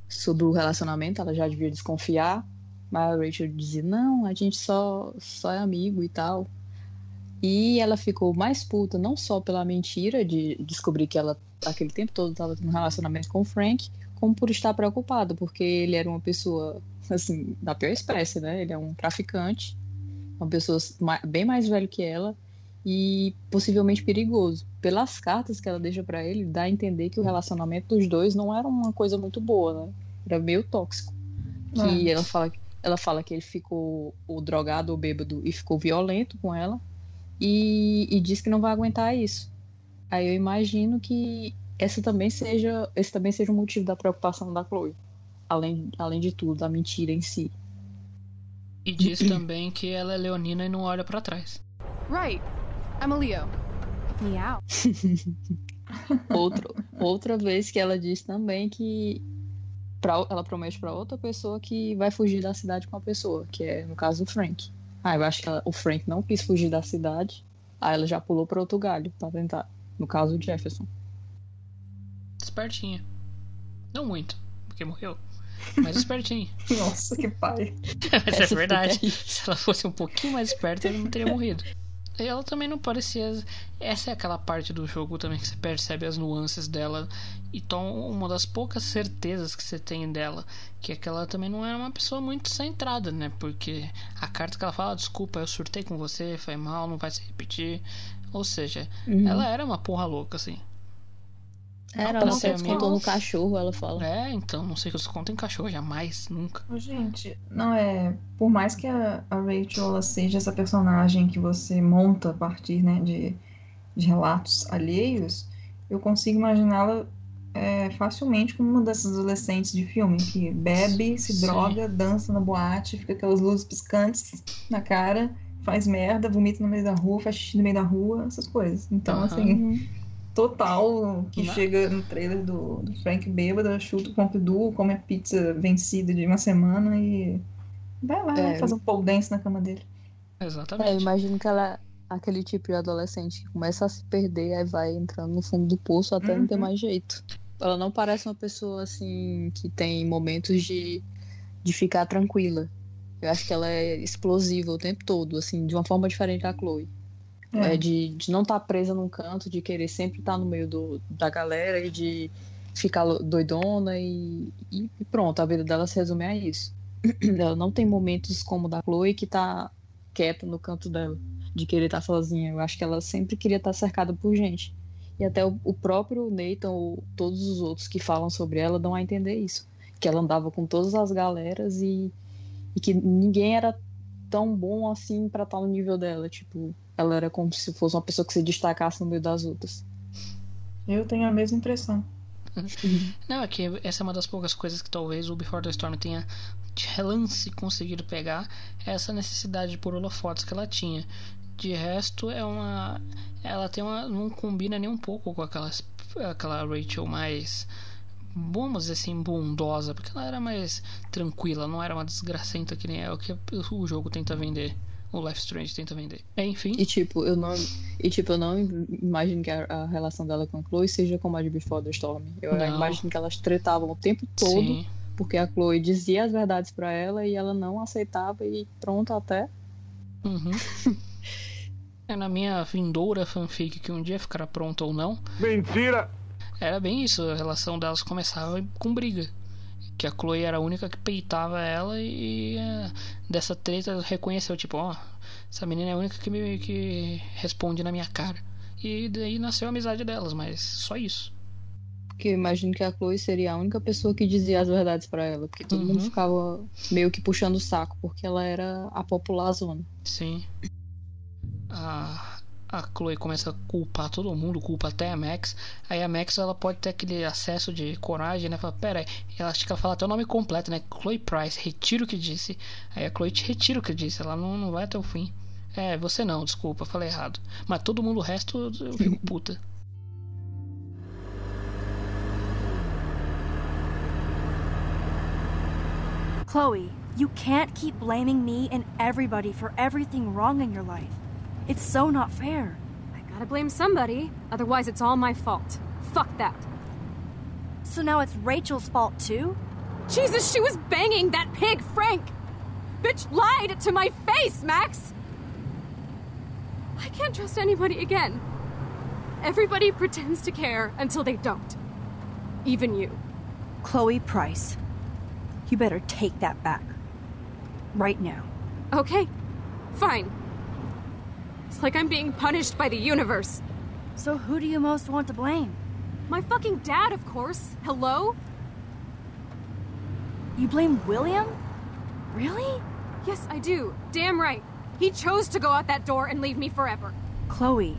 sobre o relacionamento, ela já devia desconfiar, mas a Rachel dizia: "Não, a gente só só é amigo e tal". E ela ficou mais puta não só pela mentira de descobrir que ela aquele tempo todo estava tendo um relacionamento com o Frank, como por estar preocupada, porque ele era uma pessoa assim, da pior espécie, né? Ele é um traficante, uma pessoa bem mais velho que ela e possivelmente perigoso. Pelas cartas que ela deixa pra ele, dá a entender que o relacionamento dos dois não era uma coisa muito boa, né? Era meio tóxico. Que É. ela fala, ela fala que ele ficou o drogado ou bêbado e ficou violento com ela e, e diz que não vai aguentar isso. Aí eu imagino que essa também seja, esse também seja o motivo da preocupação da Chloe. Além, além de tudo, da mentira em si. E diz também que ela é leonina e não olha pra trás. Right. I'm a Leo. Meow. Outro, outra vez que ela diz também que pra, ela promete pra outra pessoa que vai fugir da cidade com a pessoa, que é no caso o Frank. Ah, eu acho que ela- o Frank não quis fugir da cidade, aí ela já pulou pra outro galho pra tentar. No caso o Jefferson. Espertinha. Não muito, porque morreu. Mas espertinha. Nossa, que pai. Mas é Essa verdade. fica aí. Se ela fosse um pouquinho mais esperta, ela não teria morrido. E ela também não parecia. Essa é aquela parte do jogo também que você percebe as nuances dela. E toma uma das poucas certezas que você tem dela. Que é que ela também não era uma pessoa muito centrada, né? Porque a carta que ela fala, desculpa, eu surtei com você, foi mal, não vai se repetir. Ou seja, Uhum. ela era uma porra louca, assim. Era, pra ela até descontou no cachorro, ela fala. É, então, não sei que os contam em cachorro, jamais, nunca. Gente, não é. Por mais que a, a Rachel ela seja essa personagem que você monta a partir né, de, de relatos alheios, eu consigo imaginá-la é, facilmente como uma dessas adolescentes de filme que bebe, se Sim. droga, dança na boate, fica aquelas luzes piscantes na cara, faz merda, vomita no meio da rua, faz xixi no meio da rua, essas coisas. Então, Aham. assim, total que Não. chega no trailer do, do Frank bêbado, chuta o Pompidou, come a pizza vencida de uma semana e vai lá É. fazer um pole dance na cama dele. Exatamente. É, eu imagino que ela é aquele tipo de adolescente que começa a se perder, aí vai entrando no fundo do poço até não ter Uhum. mais jeito. Ela não parece uma pessoa assim que tem momentos de, de ficar tranquila. Eu acho que ela é explosiva o tempo todo, assim, de uma forma diferente da Chloe. É. É, de, de não estar presa num canto, de querer sempre estar no meio do, da galera e de ficar doidona e, e pronto, a vida dela se resume a isso. Ela não tem momentos como o da Chloe que tá quieta no canto dela, de querer estar sozinha. Eu acho que ela sempre queria estar cercada por gente. E até o, o próprio Nathan ou todos os outros que falam sobre ela dão a entender isso. Que ela andava com todas as galeras e, e que ninguém era tão bom assim pra estar no nível dela. Tipo, ela era como se fosse uma pessoa que se destacasse no meio das outras. Eu tenho a mesma impressão. Não, é que essa é uma das poucas coisas que talvez o Before the Storm tenha de relance conseguido pegar é essa necessidade de por holofotes que ela tinha. De resto, é uma. Ela tem uma. não combina nem um pouco com aquelas, aquela Rachel mais. Vamos dizer assim, bondosa, porque ela era mais tranquila, não era uma desgracenta que nem é o que o jogo tenta vender. O Life Strange tenta vender. É, enfim. E tipo, eu não, e, tipo, eu não imagino que a, a relação dela com a Chloe seja como a de Before the Storm. Eu Não. imagino que elas tretavam o tempo todo, Sim. porque a Chloe dizia as verdades pra ela e ela não aceitava e pronto até. Uhum. é na minha vindoura fanfic que um dia ficará pronta ou não. Mentira! Era bem isso, a relação delas começava com briga. Que a Chloe era a única que peitava ela e eh, dessa treta reconheceu, tipo, ó, essa menina é a única que me que responde na minha cara. E daí nasceu a amizade delas, mas só isso. Porque eu imagino que a Chloe seria a única pessoa que dizia as verdades pra ela, porque todo mundo Uhum. ficava meio que puxando o saco, porque ela era a popular zona. Sim. A, a Chloe começa a culpar todo mundo, culpa até a Max. Aí a Max ela pode ter aquele acesso de coragem, né? Fala, pera aí, ela acha que ela fala até o nome completo, né? Chloe Price, retira o que disse. Aí a Chloe te retira o que disse, ela não, não vai até o fim. É, você não, desculpa, falei errado. Mas todo mundo o resto eu fico puta. Chloe, you can't keep blaming me and everybody for everything wrong in your life. It's so not fair. I gotta blame somebody, otherwise, it's all my fault. Fuck that. So now it's Rachel's fault too? Jesus, she was banging that pig, Frank! Bitch lied to my face, Max! I can't trust anybody again. Everybody pretends to care until they don't. Even you. Chloe Price, you better take that back. Right now. Okay, fine. It's like I'm being punished by the universe. So who do you most want to blame? My fucking dad, of course. Hello? You blame William? Really? Yes, I do. Damn right. He chose to go out that door and leave me forever. Chloe,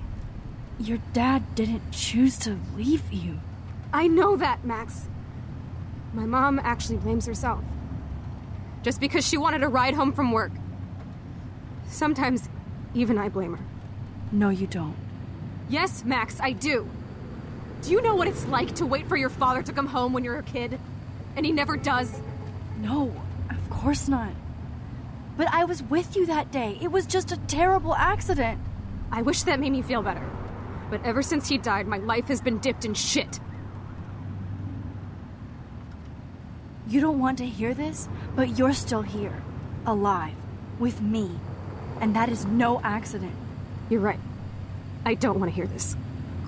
your dad didn't choose to leave you. I know that, Max. My mom actually blames herself. Just because she wanted a ride home from work. Sometimes, even I blame her. No, you don't. Yes, Max, I do. Do you know what it's like to wait for your father to come home when you're a kid? And he never does? No, of course not. But I was with you that day. It was just a terrible accident. I wish that made me feel better. But ever since he died, my life has been dipped in shit. You don't want to hear this, but you're still here, alive, with me. And that is no accident. You're right. I don't want to hear this.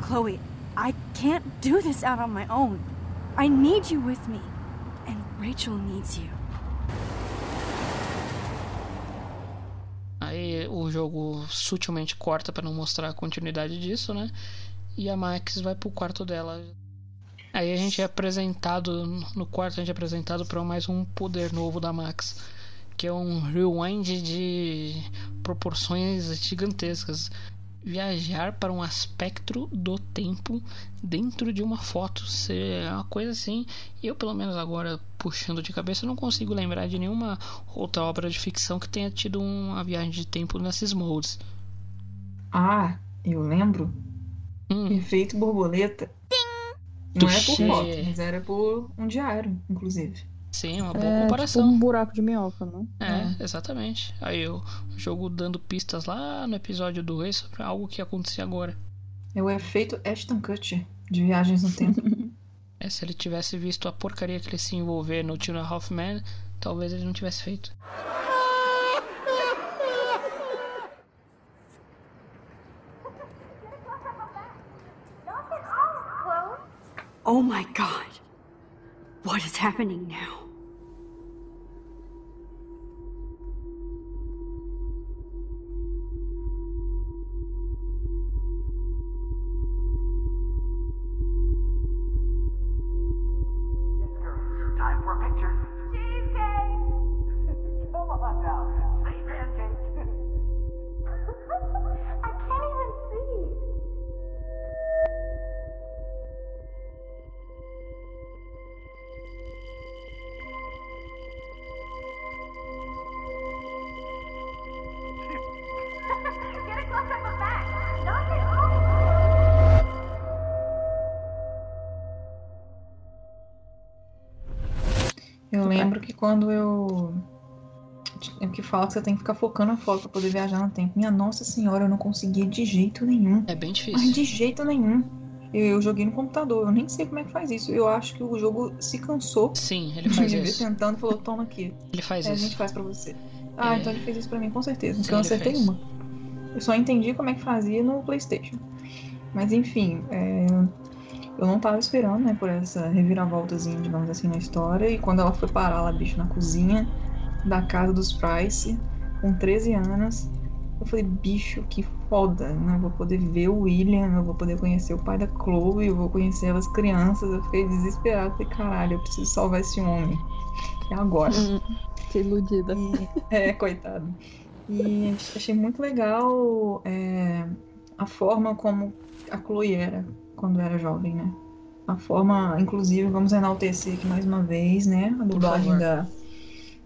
Chloe, I can't do this out on my own. I need you with me. And Rachel needs you. Aí o jogo sutilmente corta pra não mostrar a continuidade disso, né? E a Max vai pro quarto dela. Aí a gente é apresentado no quarto, a gente é apresentado para mais um poder novo da Max, que é um rewind de proporções gigantescas. Viajar para um aspecto do tempo dentro de uma foto. É uma coisa assim. Eu, pelo menos agora, puxando de cabeça, não consigo lembrar de nenhuma outra obra de ficção que tenha tido uma viagem de tempo nesses moldes. Ah, eu lembro. Efeito borboleta. Não é por foto, mas era por um diário, inclusive. Sim, uma boa É comparação. tipo um buraco de minhoca, não? É, exatamente. Aí o jogo dando pistas lá no episódio 2 sobre algo que ia acontecer agora. É o efeito Ashton Kutcher de Viagens no Tempo. É, se ele tivesse visto a porcaria que ele se envolver no Two and a Half Men, talvez ele não tivesse feito. Oh my god. What is happening now? Quando eu. É que fala que você tem que ficar focando a foto pra poder viajar no tempo. Minha nossa senhora, eu não conseguia de jeito nenhum. É bem Mas difícil. de jeito nenhum. Eu, joguei no computador, eu nem sei como é que faz isso. Eu acho que o jogo se cansou. Sim, ele faz isso. tentando e falou: toma aqui. Ele faz É, A isso. gente faz pra você. Ah, É. então ele fez isso pra mim, com certeza. Sim, Então eu acertei fez. uma. Eu só entendi como é que fazia no PlayStation. Mas enfim, é, eu não tava esperando, né, por essa reviravoltazinha, digamos assim, na história. E quando ela foi parar lá, bicho, na cozinha da casa dos Price, com 13 anos, eu falei, bicho, que foda, né? Eu vou poder ver o William, eu vou poder conhecer o pai da Chloe, eu vou conhecer elas crianças. Eu fiquei desesperado, falei, caralho, eu preciso salvar esse homem. É agora. Que iludida. É, coitado. E achei muito legal é, a forma como a Chloe era quando era jovem, né? A forma, inclusive, vamos enaltecer aqui mais uma vez, né? A dublagem da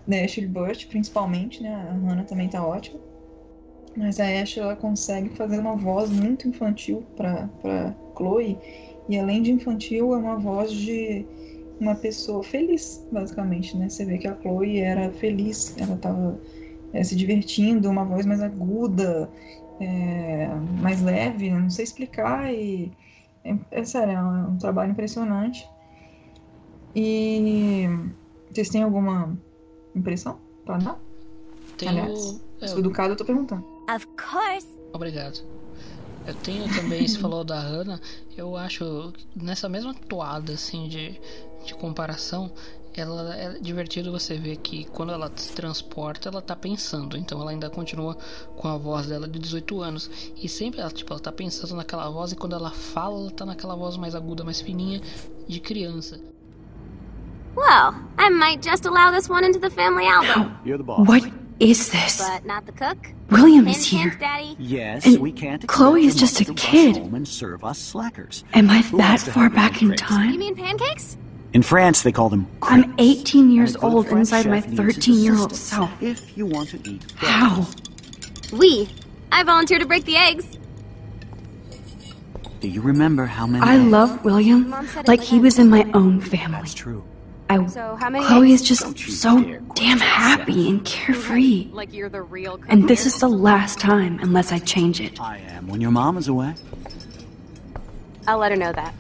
Ashley Burt, principalmente, né? A Hannah também tá ótima. Mas a Ashley, ela consegue fazer uma voz muito infantil pra, pra Chloe. E além de infantil, é uma voz de uma pessoa feliz, basicamente, né? Você vê que a Chloe era feliz, ela tava é, se divertindo, uma voz mais aguda, é, mais leve, não sei explicar e é, é sério, é um, um trabalho impressionante. E vocês têm alguma impressão pra dar? Tenho- Aliás, é, sou educado, eu tô perguntando. Of course. Obrigado. Eu tenho também, você falou da Hannah, eu acho que nessa mesma toada assim de, de comparação, ela é divertido você ver que quando ela se transporta, ela tá pensando, então ela ainda continua com a voz dela de 18 anos. E sempre ela, tipo, ela tá pensando naquela voz e quando ela fala, ela tá naquela voz mais aguda, mais fininha de criança. Well, I might just allow this one into the family album. You're the boss. What is this? But not the cook. William is Hint, hint, here. Daddy. Yes, And we can't. Chloe is just a kid. and serve us slackers. Am I Who that far back in breakfast? You time? mean pancakes? In France, they call them. I'm 18 years And a old inside my chef needs his 13 year old assistance self. If you want to eat. How? We. I volunteer to break the eggs. Do you remember how many? I love William Mom said it like like he was in my own family. That's true. I, So how many Chloe eggs? is just so damn happy and carefree. Like you're the real cook. And this is the last time unless I change it. I am when your mom is away. I'll let her know that.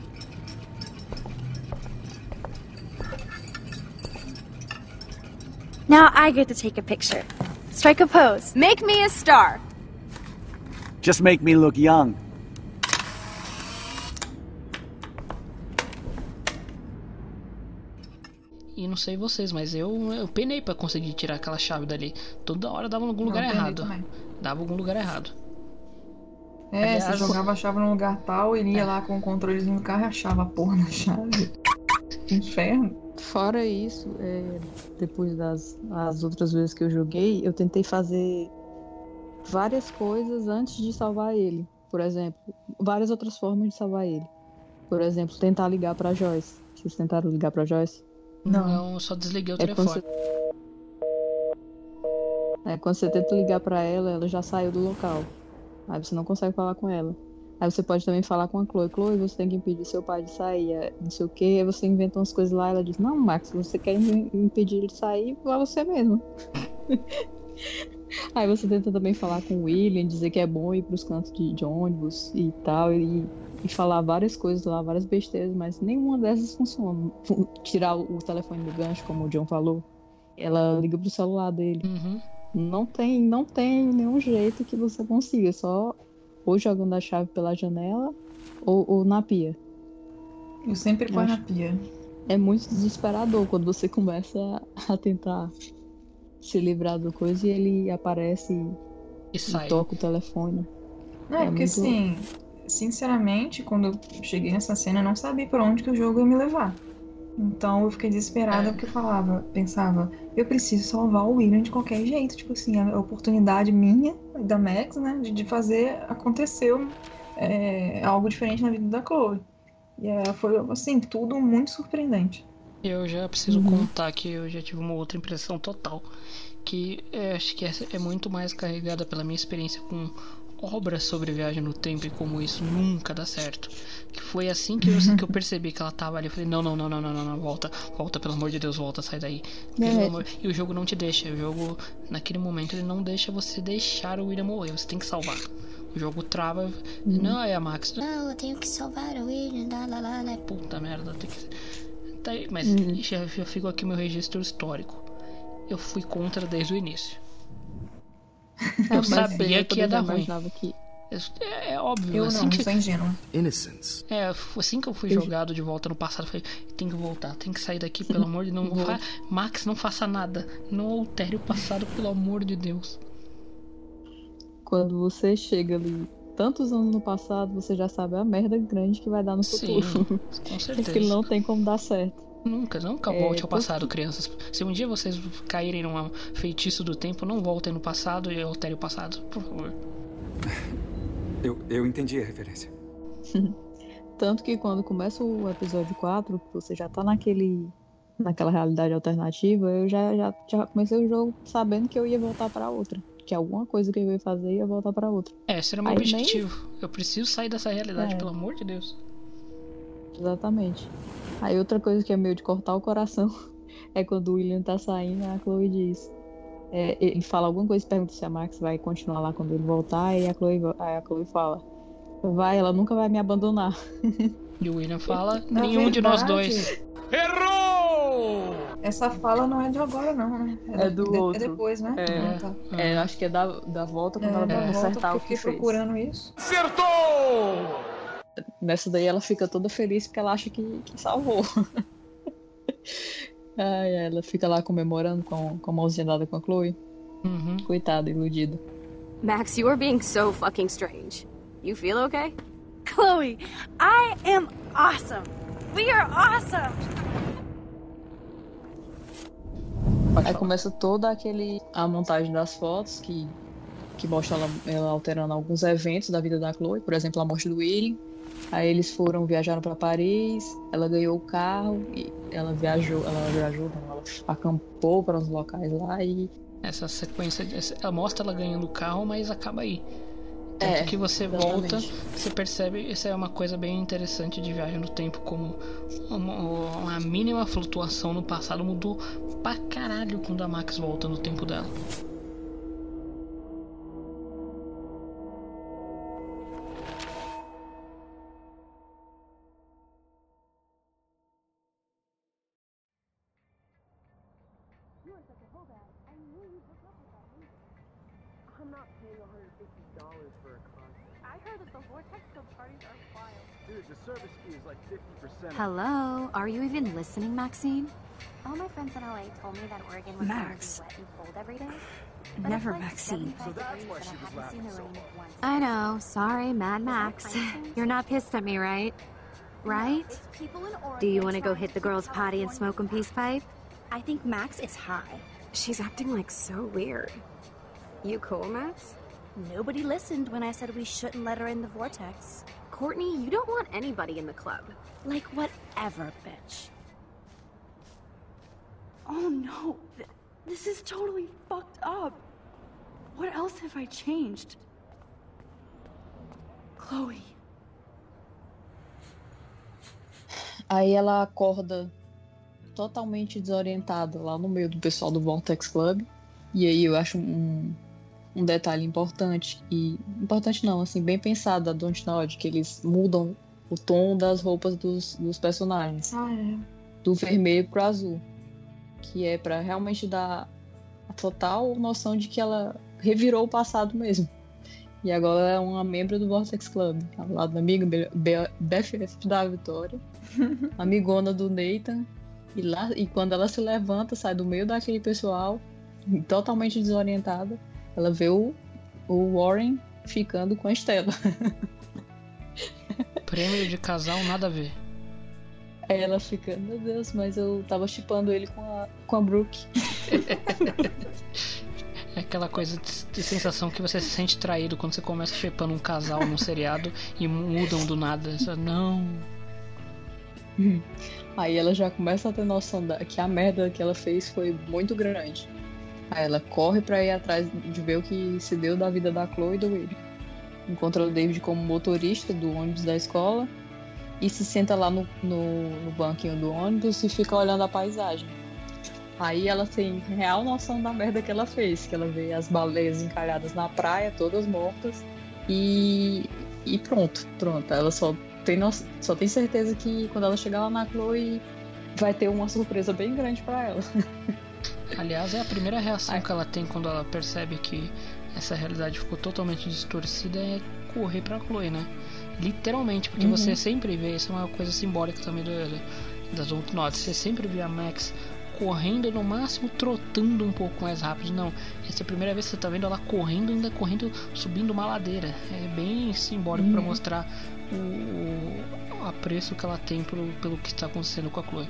Now I get to take a picture. Strike a pose. Make me a star. Just make me look young. E não sei vocês, mas eu, eu penei pra conseguir tirar aquela chave dali. Toda hora dava em algum lugar Não, errado. também. Dava em algum lugar errado. É, Aliás, você jogava a chave num lugar tal, ele ia lá com o controlezinho do carro e achava a porra na chave. Inferno. Fora isso, é, depois das as outras vezes que eu joguei, eu tentei fazer várias coisas antes de salvar ele. Por exemplo, várias outras formas de salvar ele. Por exemplo, tentar ligar pra Joyce. Vocês tentaram ligar pra Joyce? Não, eu só desliguei o É quando telefone. É, quando você tenta ligar pra ela, ela já saiu do local. Aí você não consegue falar com ela. Aí você pode também falar com a Chloe. Chloe, você tem que impedir seu pai de sair, é, não sei o que. Aí você inventa umas coisas lá, ela diz, não, Max, você quer im- impedir ele de sair, vá você mesmo. Aí você tenta também falar com o William, dizer que é bom ir pros cantos de, de ônibus e tal, e, e falar várias coisas lá, várias besteiras, mas nenhuma dessas funciona. Tirar o, o telefone do gancho, como o John falou. ela liga pro celular dele. Uhum. Não tem, não tem nenhum jeito que você consiga, só ou jogando a chave pela janela ou, ou na pia. Eu sempre põe na pia. É muito desesperador quando você começa a, tentar se livrar do coisa e ele aparece e, E sai. toca o telefone. Não, é É porque muito- assim, sinceramente, quando eu cheguei nessa cena, eu não sabia pra onde que o jogo ia me levar. Então eu fiquei desesperada porque eu falava, pensava, eu preciso salvar o William de qualquer jeito. Tipo assim, a oportunidade minha, da Max, né, de, de fazer acontecer é, algo diferente na vida da Chloe. E é, foi, assim, tudo muito surpreendente. Eu já preciso Uhum. contar que eu já tive uma outra impressão total. Que é, acho que essa é muito mais carregada pela minha experiência com obras sobre viagem no tempo e como isso nunca dá certo. Que foi assim que eu, que eu percebi que ela tava ali. Eu falei, não, não, não, não, não, não, não, volta, volta, pelo amor de Deus, volta, sai daí. Pelo É. amor- E o jogo não te deixa. O jogo, naquele momento, ele não deixa você deixar o William morrer. Você tem que salvar. O jogo trava. Não, é a Max. Não, eu tenho que salvar o William, lá, lá, lá, lá. Puta merda, tem que. Tá aí, mas Uhum. já, já ficou aqui meu registro histórico. Eu fui contra desde o início. Eu Mas sabia eu que ia dar ruim. que É, é óbvio. Eu assim não, que... sou ingênua. Innocence. É, assim que eu fui Eu- jogado de volta no passado, eu falei, tem que voltar, tem que sair daqui, pelo amor de Deus. Não fa... Max, não faça nada. Não altere o passado, pelo amor de Deus. quando você chega ali tantos anos no passado, você já sabe a merda grande que vai dar no Sim, futuro. com É certeza. que não tem como dar certo. Nunca, nunca É, volte ao tô- passado, crianças. Se um dia vocês caírem num feitiço do tempo, não voltem no passado e alterem o passado, por favor. Eu, eu entendi a referência. Tanto que quando começa o episódio 4, que você já tá naquele naquela realidade alternativa, eu já, já, já comecei o jogo sabendo que eu ia voltar pra outra. Que alguma coisa que eu ia fazer ia voltar pra outra. É, esse era o meu Aí nem- objetivo. Eu preciso sair dessa realidade, É. pelo amor de Deus. Exatamente. Aí outra coisa que é meio de cortar o coração é quando o William tá saindo, a Chloe diz. é, ele fala alguma coisa, pergunta se a Max vai continuar lá quando ele voltar, e a Chloe, aí a Chloe fala. Vai, ela nunca vai me abandonar. E o William fala, Na nenhum de nós verdade, dois. Errou! Essa fala não é de agora, não, né? É do de- outro. É depois, né? É, Ah, tá. é, acho que é da, da volta quando É, ela vai porque o que eu fiquei fez. procurando isso. Acertou! Nessa daí ela fica toda feliz porque ela acha que, que salvou. Ai, ela fica lá comemorando com, com a mãozinha dada com a Chloe. Uhum. Coitada, iludida. Max, you are being so fucking strange. You feel okay? Chloe, I am awesome. We are awesome. Aí começa toda aquele a montagem das fotos que, que mostra ela, ela alterando alguns eventos da vida da Chloe, por exemplo, a morte do William. Aí eles foram viajaram para Paris, ela ganhou o carro e ela viajou, ela viajou, ela acampou para uns locais lá e Essa sequência, ela mostra ela ganhando o carro, mas acaba aí. Tanto É, que você exatamente. volta, você percebe, isso é uma coisa bem interessante de viagem no tempo, como uma, uma mínima flutuação no passado mudou pra caralho quando a Max volta no tempo dela. 50%. Hello? Are you even listening, Maxine? All my friends in LA told me that Oregon was Max. going to be wet and cold every day. But Never, like Maxine. So that's why she I was haven't laughing so rain. I know. Sorry, Mad Max. You're not pissed at me, right? Right? It's people in Oregon Do you want to go hit the girls' potty and smoke a peace pipe? I think Max is high. She's acting like so weird. You cool, Max? Nobody listened when I said we shouldn't let her in the vortex. Courtney, you don't want anybody in the club. Like, whatever, bitch. Oh no, Th- this is totally fucked up. What else have I changed? Chloe. Aí ela acorda totalmente desorientada lá no meio do pessoal do Vortex Club. E aí eu acho um, um detalhe importante e importante não, assim, bem pensado da Dontnod, que eles mudam o tom das roupas dos, dos personagens. Ah, é. Do vermelho pro azul. que é pra realmente dar a total noção de que ela revirou o passado mesmo. E agora é uma membro do Vortex Club, ao lado da amiga Be- Be- BFF da Vitória, amigona do Nathan. E, lá, e quando ela se levanta, sai do meio daquele pessoal, totalmente desorientada, ela vê o, o Warren ficando com a Estela. Prêmio de casal, nada a ver. Aí ela fica, meu Deus, mas eu tava chipando ele com a, com a Brooke. É aquela coisa de, de sensação que você se sente traído quando você começa chipando um casal num seriado e mudam do nada. Você, Não. Aí ela já começa a ter noção da, que a merda que ela fez foi muito grande. Aí ela corre pra ir atrás de ver o que se deu da vida da Chloe e do Will. Encontra o David como motorista do ônibus da escola e se senta lá no, no, no banquinho do ônibus e fica olhando a paisagem. Aí ela tem real noção da merda que ela fez, que ela vê as baleias encalhadas na praia, todas mortas, e, e pronto, pronto. Ela só tem, no- só tem certeza que quando ela chegar lá na Chloe vai ter uma surpresa bem grande pra ela. Aliás, é a primeira reação que ela tem quando ela percebe que essa realidade ficou totalmente distorcida é correr pra Chloe, né? Literalmente, porque Uhum. você sempre vê, isso é uma coisa simbólica também do, do- das Dontnots, você sempre vê a Max correndo no máximo trotando um pouco mais rápido. Não, essa é a primeira vez que você tá vendo ela correndo, ainda correndo, subindo uma ladeira. É bem simbólico pra Uhum. mostrar o, o apreço que ela tem pelo, pelo que está acontecendo com a Chloe.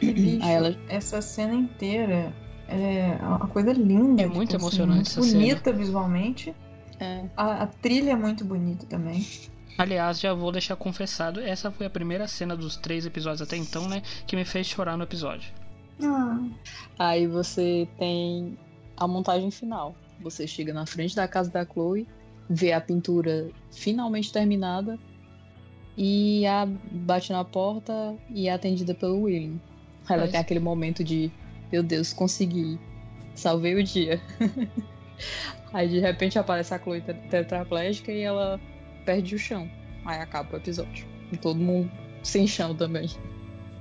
Bicho, Aí ela- essa cena inteira é uma coisa linda. É muito tipo, emocionante assim, essa bonita visualmente. É. A, a trilha é muito bonita também. Aliás, já vou deixar confessado, essa foi a primeira cena dos três episódios até então, né, que me fez chorar no episódio. Aí você tem a montagem final. Você chega na frente da casa da Chloe, vê a pintura finalmente terminada e a bate na porta e é atendida pelo William. Ela Mas- tem aquele momento de, meu Deus, consegui, salvei o dia. Aí de repente aparece a Chloe te- tetraplégica e ela perde o chão. Aí acaba o episódio. E todo mundo sem chão também.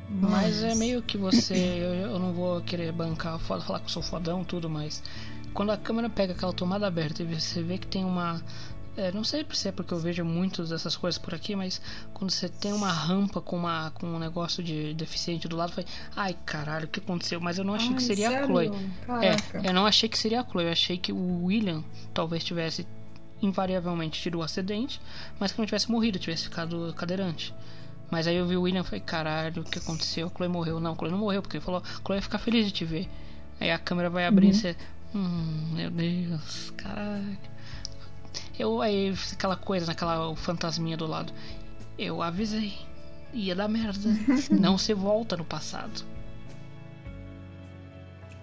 Mas é meio que você. Eu, eu não vou querer bancar, foda- falar que eu sou fodão, tudo, mas. Quando a câmera pega aquela tomada aberta e você vê que tem uma. É, não sei se é porque eu vejo muitas dessas coisas por aqui, mas quando você tem uma rampa com, uma, com um negócio de deficiente do lado, eu falei, ai caralho, o que aconteceu? Mas eu não achei Ai, que seria a sério? Chloe. Caraca. É, eu não achei que seria a Chloe, eu achei que o William talvez tivesse invariavelmente tido o acidente, mas que não tivesse morrido, tivesse ficado cadeirante. Mas aí eu vi o William e falei, caralho, o que aconteceu? A Chloe morreu. Não, a Chloe não morreu, porque ele falou, a Chloe vai ficar feliz de te ver. Aí a câmera vai abrir Uhum. e você. Hum, meu Deus, caralho. Eu aí aquela coisa, naquela fantasminha do lado. Eu avisei. Ia dar merda. não se volta no passado.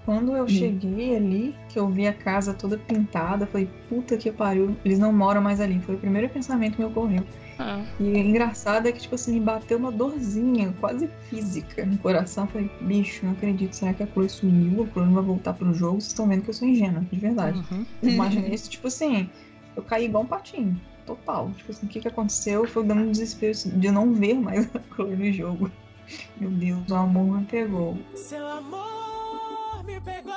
Quando eu cheguei ali, que eu vi a casa toda pintada, falei, puta que pariu, eles não moram mais ali. Foi o primeiro pensamento que me ocorreu. Ah, E o engraçado é que, tipo assim, me bateu uma dorzinha, quase física, no coração. Eu falei, bicho, não acredito, será que a Chloe sumiu? A Chloe não vai voltar pro jogo? Vocês estão vendo que eu sou ingênua, de verdade. uhum. Eu imaginei isso, tipo assim, eu caí igual um patinho, total. Tipo assim, o que que aconteceu? Foi dando um desespero assim, de não ver mais a Chloe no jogo. Meu Deus, o amor me pegou. Seu amor me pegou.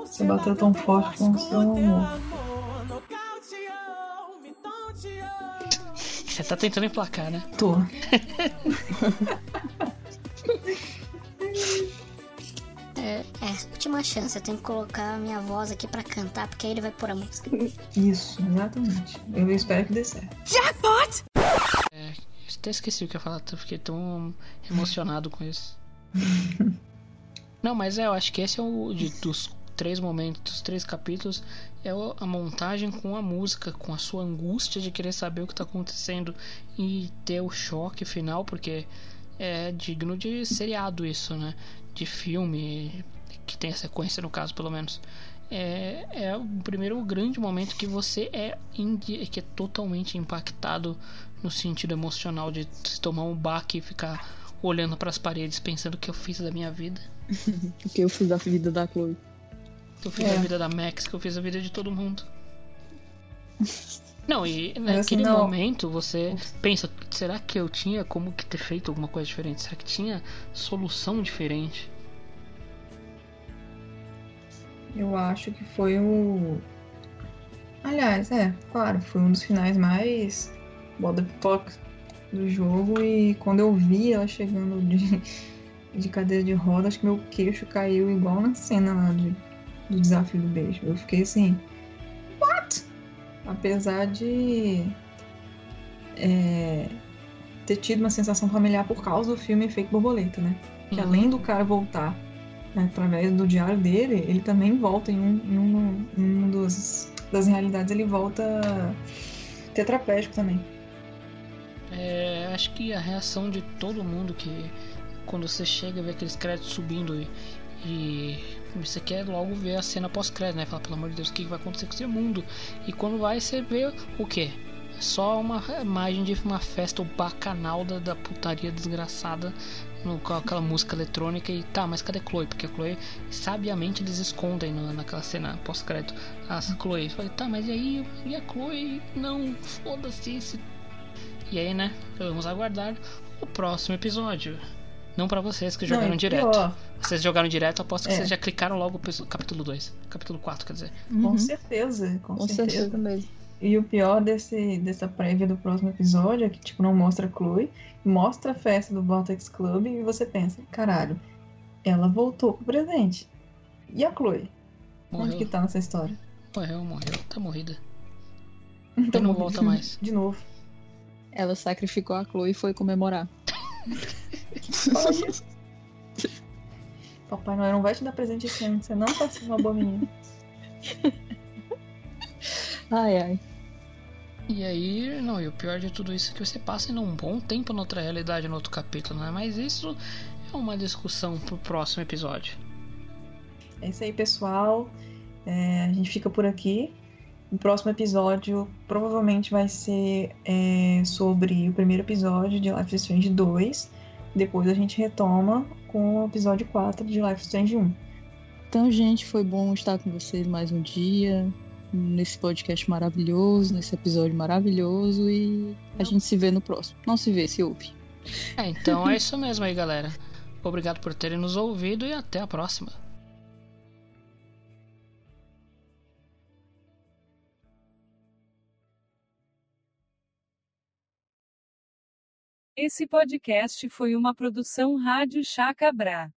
Você bateu tão forte com o seu amor. Você tá tentando emplacar, né? Tô. É, é, última chance. Eu tenho que colocar a minha voz aqui pra cantar, porque aí ele vai pôr a música. Isso, exatamente. Eu espero que dê certo. Jackpot! É, até esqueci o que eu ia falar, eu fiquei tão emocionado com isso. Não, mas é, eu acho que esse é o de, dos três momentos, dos três capítulos, é a montagem com a música, com a sua angústia de querer saber o que tá acontecendo e ter o choque final, porque é digno de seriado isso, né? De filme, que tem a sequência no caso, pelo menos. É, é o primeiro grande momento que você é, que é totalmente impactado no sentido emocional de se tomar um baque e ficar olhando para as paredes pensando o que eu fiz da minha vida. O que eu fiz da vida da Chloe. Que eu fiz É. a vida da Max, que eu fiz a vida de todo mundo. Não, e assim, naquele não- momento você pensa, será que eu tinha como que ter feito alguma coisa diferente? Será que tinha solução diferente? Eu acho que foi o. Aliás, é, claro, foi um dos finais mais the fuck do jogo. E quando eu vi ela chegando de, de cadeira de roda, acho que meu queixo caiu igual na cena lá de, do desafio do beijo. Eu fiquei assim, what? Apesar de é, ter tido uma sensação familiar por causa do filme Efeito Borboleta, né? Que Uhum. além do cara voltar né, através do diário dele, ele também volta em um, em um, em um dos, das realidades, ele volta tetraplégico também. É, acho que a reação de todo mundo que quando você chega e vê aqueles créditos subindo e, e você quer logo ver a cena pós-crédito, né? Fala, pelo amor de Deus, o que vai acontecer com esse mundo? E quando vai, você vê o quê? Só uma imagem de uma festa, o bacanal da, da putaria desgraçada no- com aquela música eletrônica e tá, mas cadê Chloe? Porque a Chloe, sabiamente, eles escondem no- naquela cena pós-crédito a Chloe. Falei, tá, mas e aí? E a Chloe? Não, foda-se esse e aí, né? Vamos aguardar o próximo episódio. Não pra vocês que Não, jogaram e direto. pior. Vocês jogaram direto, aposto que É. vocês já clicaram logo capítulo 2. Capítulo 4, quer dizer. Com certeza, com, Com certeza. certeza mesmo. E o pior desse, dessa prévia do próximo episódio é que, tipo, não mostra a Chloe, mostra a festa do Vortex Club e você pensa, caralho, ela voltou pro presente. E a Chloe? Onde Morreu. que tá nessa história? Morreu, morreu. Tá morrida. Então, E não volta mais. De novo. Ela sacrificou a Chloe e foi comemorar. Olha. Papai Noel não vai te dar presente esse ano, você não tá sendo uma boa menina. Ai, ai. E aí, não, e o pior de tudo isso é que você passa ainda um bom tempo noutra realidade, no outro capítulo, né? Mas isso é uma discussão pro próximo episódio. É isso aí, pessoal. É, a gente fica por aqui. O próximo episódio provavelmente vai ser é, sobre o primeiro episódio de Life is Strange 2. Depois a gente retoma com o episódio 4 de Life is Strange 1. Então, gente, foi bom estar com vocês mais um dia, nesse podcast maravilhoso, nesse episódio maravilhoso e a gente se vê no próximo. Não se vê, se ouve. É, então é isso mesmo aí, galera. Obrigado por terem nos ouvido e até a próxima. Esse podcast foi uma produção Rádio Chacabra.